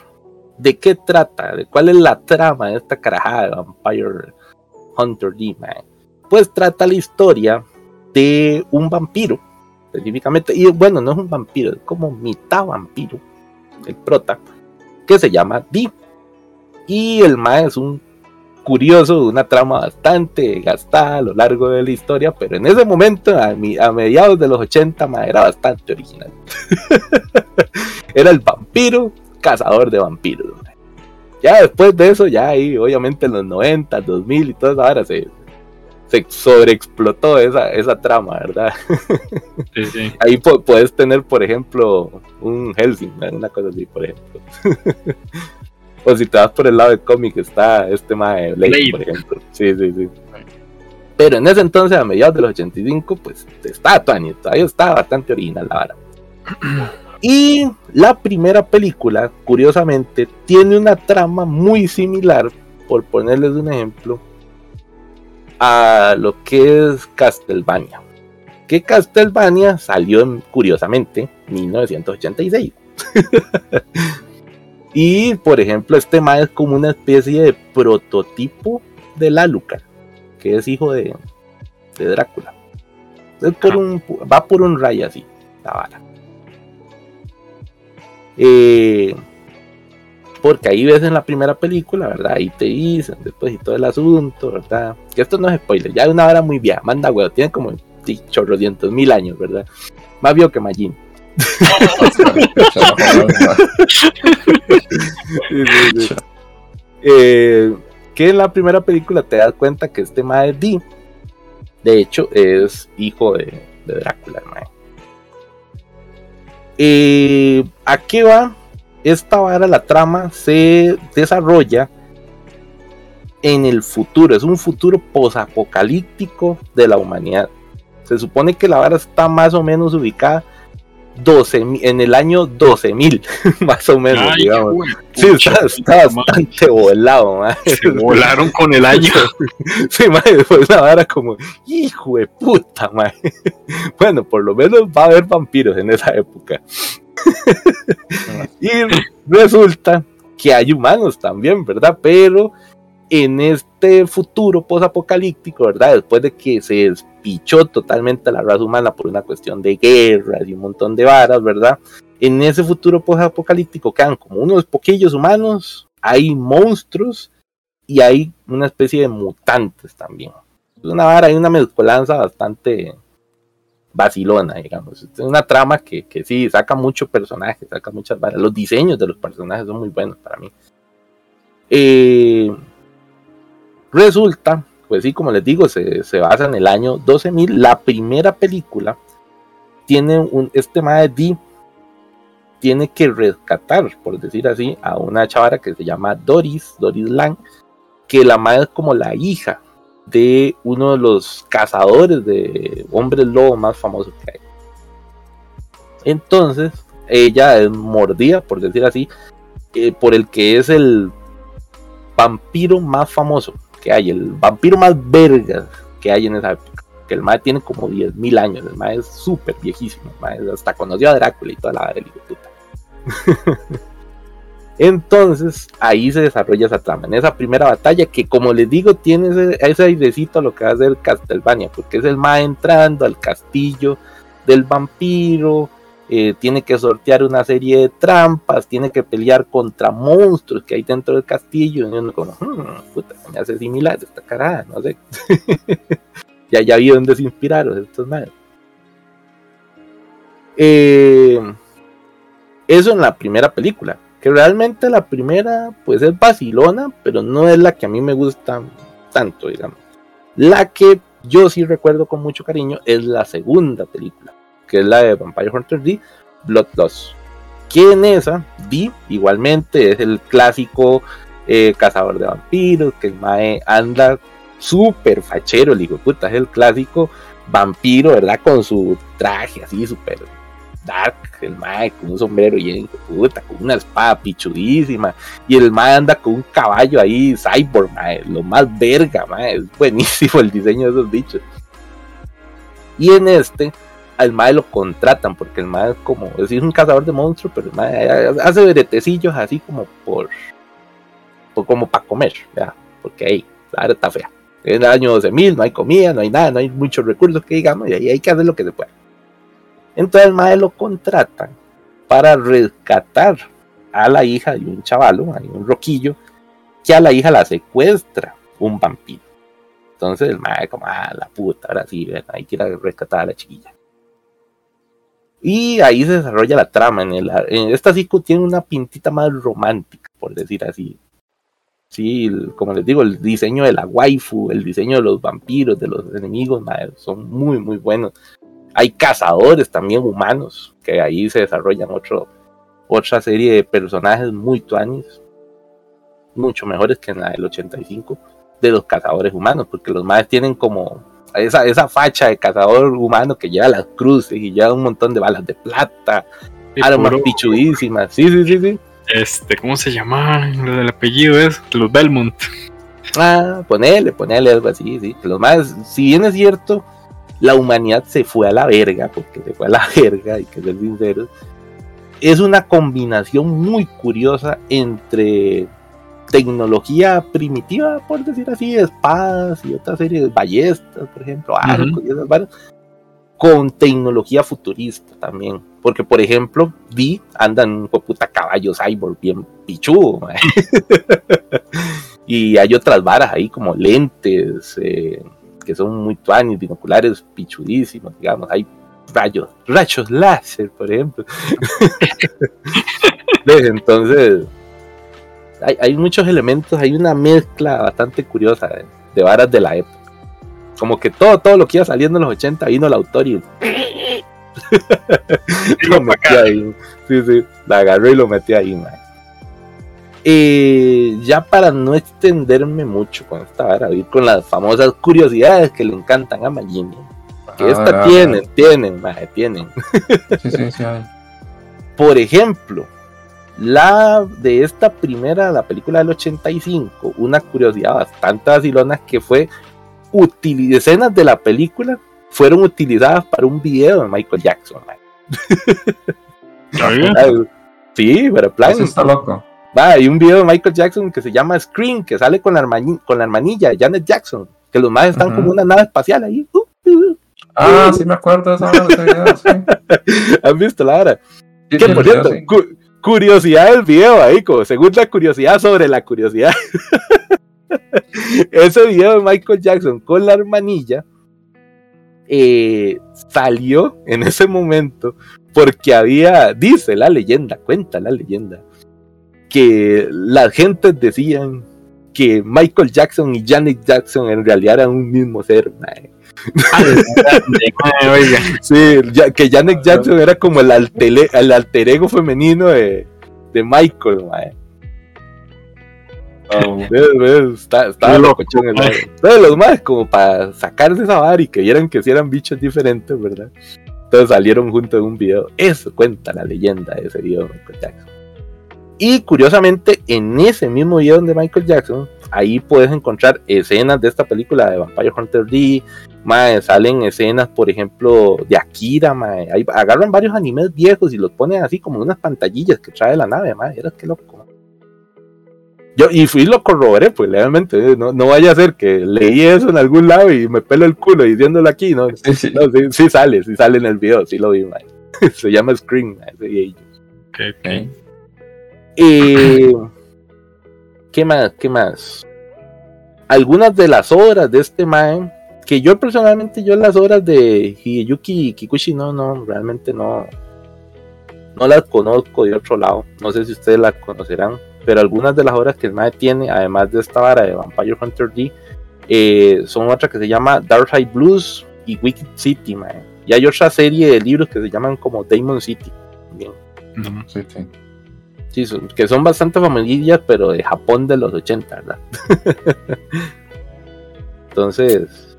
Speaker 3: ¿De qué trata? ¿De cuál es la trama de esta carajada de Vampire Hunter D, mae? Pues trata la historia de un vampiro, específicamente, y bueno, no es un vampiro, es como mitad vampiro, el prota, que se llama D. Y el mae es un curioso, una trama bastante gastada a lo largo de la historia, pero en ese momento, a, mediados de los 80, mae, era bastante original. era el vampiro cazador de vampiros. Ya después de eso, ya ahí, obviamente en los 90, 2000 y toda esa hora se, se sobreexplotó esa, esa trama, ¿verdad?
Speaker 4: Sí, sí.
Speaker 3: Ahí pu- puedes tener, por ejemplo, un Helsing, una cosa así, por ejemplo. o si te vas por el lado del cómic, está este mae de Blade,
Speaker 4: Blade.
Speaker 3: por ejemplo. Sí, sí, sí. Pero en ese entonces, a mediados de los 85, pues estaba Tony, todavía estaba bastante original la vara. Y la primera película, curiosamente, tiene una trama muy similar, por ponerles un ejemplo, a lo que es Castlevania. Que Castlevania salió, en, curiosamente, 1986. y, por ejemplo, este mae es como una especie de prototipo de Alucard, que es hijo de, de Drácula. Es por
Speaker 4: Ah.
Speaker 3: un, va por un rayo así, la vara. Eh, porque ahí ves en la primera película, ¿verdad? Ahí te dicen después y todo el asunto, ¿verdad? Que esto no es spoiler, ya es una hora muy vieja, manda huevo, tiene como chorrocientos mil años, ¿verdad? Más viejo que Majin. Eh, que en la primera película te das cuenta que este Mae D, de hecho, es hijo de, de Drácula, mae. Eh, ¿A qué va? Esta vara, la trama, se desarrolla en el futuro. Es un futuro posapocalíptico de la humanidad. Se supone que la vara está más o menos ubicada 12, en el año 12.000, más o menos,
Speaker 4: Ay,
Speaker 3: digamos. Sí,
Speaker 4: pucha,
Speaker 3: está, está bastante volado, mae.
Speaker 4: Se volaron con el año.
Speaker 3: Sí, mae, fue una vara como, hijo de puta, mae. Bueno, por lo menos va a haber vampiros en esa época. y resulta que hay humanos también, ¿verdad? Pero en este futuro posapocalíptico, ¿verdad? Después de que se despichó totalmente la raza humana por una cuestión de guerras y un montón de varas, ¿verdad? En ese futuro posapocalíptico quedan como unos poquillos humanos, hay monstruos y hay una especie de mutantes también. Una vara, hay una mezcolanza bastante vacilona, digamos. Es una trama que, que sí, saca mucho personaje, saca muchas varas. Los diseños de los personajes son muy buenos para mí. Eh, resulta, pues sí, como les digo, se, se basa en el año 12.000. La primera película tiene un, este de D tiene que rescatar, por decir así, a una chavara que se llama Doris, Doris Lang, que la madre es como la hija de uno de los cazadores de hombres lobo más famosos que hay. Entonces, ella es mordida, por decir así, eh, por el que es el vampiro más famoso que hay, el vampiro más verga que hay en esa época. Que el mae tiene como 10.000 años, el mae es súper viejísimo, el mae hasta conoció a Drácula y toda la puta. Entonces ahí se desarrolla esa trama, en esa primera batalla que como les digo tiene ese, airecito a lo que va a ser Castlevania, porque es el mae entrando al castillo del vampiro, eh, tiene que sortear una serie de trampas, tiene que pelear contra monstruos que hay dentro del castillo, y uno como, "Hmm, puta, me hace similar esta cara, no sé. ya ya vi dónde se inspiraron estos madres. Eh, eso en la primera película, que realmente la primera pues es vacilona, pero no es la que a mí me gusta tanto, digamos. La que yo sí recuerdo con mucho cariño es la segunda película, que es la de Vampire Hunter D, Bloodlust. Que en esa, D igualmente es el clásico eh, cazador de vampiros, que Mae anda súper fachero, el hijo puta, es el clásico vampiro, ¿verdad? Con su traje así súper dark, el mae con un sombrero y puta, con una espada pichudísima, y el mae anda con un caballo ahí, cyborg, lo más verga, mae, es buenísimo el diseño de esos bichos. Y en este, al mae lo contratan, porque el mae es como, es un cazador de monstruos, pero el hace bretecillos así como por, por como para comer, ¿verdad? porque ahí, la está fea. En el año 12.000 no hay comida, no hay nada, no hay muchos recursos que digamos, y ahí hay que hacer lo que se pueda. Entonces el mae lo contratan para rescatar a la hija de un chavalo, un roquillo, que a la hija la secuestra un vampiro. Entonces el mae como, ah, la puta, ahora sí, ven, hay que ir a rescatar a la chiquilla. Y ahí se desarrolla la trama. En, el, esta sí tiene una pintita más romántica, por decir así. Sí, como les digo, el diseño de la waifu, el diseño de los vampiros, de los enemigos, mae, son muy, muy buenos. Hay cazadores también humanos, que ahí se desarrollan otro, otra serie de personajes muy tuanis, mucho mejores que en la del 85, de los cazadores humanos, porque los más tienen como esa, esa facha de cazador humano que lleva las cruces y lleva un montón de balas de plata, armas
Speaker 4: puro,
Speaker 3: pichudísimas. Sí, sí, sí, sí.
Speaker 4: este, ¿cómo se llama? Lo del apellido es los Belmont.
Speaker 3: Ah, ponele, ponele algo así, sí. Los más, si bien es cierto, la humanidad se fue a la verga, porque se fue a la verga, hay que ser sinceros. Es una combinación muy curiosa entre tecnología primitiva, por decir así, espadas y otra serie de ballestas, por ejemplo, arcos y esas varas, con tecnología futurista también. Porque, por ejemplo, vi andan un puta caballo cyborg bien pichudo. y hay otras varas ahí como lentes eh, que son muy tuanis, binoculares pichudísimos, digamos. Hay rayos, rayos láser, por ejemplo. Entonces, hay, hay muchos elementos, hay una mezcla bastante curiosa de, de varas de la época. Como que todo, todo lo que iba saliendo en los 80 vino el autor y lo metí ahí. Sí, sí, la agarré y lo metí ahí, man. Eh, ya para no extenderme mucho con esta vara, ir con las famosas curiosidades que le encantan a Magini. Que esta
Speaker 2: Ah,
Speaker 3: tienen, tienen, maje, tienen.
Speaker 2: Sí, sí, sí.
Speaker 3: Por ejemplo, la de esta primera, la película del 85, una curiosidad bastante vacilona que fue escenas de la película fueron utilizadas para un video de Michael Jackson. man.
Speaker 4: ¿Sabía?
Speaker 3: Ah, Sí, pero plan,
Speaker 2: Eso está loco.
Speaker 3: Va, hay un video de Michael Jackson que se llama Scream, que sale con la, hermani- con la hermanilla Janet Jackson, que los más están como una nave espacial ahí. Uh, uh.
Speaker 2: Ah, sí me acuerdo de esa video, sí.
Speaker 3: ¿Han visto la hora?
Speaker 2: Sí,
Speaker 3: Que
Speaker 2: sí,
Speaker 3: por cierto,
Speaker 2: video, sí.
Speaker 3: cu- curiosidad del video ahí, como segunda curiosidad sobre la curiosidad. Ese video de Michael Jackson con la hermanilla eh, salió en ese momento porque había, dice la leyenda, cuenta la leyenda, que las gentes decían que Michael Jackson y Janet Jackson en realidad eran un mismo ser.
Speaker 4: Oiga,
Speaker 3: Sí, que Janet Jackson era como el, alter ego femenino de, de Michael, mae.
Speaker 2: Oh.
Speaker 3: Está,
Speaker 4: Qué loco,
Speaker 3: el. Entonces los más como para sacarse esa vara y que vieran que si eran bichos diferentes, ¿verdad? Entonces salieron juntos en un video. Eso cuenta la leyenda de ese video de Michael Jackson. Y curiosamente, en ese mismo video de Michael Jackson, ahí puedes encontrar escenas de esta película de Vampire Hunter D. Mae, salen escenas, por ejemplo, de Akira, mae. Ahí agarran varios animes viejos y los ponen así como en unas pantallillas que trae la nave, mae. Eras que loco. Yo, y fui y lo corroboré, pues legalmente. eh, No, no vaya a ser que leí eso en algún lado y me pelo el culo diciéndolo aquí, ¿no?
Speaker 2: sí, sí.
Speaker 3: No, sí, sí sale, sí sale en el video, sí lo vi, mae. Se llama Scream, mae, ese video.
Speaker 4: ok, ok.
Speaker 2: Ok.
Speaker 3: Eh, ¿Qué más? ¿Qué más? Algunas de las obras de este mae, que yo personalmente, yo las obras de Hideyuki Kikuchi, no, no, realmente no, no las conozco de otro lado. No sé si ustedes las conocerán, pero algunas de las obras que el mae tiene, además de esta vara de Vampire Hunter D, eh, son otra que se llama Darkseid Blues y Wicked City, mae. Y hay otra serie de libros que se llaman como Demon City.
Speaker 2: sí. Sí,
Speaker 3: son- que son bastante familias, pero de Japón de los 80, ¿verdad? Entonces,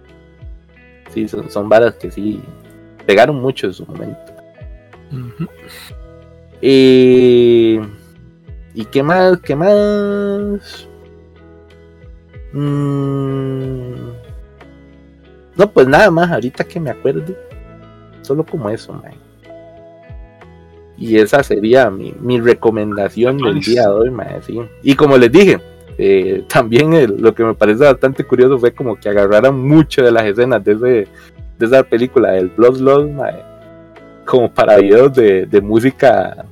Speaker 3: sí, son, son varas que sí pegaron mucho en su momento. Eh, ¿Y qué más? ¿Qué más? Mm, no, pues nada más, ahorita que me acuerde. Solo como eso, man. Y esa sería mi, mi recomendación del día de hoy, sí. Y como les dije, eh, también el- lo que me parece bastante curioso fue como que agarraran mucho de las escenas de, ese, de esa película, del Bloodlust, man, como para videos de, de música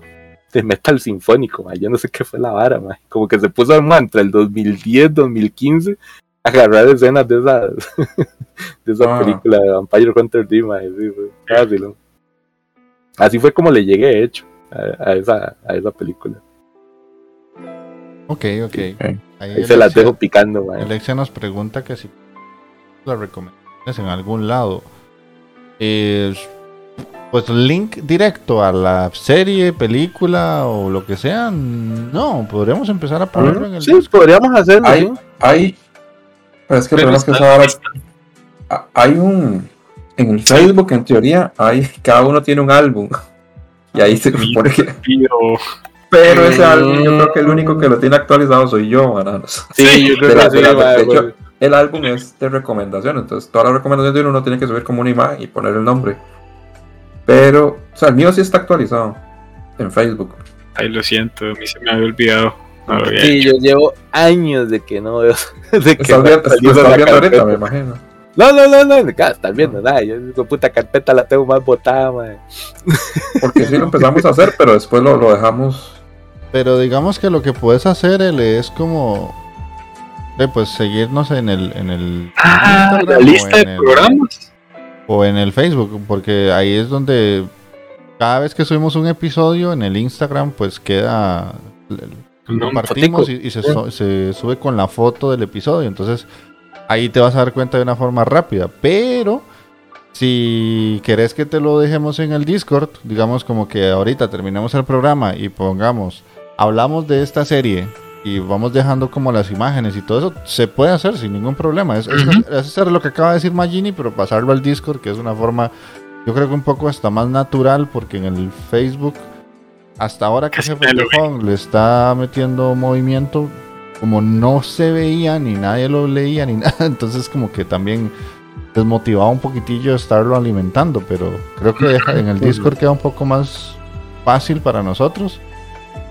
Speaker 3: de metal sinfónico, man. yo no sé qué fue la vara, man. como que se puso man, entre el 2010 2015 a agarrar escenas de esa, de esa
Speaker 2: Ah.
Speaker 3: película de Vampire Hunter D. Sí, fue fácil, ¿no? Así fue como le llegué, de hecho, a, a esa, a esa película.
Speaker 1: Ok, ok. Ahí
Speaker 3: Ahí se las dejo picando, mae.
Speaker 1: Alexia nos pregunta que si las recomendaciones en algún lado. Eh, pues link directo a la serie, película o lo que sea. No, podríamos empezar a ponerlo en el
Speaker 3: Sí, podríamos hacerlo.
Speaker 2: Hay,
Speaker 3: sí.
Speaker 2: hay, pero es que el
Speaker 4: Pero
Speaker 2: problema es que
Speaker 4: está-
Speaker 2: esa hora- a- hay un, en el Facebook en teoría, hay, cada uno tiene un álbum. Y ahí se supone que,
Speaker 4: Pero
Speaker 2: pero ese álbum yo creo que el único que lo tiene actualizado soy yo, bananos.
Speaker 3: Sí, yo creo que sí,
Speaker 2: de la-
Speaker 3: mae,
Speaker 2: de hecho, El álbum es de recomendación, entonces todas las recomendaciones de uno uno tiene que subir como una imagen y poner el nombre. Pero, o sea, el mío sí está actualizado en Facebook.
Speaker 4: ay, lo siento, a mí se me había olvidado. No lo había
Speaker 3: Sí,
Speaker 4: hecho.
Speaker 3: yo llevo años de que no veo. De que
Speaker 2: Estás
Speaker 3: no
Speaker 2: viendo, ahorita, me imagino.
Speaker 3: No, no, no, no, acá estás viendo nada. Yo esa puta carpeta la tengo más botada, mae.
Speaker 2: Porque sí lo empezamos a hacer, pero después lo, lo dejamos.
Speaker 1: Pero digamos que lo que puedes hacer Ele, es como eh, pues seguirnos en el en el
Speaker 4: Ah, la lista de programas.
Speaker 1: o en el Facebook, porque ahí es donde cada vez que subimos un episodio en el Instagram, pues queda
Speaker 4: nombre.
Speaker 1: compartimos y, y se, se sube con la foto del episodio. Entonces ahí te vas a dar cuenta de una forma rápida. Pero si querés que te lo dejemos en el Discord, digamos como que ahorita terminamos el programa y pongamos, hablamos de esta serie y vamos dejando como las imágenes y todo eso, se puede hacer sin ningún problema. Es, es- hacer lo que acaba de decir Magini, pero pasarlo al Discord, que es una forma, yo creo que un poco hasta más natural, porque en el Facebook, hasta ahora que
Speaker 4: Casi.
Speaker 1: Tejón le está metiendo movimiento, como no se veía ni nadie lo leía ni nada, entonces como que también desmotivaba un poquitillo estarlo alimentando, pero creo que en el Discord queda un poco más fácil para nosotros.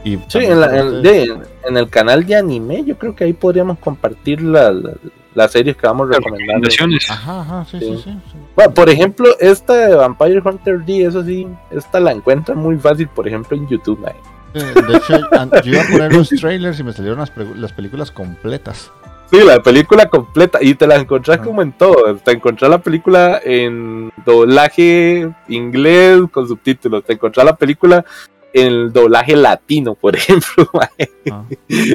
Speaker 1: Y
Speaker 3: Sí, en, la- en-
Speaker 1: ustedes.
Speaker 3: de- en el canal de anime, yo creo que ahí podríamos compartir la- la- las series que vamos
Speaker 4: Las
Speaker 3: recomendando.
Speaker 1: Ajá, ajá, sí, sí,
Speaker 3: Sí.
Speaker 1: sí. sí.
Speaker 3: Bueno, por ejemplo, esta de Vampire Hunter D, eso sí, esta la encuentran muy fácil, por ejemplo, en YouTube.
Speaker 1: De hecho, yo iba a poner los trailers y me salieron las, películas completas.
Speaker 3: Sí, la película completa, y te la encontrás
Speaker 1: Ah.
Speaker 3: como en todo. Te encontrás la película en doblaje inglés con subtítulos, te encontrás la película en doblaje latino, por ejemplo.
Speaker 1: Ah.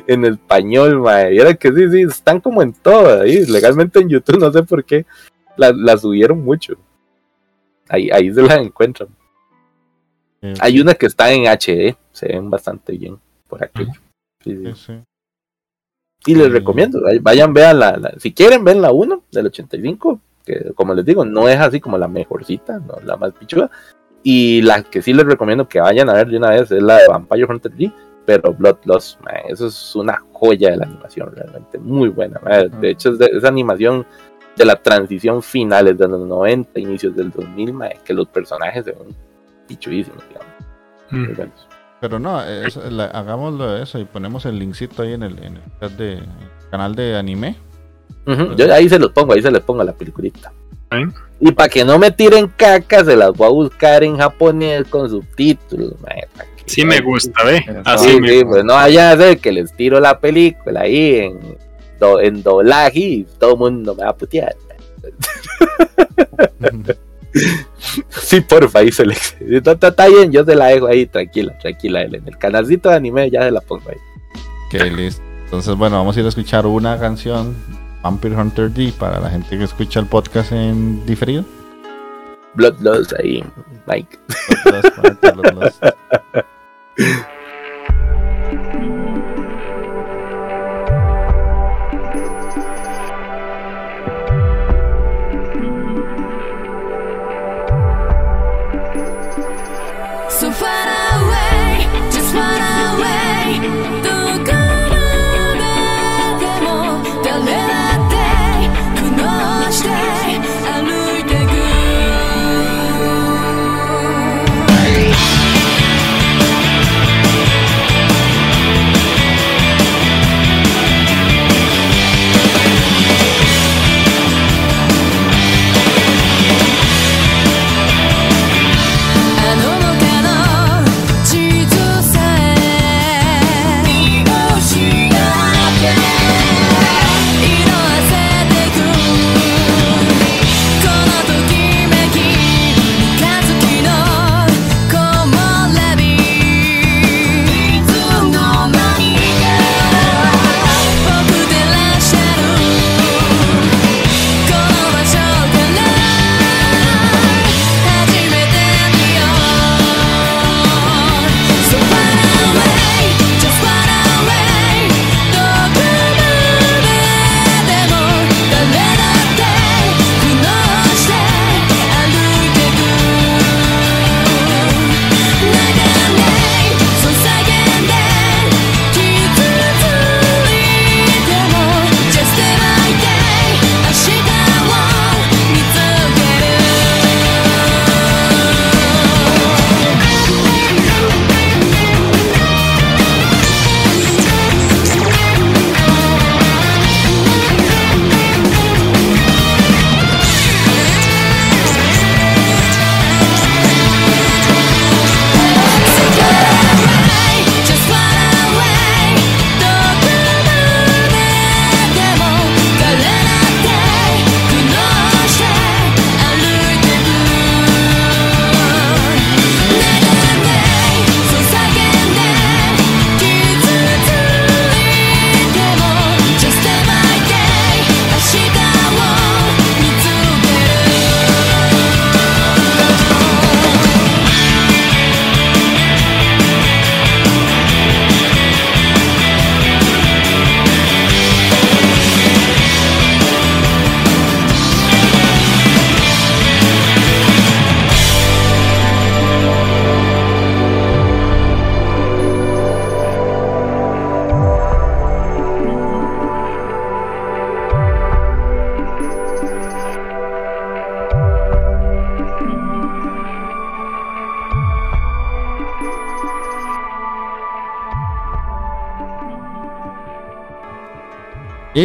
Speaker 3: en español, mae. Y era que sí, sí, están como en todo ahí. Legalmente en YouTube, no sé por qué. La, la subieron mucho. Ahí, ahí se las encuentran.
Speaker 1: Eh,
Speaker 3: Hay una que está en HD, se ven bastante bien por aquí. Sí, sí.
Speaker 1: sí, sí.
Speaker 3: Y les
Speaker 1: Mm.
Speaker 3: recomiendo, vayan, vean la, la- si quieren, ven la 1 del 85, que como les digo, no es así como la mejorcita, no la más pichuda. Y la que sí les recomiendo que vayan a ver de una vez es la de Vampire Hunter D, pero Bloodlust, mae, eso es una joya de la animación, realmente muy buena. mae. De hecho, es de esa animación de la transición finales de los 90, inicios del 2000, mae, que los personajes se ven pichudísimos, digamos.
Speaker 4: Mm.
Speaker 1: Pero no, es- la- hagámoslo de eso y ponemos el linkcito ahí en el, en el chat de el canal de anime.
Speaker 3: Yo ahí se los pongo, ahí se les pongo la peliculita.
Speaker 4: Ahí.
Speaker 3: Y para que no me tiren caca, se las voy a buscar en japonés con subtítulos. que-
Speaker 4: Sí me gusta, ve.
Speaker 2: Sí,
Speaker 4: Así
Speaker 3: Sí,
Speaker 4: me
Speaker 3: sí, pues no vaya a ser que les tiro la película ahí en, do- en doblaje y todo el mundo me va a putear. Sí, porfa, ahí se le... Está, bien, yo se la dejo ahí, tranquila, tranquila. En el canalcito de anime ya se la pongo ahí.
Speaker 1: Ok, listo. Entonces, bueno, vamos a ir a escuchar una canción, Vampire Hunter D, para la gente que escucha el podcast en diferido.
Speaker 3: Bloodlust ahí, Mike.
Speaker 1: Los- los-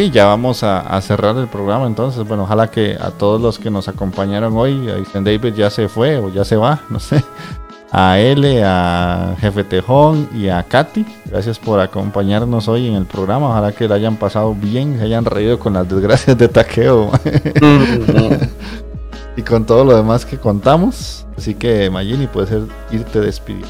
Speaker 1: Y ya vamos a, a cerrar el programa entonces. Bueno, ojalá que a todos los que nos acompañaron hoy, a Isen David ya se fue o ya se va, no sé. A L, a Jefe Tejón y a Katy. Gracias por acompañarnos hoy en el programa. Ojalá que la hayan pasado bien, se hayan reído con las desgracias de Taqueo y con todo lo demás que contamos. Así que Magini, puedes ser- irte despidiendo.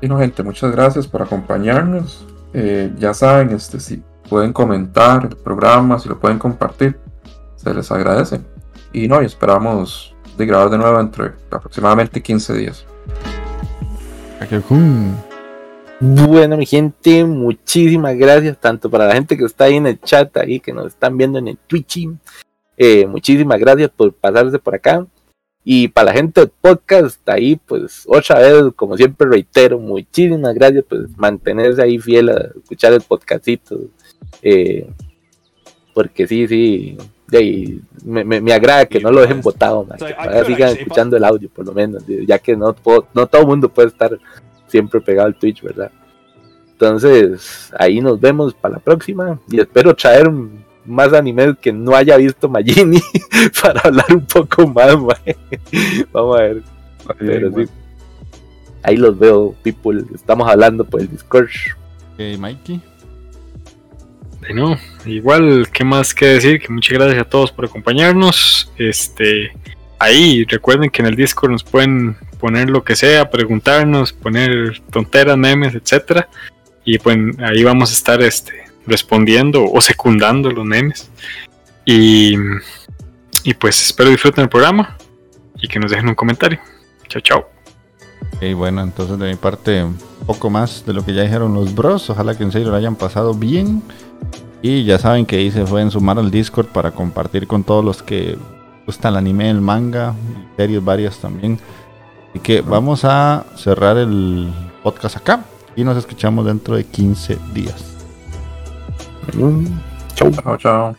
Speaker 2: Y no, gente, muchas gracias por acompañarnos. Eh, ya saben, este, si pueden comentar el programa, si lo pueden compartir, se les agradece. Y no, y esperamos de grabar de nuevo entre aproximadamente 15 días.
Speaker 3: Bueno, mi gente, muchísimas gracias tanto para la gente que está ahí en el chat, ahí que nos están viendo en el Twitch. Eh, muchísimas gracias por pasarse por acá. Y para la gente del podcast, ahí, pues, otra vez, como siempre reitero, muchísimas gracias por mantenerse ahí fiel a escuchar el podcastito. Eh, porque sí, sí, me, me- me agrada que no lo dejen botado, man, que todavía sigan escuchando el audio, por lo menos, ya que no, puedo- no todo el mundo puede estar siempre pegado al Twitch, ¿verdad? Entonces, ahí nos vemos para la próxima y espero traer más animes que no haya visto Magini para hablar un poco más. Vamos a ver, pero sí. Ahí los veo, people. Estamos hablando por el Discord.
Speaker 1: Ok, Mikey.
Speaker 4: Bueno, igual, ¿qué más que decir? Que muchas gracias a todos por acompañarnos. Este, ahí recuerden que en el Discord nos pueden poner lo que sea, preguntarnos, poner tonteras, memes, etcétera. Y pues ahí vamos a estar este, respondiendo o secundando los memes. Y, y pues espero disfruten el programa y que nos dejen un comentario. Chao, chao.
Speaker 1: Ok, bueno, entonces de mi parte, un poco más de lo que ya dijeron los bros. Ojalá que en serio lo hayan pasado bien. Y ya saben que ahí se pueden sumar al Discord para compartir con todos los que gustan el anime, el manga, y series varias también. Así que vamos a cerrar el podcast acá y nos escuchamos dentro de 15 días.
Speaker 3: Chau.
Speaker 2: Chao, chao.